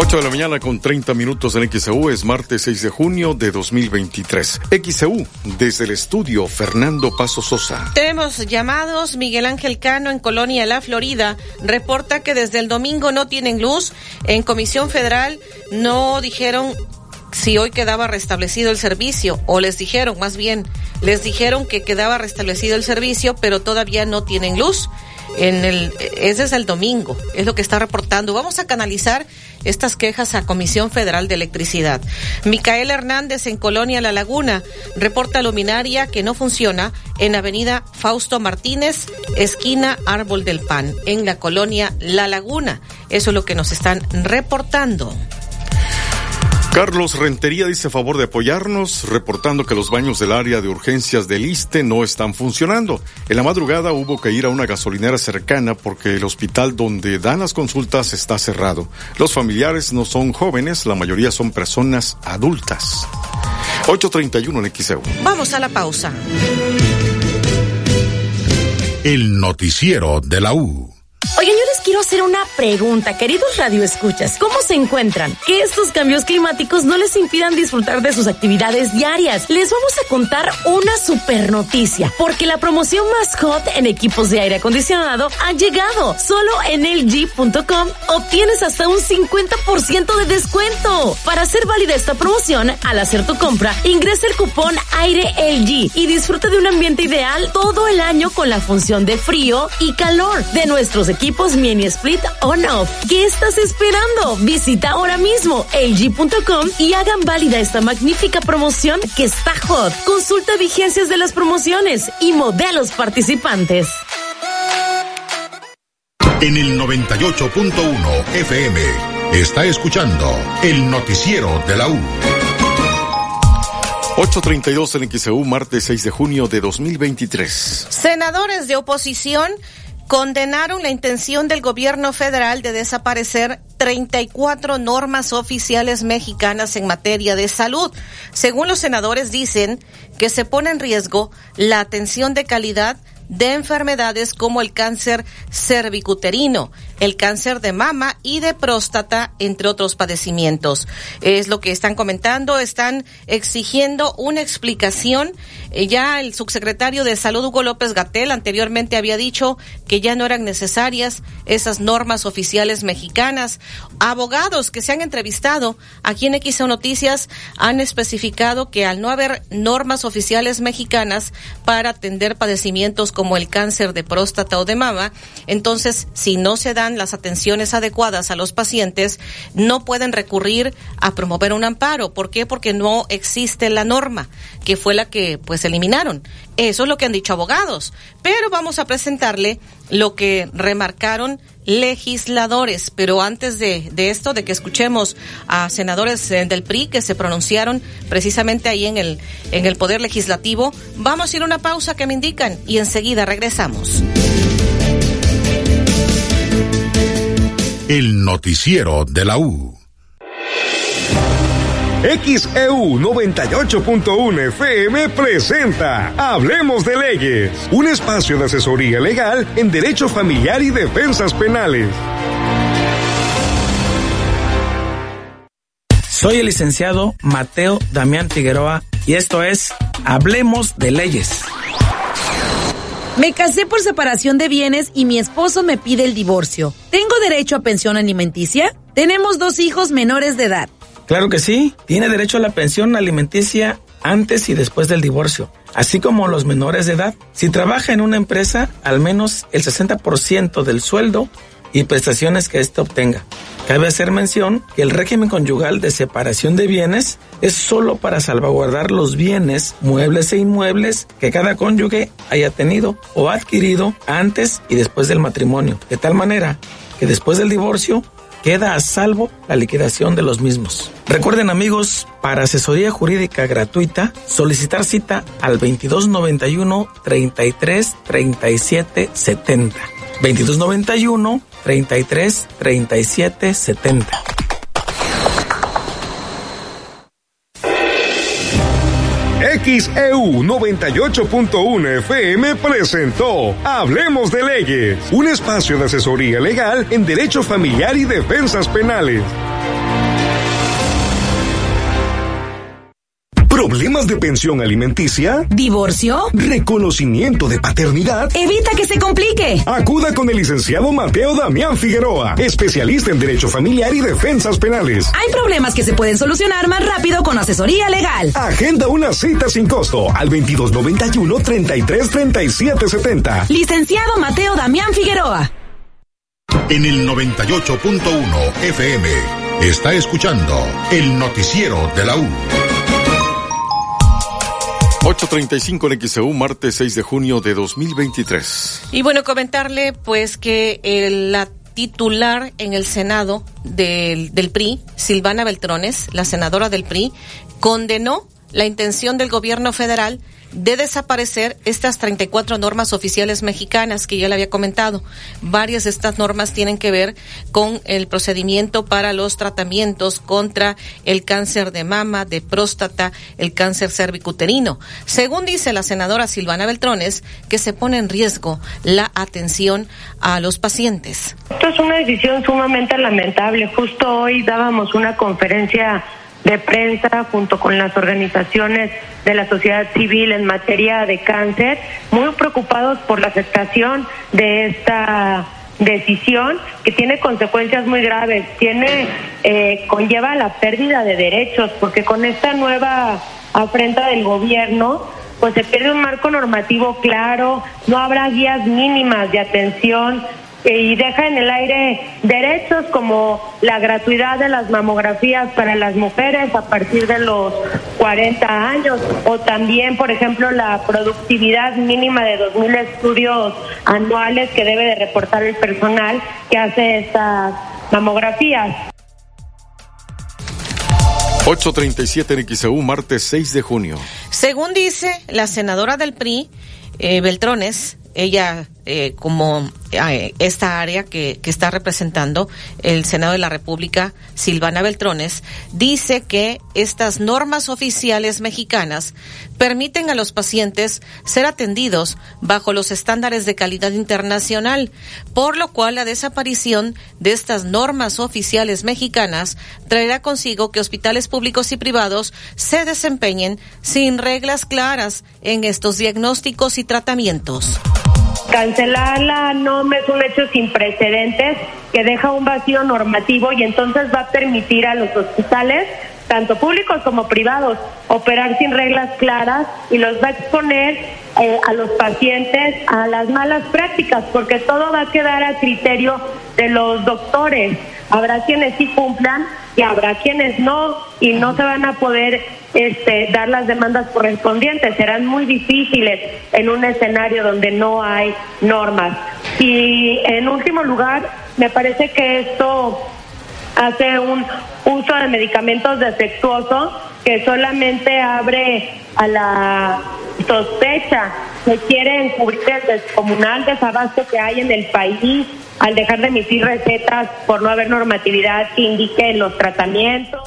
8 de la mañana con 30 minutos en XEU, es martes 6 de junio de 2023. XEU, desde el estudio, Fernando Paso Sosa. Tenemos llamados. Miguel Ángel Cano en Colonia, La Florida, reporta que desde el domingo no tienen luz. En Comisión Federal no dijeron si hoy quedaba restablecido el servicio, o les dijeron, más bien, les dijeron que quedaba restablecido el servicio, pero todavía no tienen luz. En el, ese es el domingo, es lo que está reportando. Vamos a canalizar estas quejas a Comisión Federal de Electricidad. Micael Hernández en Colonia La Laguna reporta luminaria que no funciona en Avenida Fausto Martínez, esquina Árbol del Pan, en la colonia La Laguna. Eso es lo que nos están reportando. Carlos Rentería dice a favor de apoyarnos, reportando que los baños del área de urgencias del ISTE no están funcionando. En la madrugada hubo que ir a una gasolinera cercana porque el hospital donde dan las consultas está cerrado. Los familiares no son jóvenes, la mayoría son personas adultas. 831 en XEU. Vamos a la pausa. El noticiero de la U. Oigan, yo les quiero hacer una pregunta, queridos radioescuchas. ¿Cómo se encuentran? Que estos cambios climáticos no les impidan disfrutar de sus actividades diarias. Les vamos a contar una super noticia, porque la promoción más en equipos de aire acondicionado ha llegado. Solo en LG.com obtienes hasta un 50% de descuento. Para hacer válida esta promoción, al hacer tu compra, ingresa el cupón Aire LG y disfruta de un ambiente ideal todo el año con la función de frío y calor de nuestros equipos mini split on off. ¿Qué estás esperando? Visita ahora mismo LG.com y hagan válida esta magnífica promoción que está hot. Consulta vigencias de las promociones y modelos participantes. En el 98.1 FM está escuchando el noticiero de la U. 832 en XEU, martes 6 de junio de 2023. Senadores de oposición condenaron la intención del gobierno federal de desaparecer 34 normas oficiales mexicanas en materia de salud. Según los senadores dicen que se pone en riesgo la atención de calidad de enfermedades como el cáncer cervicuterino, el cáncer de mama y de próstata, entre otros padecimientos. Es lo que están comentando, están exigiendo una explicación. Eh, ya el subsecretario de Salud, Hugo López Gatel, anteriormente había dicho que ya no eran necesarias esas normas oficiales mexicanas. Abogados que se han entrevistado aquí en XO Noticias han especificado que al no haber normas oficiales mexicanas para atender padecimientos como el cáncer de próstata o de mama, entonces si no se dan las atenciones adecuadas a los pacientes, no pueden recurrir a promover un amparo. ¿Por qué? Porque no existe la norma, que fue la que pues eliminaron. Eso es lo que han dicho abogados. Pero vamos a presentarle lo que remarcaron legisladores. Pero antes de, esto, de que escuchemos a senadores eh, del PRI que se pronunciaron precisamente ahí en el, en el Poder Legislativo, vamos a ir a una pausa que me indican y enseguida regresamos. El noticiero de la U. XEU 98.1 FM presenta Hablemos de Leyes, un espacio de asesoría legal en derecho familiar y defensas penales. Soy el licenciado Mateo Damián Figueroa y esto es Hablemos de Leyes. Me casé por separación de bienes y mi esposo me pide el divorcio. ¿Tengo derecho a pensión alimenticia? Tenemos dos hijos menores de edad. Claro que sí, tiene derecho a la pensión alimenticia antes y después del divorcio, así como los menores de edad. Si trabaja en una empresa, al menos el 60% del sueldo y prestaciones que éste obtenga. Cabe hacer mención que el régimen conyugal de separación de bienes es solo para salvaguardar los bienes, muebles e inmuebles que cada cónyuge haya tenido o adquirido antes y después del matrimonio, de tal manera que después del divorcio queda a salvo la liquidación de los mismos. Recuerden amigos, para asesoría jurídica gratuita, solicitar cita al 2291 33 37 70. 2291 33 37 70. XEU 98.1 FM presentó Hablemos de Leyes, un espacio de asesoría legal en derecho familiar y defensas penales. ¿Problemas de pensión alimenticia? ¿Divorcio? ¿Reconocimiento de paternidad? Evita que se complique. Acuda con el licenciado Mateo Damián Figueroa, especialista en Derecho Familiar y Defensas Penales. Hay problemas que se pueden solucionar más rápido con asesoría legal. Agenda una cita sin costo al 2291 333770. Licenciado Mateo Damián Figueroa. En el 98.1 FM está escuchando el noticiero de la U. 8.35 en XEU, martes 6 de junio de 2023. Y bueno, comentarle pues que el, la titular en el Senado del, del PRI, Silvana Beltrones, la senadora del PRI, condenó la intención del gobierno federal de desaparecer estas 34 normas oficiales mexicanas que ya le había comentado. Varias de estas normas tienen que ver con el procedimiento para los tratamientos contra el cáncer de mama, de próstata, el cáncer cervicuterino. Según dice la senadora Silvana Beltrones, que se pone en riesgo la atención a los pacientes. Esto es una decisión sumamente lamentable. Justo hoy dábamos una conferencia de prensa junto con las organizaciones de la sociedad civil en materia de cáncer, muy preocupados por la aceptación de esta decisión que tiene consecuencias muy graves, tiene eh, conlleva la pérdida de derechos, porque con esta nueva afrenta del gobierno pues se pierde un marco normativo claro, no habrá guías mínimas de atención y deja en el aire derechos como la gratuidad de las mamografías para las mujeres a partir de los 40 años o también, por ejemplo, la productividad mínima de 2.000 estudios anuales que debe de reportar el personal que hace estas mamografías. 837 en XEU, martes 6 de junio. Según dice la senadora del PRI, eh, Beltrones, ella eh, como esta área que, está representando el Senado de la República, Silvana Beltrones, dice que estas normas oficiales mexicanas permiten a los pacientes ser atendidos bajo los estándares de calidad internacional, por lo cual la desaparición de estas normas oficiales mexicanas traerá consigo que hospitales públicos y privados se desempeñen sin reglas claras en estos diagnósticos y tratamientos. Cancelar la norma es un hecho sin precedentes que deja un vacío normativo y entonces va a permitir a los hospitales, tanto públicos como privados, operar sin reglas claras y los va a exponer eh, a los pacientes a las malas prácticas, porque todo va a quedar a criterio de los doctores. Habrá quienes sí cumplan y habrá quienes no y no se van a poder este, dar las demandas correspondientes. Serán muy difíciles en un escenario donde no hay normas. Y en último lugar, me parece que esto hace un uso de medicamentos defectuosos que solamente abre a la sospecha que quiere encubrir el descomunal desabasto que hay en el país al dejar de emitir recetas por no haber normatividad que indique los tratamientos.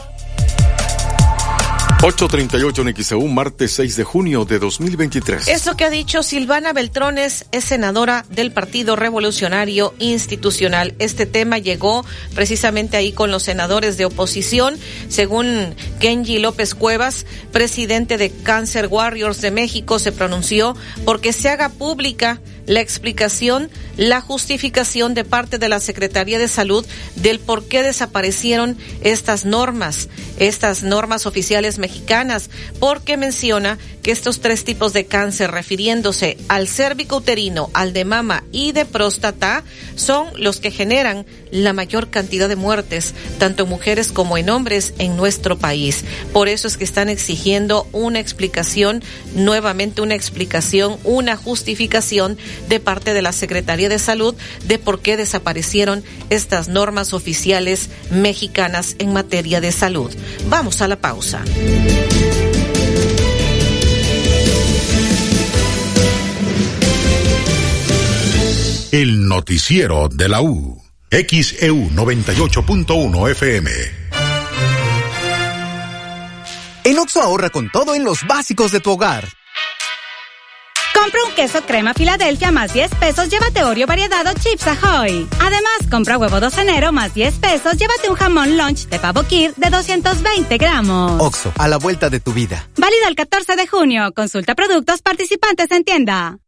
838 en XEU, martes 6 de junio de 2023. Eso que ha dicho Silvana Beltrones es senadora del Partido Revolucionario Institucional. Este tema llegó precisamente ahí con los senadores de oposición, según Kenji López Cuevas, presidente de Cancer Warriors de México, se pronunció porque se haga pública la explicación, la justificación de parte de la Secretaría de Salud del por qué desaparecieron estas normas, estas normas oficiales mexicanas, porque menciona que estos tres tipos de cáncer, refiriéndose al cérvico uterino, al de mama y de próstata, son los que generan la mayor cantidad de muertes, tanto en mujeres como en hombres en nuestro país. Por eso es que están exigiendo una explicación, nuevamente una explicación, una justificación de parte de la Secretaría de Salud de por qué desaparecieron estas normas oficiales mexicanas en materia de salud. Vamos a la pausa. El noticiero de la U. XEU 98.1 FM. En Oxo ahorra con todo en los básicos de tu hogar. Compra un queso crema Filadelfia más 10 pesos, llévate Oreo variedad o Chips Ahoy. Además, compra huevo 2 enero más 10 pesos, llévate un jamón lunch de pavo kir de 220 gramos. Oxo, a la vuelta de tu vida. Válido el 14 de junio. Consulta productos participantes en tienda.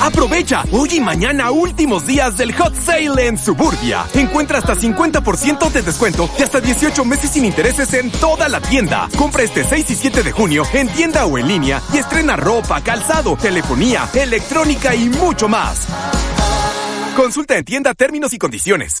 Aprovecha hoy y mañana últimos días del Hot Sale en Suburbia. Encuentra hasta 50% de descuento y hasta 18 meses sin intereses en toda la tienda. Compra este 6 y 7 de junio en tienda o en línea y estrena ropa, calzado, telefonía, electrónica y mucho más. Consulta en tienda términos y condiciones.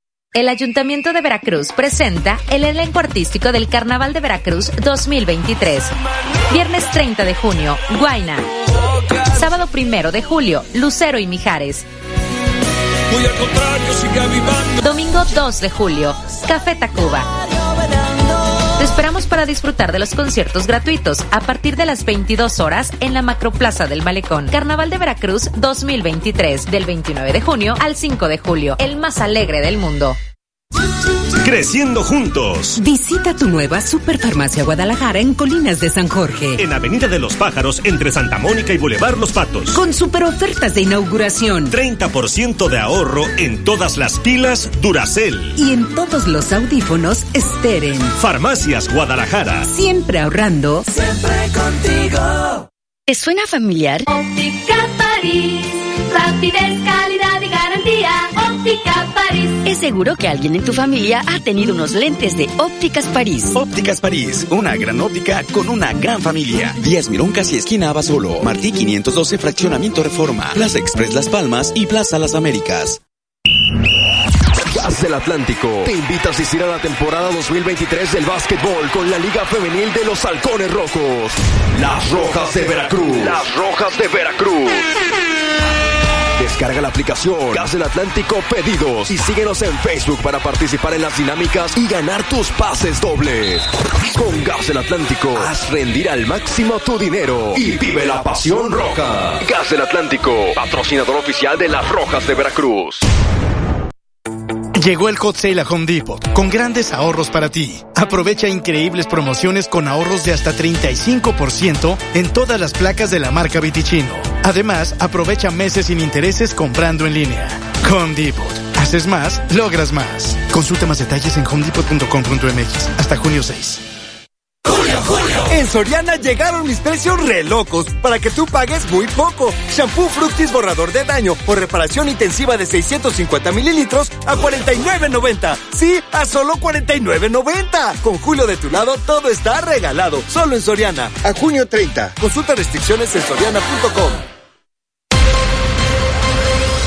El Ayuntamiento de Veracruz presenta el elenco artístico del Carnaval de Veracruz 2023. Viernes 30 de junio, Guaina. Sábado 1 de julio, Lucero y Mijares. Domingo 2 de julio, Café Tacuba. Te esperamos para disfrutar de los conciertos gratuitos a partir de las 22 horas en la Macroplaza del Malecón. Carnaval de Veracruz 2023, del 29 de junio al 5 de julio, el más alegre del mundo. Creciendo juntos. Visita tu nueva Superfarmacia Guadalajara en Colinas de San Jorge. En Avenida de los Pájaros, entre Santa Mónica y Boulevard Los Patos. Con super ofertas de inauguración. 30% de ahorro en todas las pilas Duracel. Y en todos los audífonos Steren. Farmacias Guadalajara. Siempre ahorrando. Siempre contigo. ¿Te suena familiar? Óptica París. Rapidez. Óptica París. Es seguro que alguien en tu familia ha tenido unos lentes de Ópticas París. Ópticas París, una gran óptica con una gran familia. Díaz Mirón casi esquina Abasolo. Martí 512 Fraccionamiento Reforma. Plaza Express Las Palmas y Plaza Las Américas. Gas del Atlántico te invita a asistir a la temporada 2023 del básquetbol con la Liga Femenil de los Halcones Rojos. Las Rojas de Veracruz. Las Rojas de Veracruz. Descarga la aplicación Gas del Atlántico Pedidos y síguenos en Facebook para participar en las dinámicas y ganar tus pases dobles. Con Gas del Atlántico, haz rendir al máximo tu dinero y vive la pasión roja. Gas del Atlántico, patrocinador oficial de las Rojas de Veracruz. Llegó el hot sale a Home Depot con grandes ahorros para ti. Aprovecha increíbles promociones con ahorros de hasta 35% en todas las placas de la marca Vitichino. Además, aprovecha meses sin intereses comprando en línea. Home Depot. Haces más, logras más. Consulta más detalles en homedepot.com.mx hasta junio 6. En Soriana llegaron mis precios re locos para que tú pagues muy poco. Shampoo Fructis borrador de daño o reparación intensiva de 650 mililitros a 49.90. Sí, a solo 49.90. Con Julio de tu lado todo está regalado. Solo en Soriana. A junio 30. Consulta restricciones en soriana.com.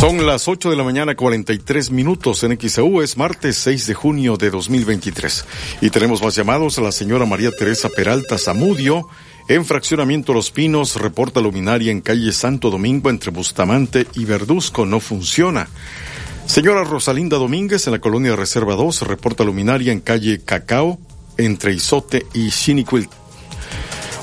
Son las 8 de la mañana 43 minutos en XEU, es martes 6 de junio de 2023. Y tenemos más llamados a la señora María Teresa Peralta Zamudio. En Fraccionamiento Los Pinos, reporta luminaria en calle Santo Domingo entre Bustamante y Verduzco, no funciona. Señora Rosalinda Domínguez en la colonia Reserva 2, reporta luminaria en calle Cacao entre Isote y Chinicuil.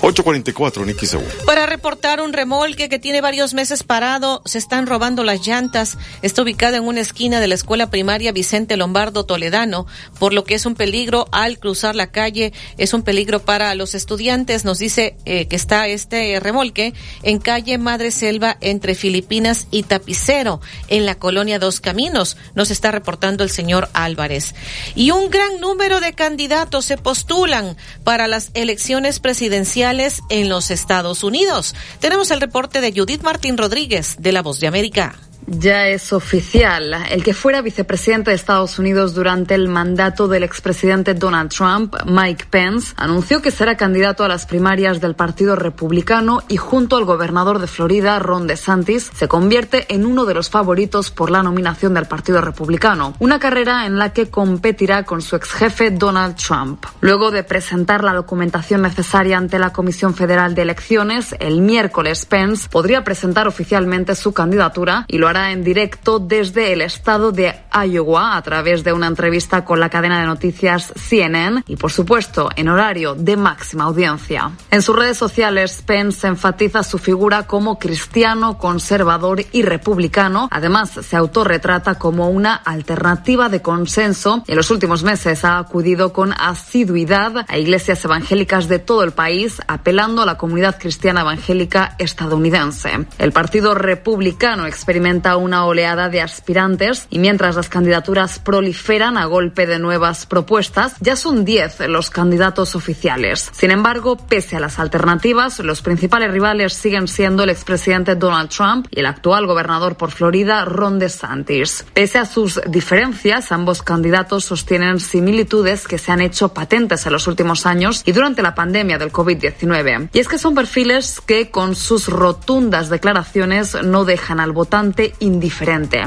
844 en XEU. Para reportar un remolque que tiene varios meses parado, se están robando las llantas. Está ubicada en una esquina de la escuela primaria Vicente Lombardo Toledano, por lo que es un peligro al cruzar la calle, es un peligro para los estudiantes. Nos dice eh, que está este remolque en calle Madre Selva entre Filipinas y Tapicero, en la colonia Dos Caminos. Nos está reportando el señor Álvarez. Y un gran número de candidatos se postulan para las elecciones presidenciales en los Estados Unidos. Tenemos el reporte de Judith Martín Rodríguez de La Voz de América. Ya es oficial. El que fuera vicepresidente de Estados Unidos durante el mandato del expresidente Donald Trump, Mike Pence, anunció que será candidato a las primarias del Partido Republicano y junto al gobernador de Florida, Ron DeSantis, se convierte en uno de los favoritos por la nominación del Partido Republicano, una carrera en la que competirá con su ex jefe Donald Trump. Luego de presentar la documentación necesaria ante la Comisión Federal de Elecciones, el miércoles Pence podría presentar oficialmente su candidatura y lo hará en directo desde el estado de Iowa a través de una entrevista con la cadena de noticias CNN y, por supuesto, en horario de máxima audiencia. En sus redes sociales, Pence enfatiza su figura como cristiano, conservador y republicano. Además, se autorretrata como una alternativa de consenso en los últimos meses ha acudido con asiduidad a iglesias evangélicas de todo el país, apelando a la comunidad cristiana evangélica estadounidense. El Partido Republicano experimenta una oleada de aspirantes y mientras las candidaturas proliferan a golpe de nuevas propuestas, ya son 10 los candidatos oficiales. Sin embargo, pese a las alternativas, los principales rivales siguen siendo el expresidente Donald Trump y el actual gobernador por Florida, Ron DeSantis. Pese a sus diferencias, ambos candidatos sostienen similitudes que se han hecho patentes en los últimos años y durante la pandemia del COVID-19. Y es que son perfiles que con sus rotundas declaraciones no dejan al votante indiferente.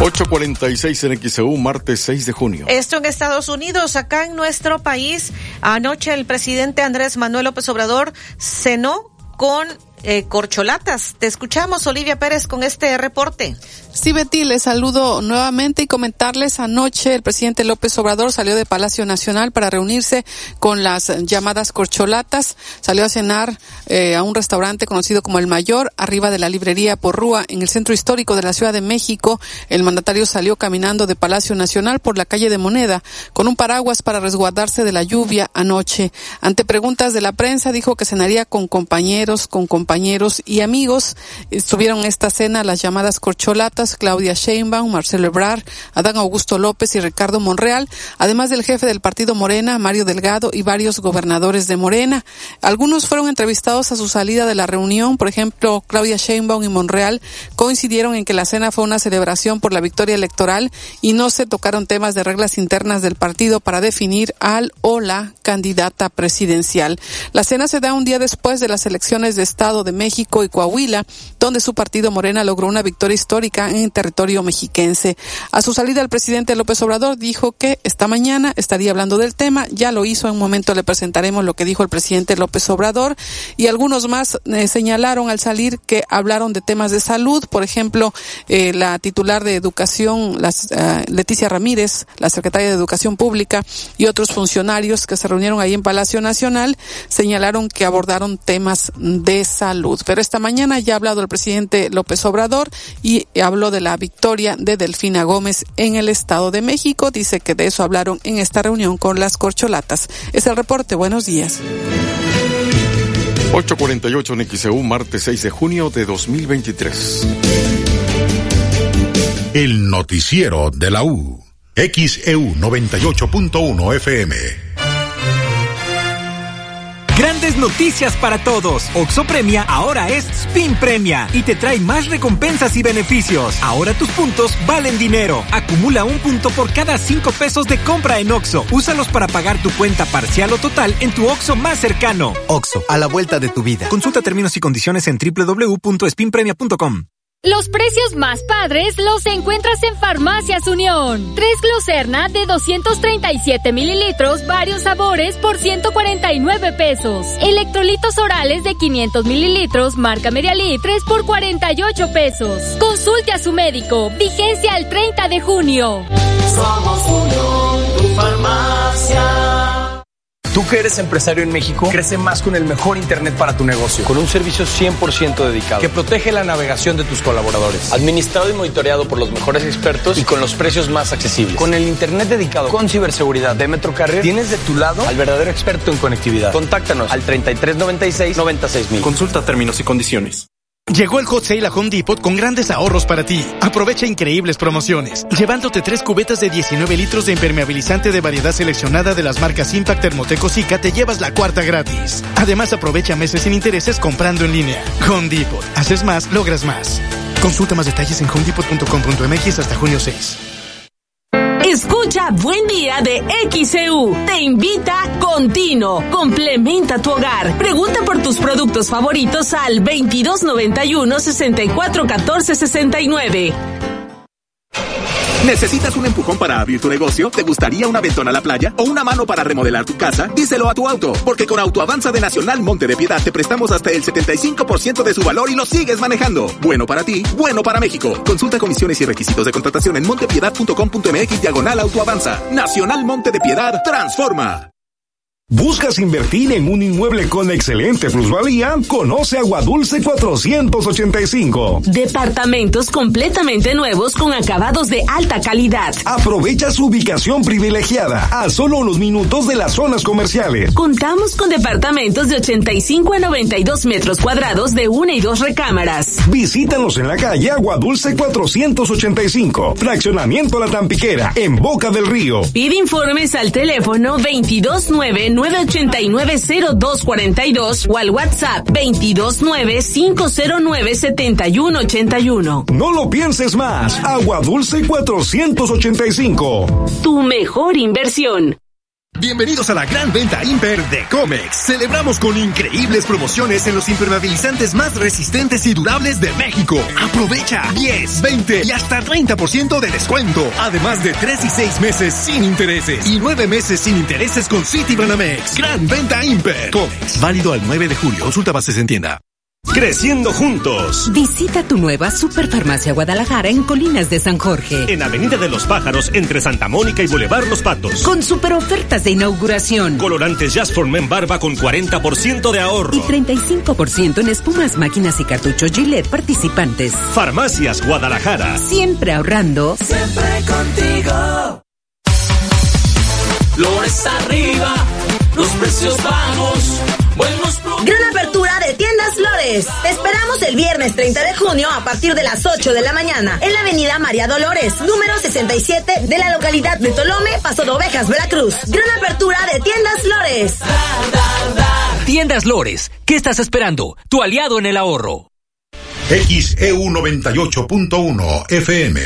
846 en XEU, martes 6 de junio. Esto en Estados Unidos, acá en nuestro país, anoche el presidente Andrés Manuel López Obrador cenó con eh, corcholatas. Te escuchamos, Olivia Pérez, con este reporte. Sí, Betty, les saludo nuevamente y comentarles anoche el presidente López Obrador salió de Palacio Nacional para reunirse con las llamadas corcholatas. Salió a cenar eh, a un restaurante conocido como El Mayor, arriba de la librería Porrúa, en el centro histórico de la Ciudad de México. El mandatario salió caminando de Palacio Nacional por la calle de Moneda con un paraguas para resguardarse de la lluvia anoche. Ante preguntas de la prensa dijo que cenaría con compañeros, con compañeros y amigos. Estuvieron esta cena las llamadas corcholatas Claudia Sheinbaum, Marcelo Ebrard, Adán Augusto López y Ricardo Monreal, además del jefe del partido Morena, Mario Delgado, y varios gobernadores de Morena. Algunos fueron entrevistados a su salida de la reunión, por ejemplo, Claudia Sheinbaum y Monreal coincidieron en que la cena fue una celebración por la victoria electoral y no se tocaron temas de reglas internas del partido para definir al o la candidata presidencial. La cena se da un día después de las elecciones de Estado de México y Coahuila, donde su partido Morena logró una victoria histórica en territorio mexiquense. A su salida, el presidente López Obrador dijo que esta mañana estaría hablando del tema. Ya lo hizo, en un momento le presentaremos lo que dijo el presidente López Obrador y algunos más eh, señalaron al salir que hablaron de temas de salud. Por ejemplo, eh, la titular de Educación, eh, Leticia Ramírez, la secretaria de Educación Pública y otros funcionarios que se reunieron ahí en Palacio Nacional señalaron que abordaron temas de salud. Pero esta mañana ya ha hablado el presidente López Obrador y habló de la victoria de Delfina Gómez en el Estado de México. Dice que de eso hablaron en esta reunión con las corcholatas. Es el reporte. Buenos días. 848 en XEU, martes 6 de junio de 2023. El noticiero de la U. XEU 98.1 FM. Grandes noticias para todos. Oxo Premia ahora es Spin Premia y te trae más recompensas y beneficios. Ahora tus puntos valen dinero. Acumula un punto por cada cinco pesos de compra en Oxo. Úsalos para pagar tu cuenta parcial o total en tu Oxo más cercano. Oxo, a la vuelta de tu vida. Consulta términos y condiciones en www.spinpremia.com. Los precios más padres los encuentras en Farmacias Unión. Tres Glucerna de 237 mililitros, varios sabores por 149 pesos. Electrolitos orales de 500 mililitros, marca Medialí, 3 por 48 pesos. Consulte a su médico. Vigencia el 30 de junio. Somos Unión, tu farmacia. Tú que eres empresario en México, crece más con el mejor Internet para tu negocio, con un servicio 100% dedicado, que protege la navegación de tus colaboradores, administrado y monitoreado por los mejores expertos y con los precios más accesibles. Con el Internet dedicado con ciberseguridad de Metrocarrier, tienes de tu lado al verdadero experto en conectividad. Contáctanos al 3396 96000. Consulta términos y condiciones. Llegó el Hot Sale a Home Depot con grandes ahorros para ti. Aprovecha increíbles promociones. Llevándote tres cubetas de 19 litros de impermeabilizante de variedad seleccionada de las marcas Impact, Thermoteco Zika, te llevas la cuarta gratis. Además, aprovecha meses sin intereses comprando en línea. Home Depot. Haces más, logras más. Consulta más detalles en homedepot.com.mx hasta junio 6. Escucha Buen Día de XEU. Te invita Contino. Complementa tu hogar. Pregunta por tus productos favoritos al 2291 6414 69. ¿Necesitas un empujón para abrir tu negocio? ¿Te gustaría un aventón a la playa? ¿O una mano para remodelar tu casa? Díselo a tu auto, porque con Autoavanza de Nacional Monte de Piedad te prestamos hasta el 75% de su valor y lo sigues manejando. Bueno para ti, bueno para México. Consulta comisiones y requisitos de contratación en montepiedad.com.mx diagonal Autoavanza. Nacional Monte de Piedad, transforma. ¿Buscas invertir en un inmueble con excelente plusvalía? Conoce Aguadulce 485. Departamentos completamente nuevos con acabados de alta calidad. Aprovecha su ubicación privilegiada a solo unos minutos de las zonas comerciales. Contamos con departamentos de 85 a 92 metros cuadrados de una y dos recámaras. Visítanos en la calle Aguadulce 485. Fraccionamiento La Tampiquera, en Boca del Río. Pide informes al teléfono 229 989-0242 o al WhatsApp 229-509-7181. No lo pienses más. Agua Dulce 485. Tu mejor inversión. Bienvenidos a la gran venta Imper de Comex. Celebramos con increíbles promociones en los impermeabilizantes más resistentes y durables de México. Aprovecha 10, 20 y hasta 30% de descuento. Además de 3 y 6 meses sin intereses y 9 meses sin intereses con Citibanamex. Gran venta Imper. Comex. Válido al 9 de julio. Consulta bases en tienda. Creciendo juntos. Visita tu nueva Superfarmacia Guadalajara en Colinas de San Jorge. En Avenida de los Pájaros, entre Santa Mónica y Boulevard Los Patos. Con super ofertas de inauguración. Colorantes Jazz for Men Barba con 40% de ahorro. Y 35% en espumas, máquinas y cartuchos Gillette participantes. Farmacias Guadalajara. Siempre ahorrando. Siempre contigo. Flores arriba, los precios bajos, buenos Gran apertura tiendas Flores Flores. Te esperamos el viernes 30 de junio a partir de las 8 de la mañana en la avenida María Dolores, número 67 de la localidad de Tolome, Paso de Ovejas, Veracruz. Gran apertura de Tiendas Flores. Tiendas Lores, ¿qué estás esperando? Tu aliado en el ahorro. XEU 98.1 FM.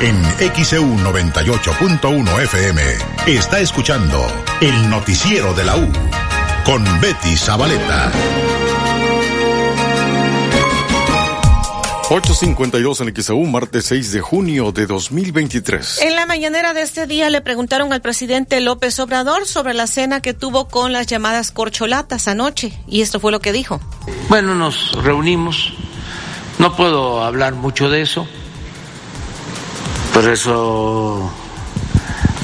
En XEU 98.1 FM está escuchando el noticiero de la U con Betty Zabaleta. 852 en XEU, martes 6 de junio de 2023. En la mañanera de este día le preguntaron al presidente López Obrador sobre la cena que tuvo con las llamadas corcholatas anoche y esto fue lo que dijo. Bueno, nos reunimos, no puedo hablar mucho de eso, por eso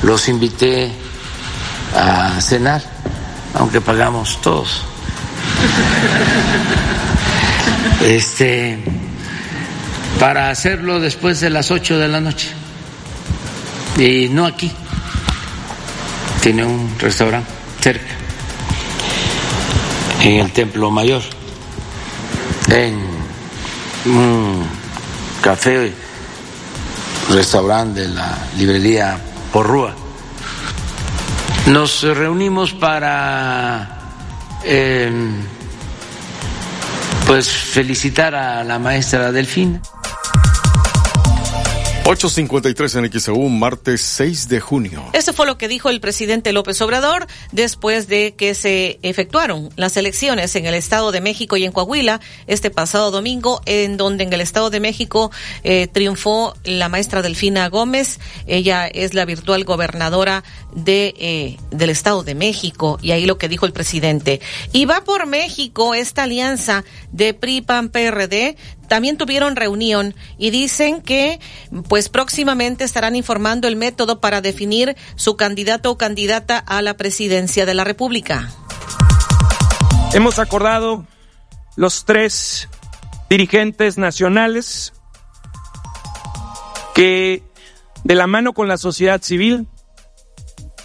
los invité a cenar, aunque pagamos todos. Este para hacerlo después de las 8 de la noche. Y no aquí. Tiene un restaurante cerca, en el Templo Mayor, en un café, restaurante de la librería Porrúa. Nos reunimos para eh, pues felicitar a la maestra Delfina. 853 en XEU, martes 6 de junio. Esto fue lo que dijo el presidente López Obrador después de que se efectuaron las elecciones en el Estado de México y en Coahuila este pasado domingo, en donde en el Estado de México eh, triunfó la maestra Delfina Gómez. Ella es la virtual gobernadora de eh, del Estado de México y ahí lo que dijo el presidente. Y va por México esta alianza de PRI PAN PRD también tuvieron reunión y dicen que pues próximamente estarán informando el método para definir su candidato o candidata a la presidencia de la República. Hemos acordado los tres dirigentes nacionales que de la mano con la sociedad civil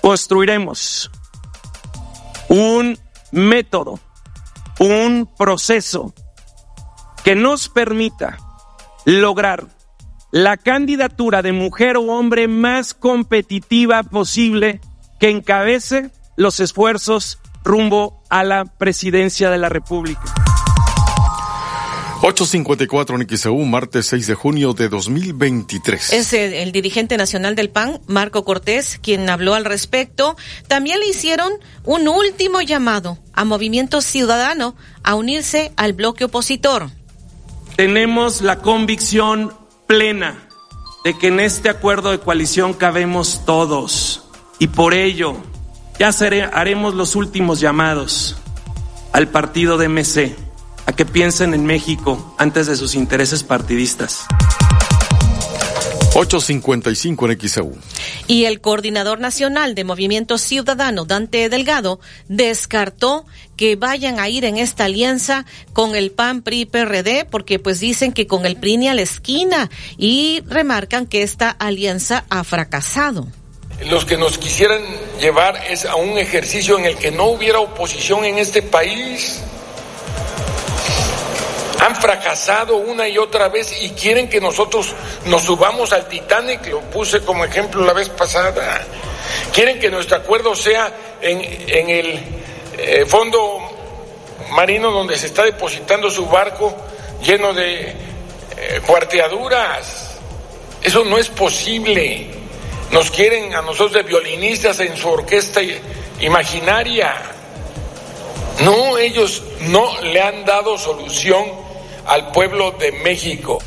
construiremos un método, un proceso que nos permita lograr la candidatura de mujer o hombre más competitiva posible que encabece los esfuerzos rumbo a la presidencia de la República. 854 en XEU, martes 6 de junio de 2023. Es el, el, dirigente nacional del PAN, Marco Cortés, quien habló al respecto. También le hicieron un último llamado a Movimiento Ciudadano a unirse al bloque opositor tenemos la convicción plena de que en este acuerdo de coalición cabemos todos y por ello ya seré, haremos los últimos llamados al partido de MC a que piensen en México antes de sus intereses partidistas. 855 en XEU. Y el coordinador nacional de Movimiento Ciudadano, Dante Delgado, descartó que vayan a ir en esta alianza con el PAN PRI PRD porque pues dicen que con el PRI ni a la esquina y remarcan que esta alianza ha fracasado. Los que nos quisieran llevar es a un ejercicio en el que no hubiera oposición en este país han fracasado una y otra vez y quieren que nosotros nos subamos al Titanic, lo puse como ejemplo la vez pasada. Quieren que nuestro acuerdo sea en, en el eh, fondo marino donde se está depositando su barco lleno de eh, cuarteaduras. Eso no es posible. Nos quieren a nosotros de violinistas en su orquesta imaginaria. No, ellos no le han dado solución al pueblo de México.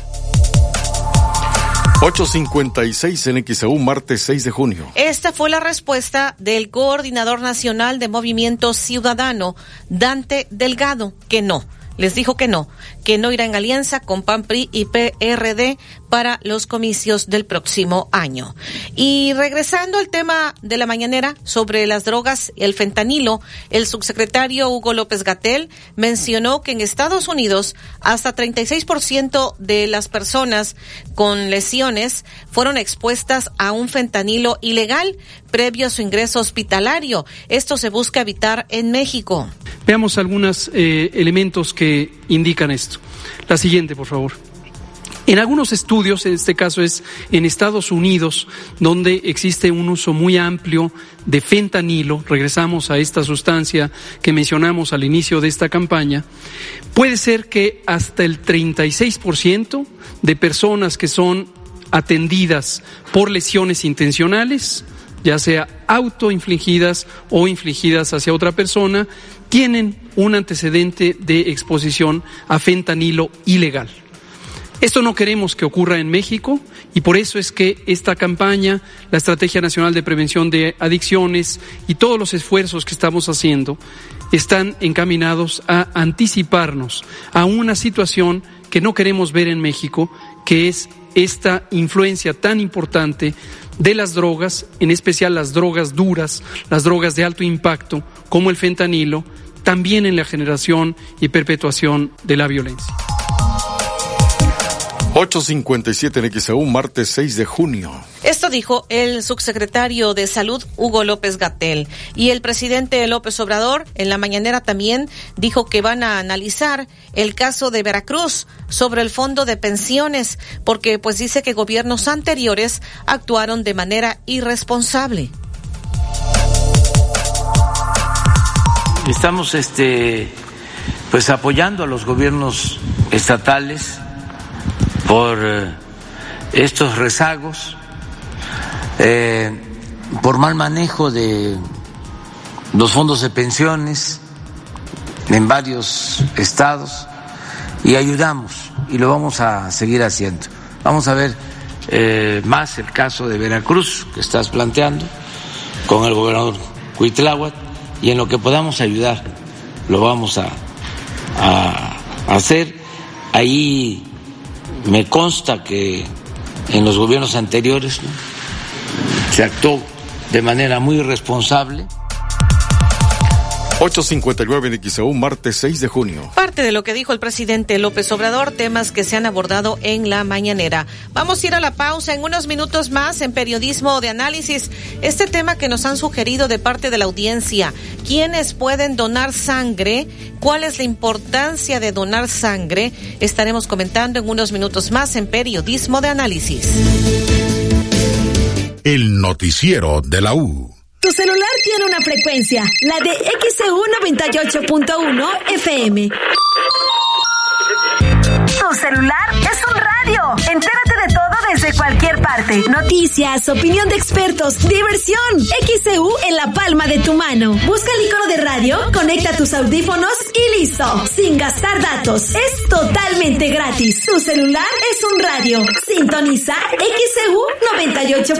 856 en XEU, martes 6 de junio. Esta fue la respuesta del coordinador nacional de Movimiento Ciudadano, Dante Delgado, que no. Les dijo que no, que no irá en alianza con PAN, PRI y PRD para los comicios del próximo año. Y regresando al tema de la mañanera sobre las drogas y el fentanilo, el subsecretario Hugo López Gatel mencionó que en Estados Unidos hasta 36% de las personas con lesiones fueron expuestas a un fentanilo ilegal previo a su ingreso hospitalario. Esto se busca evitar en México. Veamos algunos eh, elementos que indican esto. La siguiente, por favor. En algunos estudios, en este caso es en Estados Unidos, donde existe un uso muy amplio de fentanilo, regresamos a esta sustancia que mencionamos al inicio de esta campaña, puede ser que hasta el 36% de personas que son atendidas por lesiones intencionales, ya sea autoinfligidas o infligidas hacia otra persona, tienen un antecedente de exposición a fentanilo ilegal. Esto no queremos que ocurra en México y por eso es que esta campaña, la Estrategia Nacional de Prevención de Adicciones y todos los esfuerzos que estamos haciendo están encaminados a anticiparnos a una situación que no queremos ver en México, que es esta influencia tan importante de las drogas, en especial las drogas duras, las drogas de alto impacto, como el fentanilo, también en la generación y perpetuación de la violencia. 8.57 en XAU, martes 6 de junio. Esto dijo el subsecretario de Salud, Hugo López Gatel. Y el presidente López Obrador, en la mañanera también, dijo que van a analizar el caso de Veracruz sobre el fondo de pensiones, porque pues dice que gobiernos anteriores actuaron de manera irresponsable. Estamos este pues apoyando a los gobiernos estatales por eh, estos rezagos, eh, por mal manejo de los fondos de pensiones en varios estados y ayudamos y lo vamos a seguir haciendo. Vamos a ver eh, más el caso de Veracruz que estás planteando con el gobernador Cuitláhuac y en lo que podamos ayudar lo vamos a, a hacer. Ahí me consta que en los gobiernos anteriores se actuó de manera muy responsable. 8.59 en XAU, martes 6 de junio. Parte de lo que dijo el presidente López Obrador, temas que se han abordado en la mañanera. Vamos a ir a la pausa en unos minutos más en periodismo de análisis. Este tema que nos han sugerido de parte de la audiencia. ¿Quiénes pueden donar sangre? ¿Cuál es la importancia de donar sangre? Estaremos comentando en unos minutos más en periodismo de análisis. El noticiero de la U. Tu celular tiene una frecuencia, la de XEU 98.1 FM. Tu celular es un radio. Entérate de todo desde cualquier parte. Noticias, opinión de expertos, diversión. XEU en la palma de tu mano. Busca el icono de radio, conecta tus audífonos y listo. Sin gastar datos. Es totalmente gratis. Tu celular es un radio. Sintoniza XEU 98.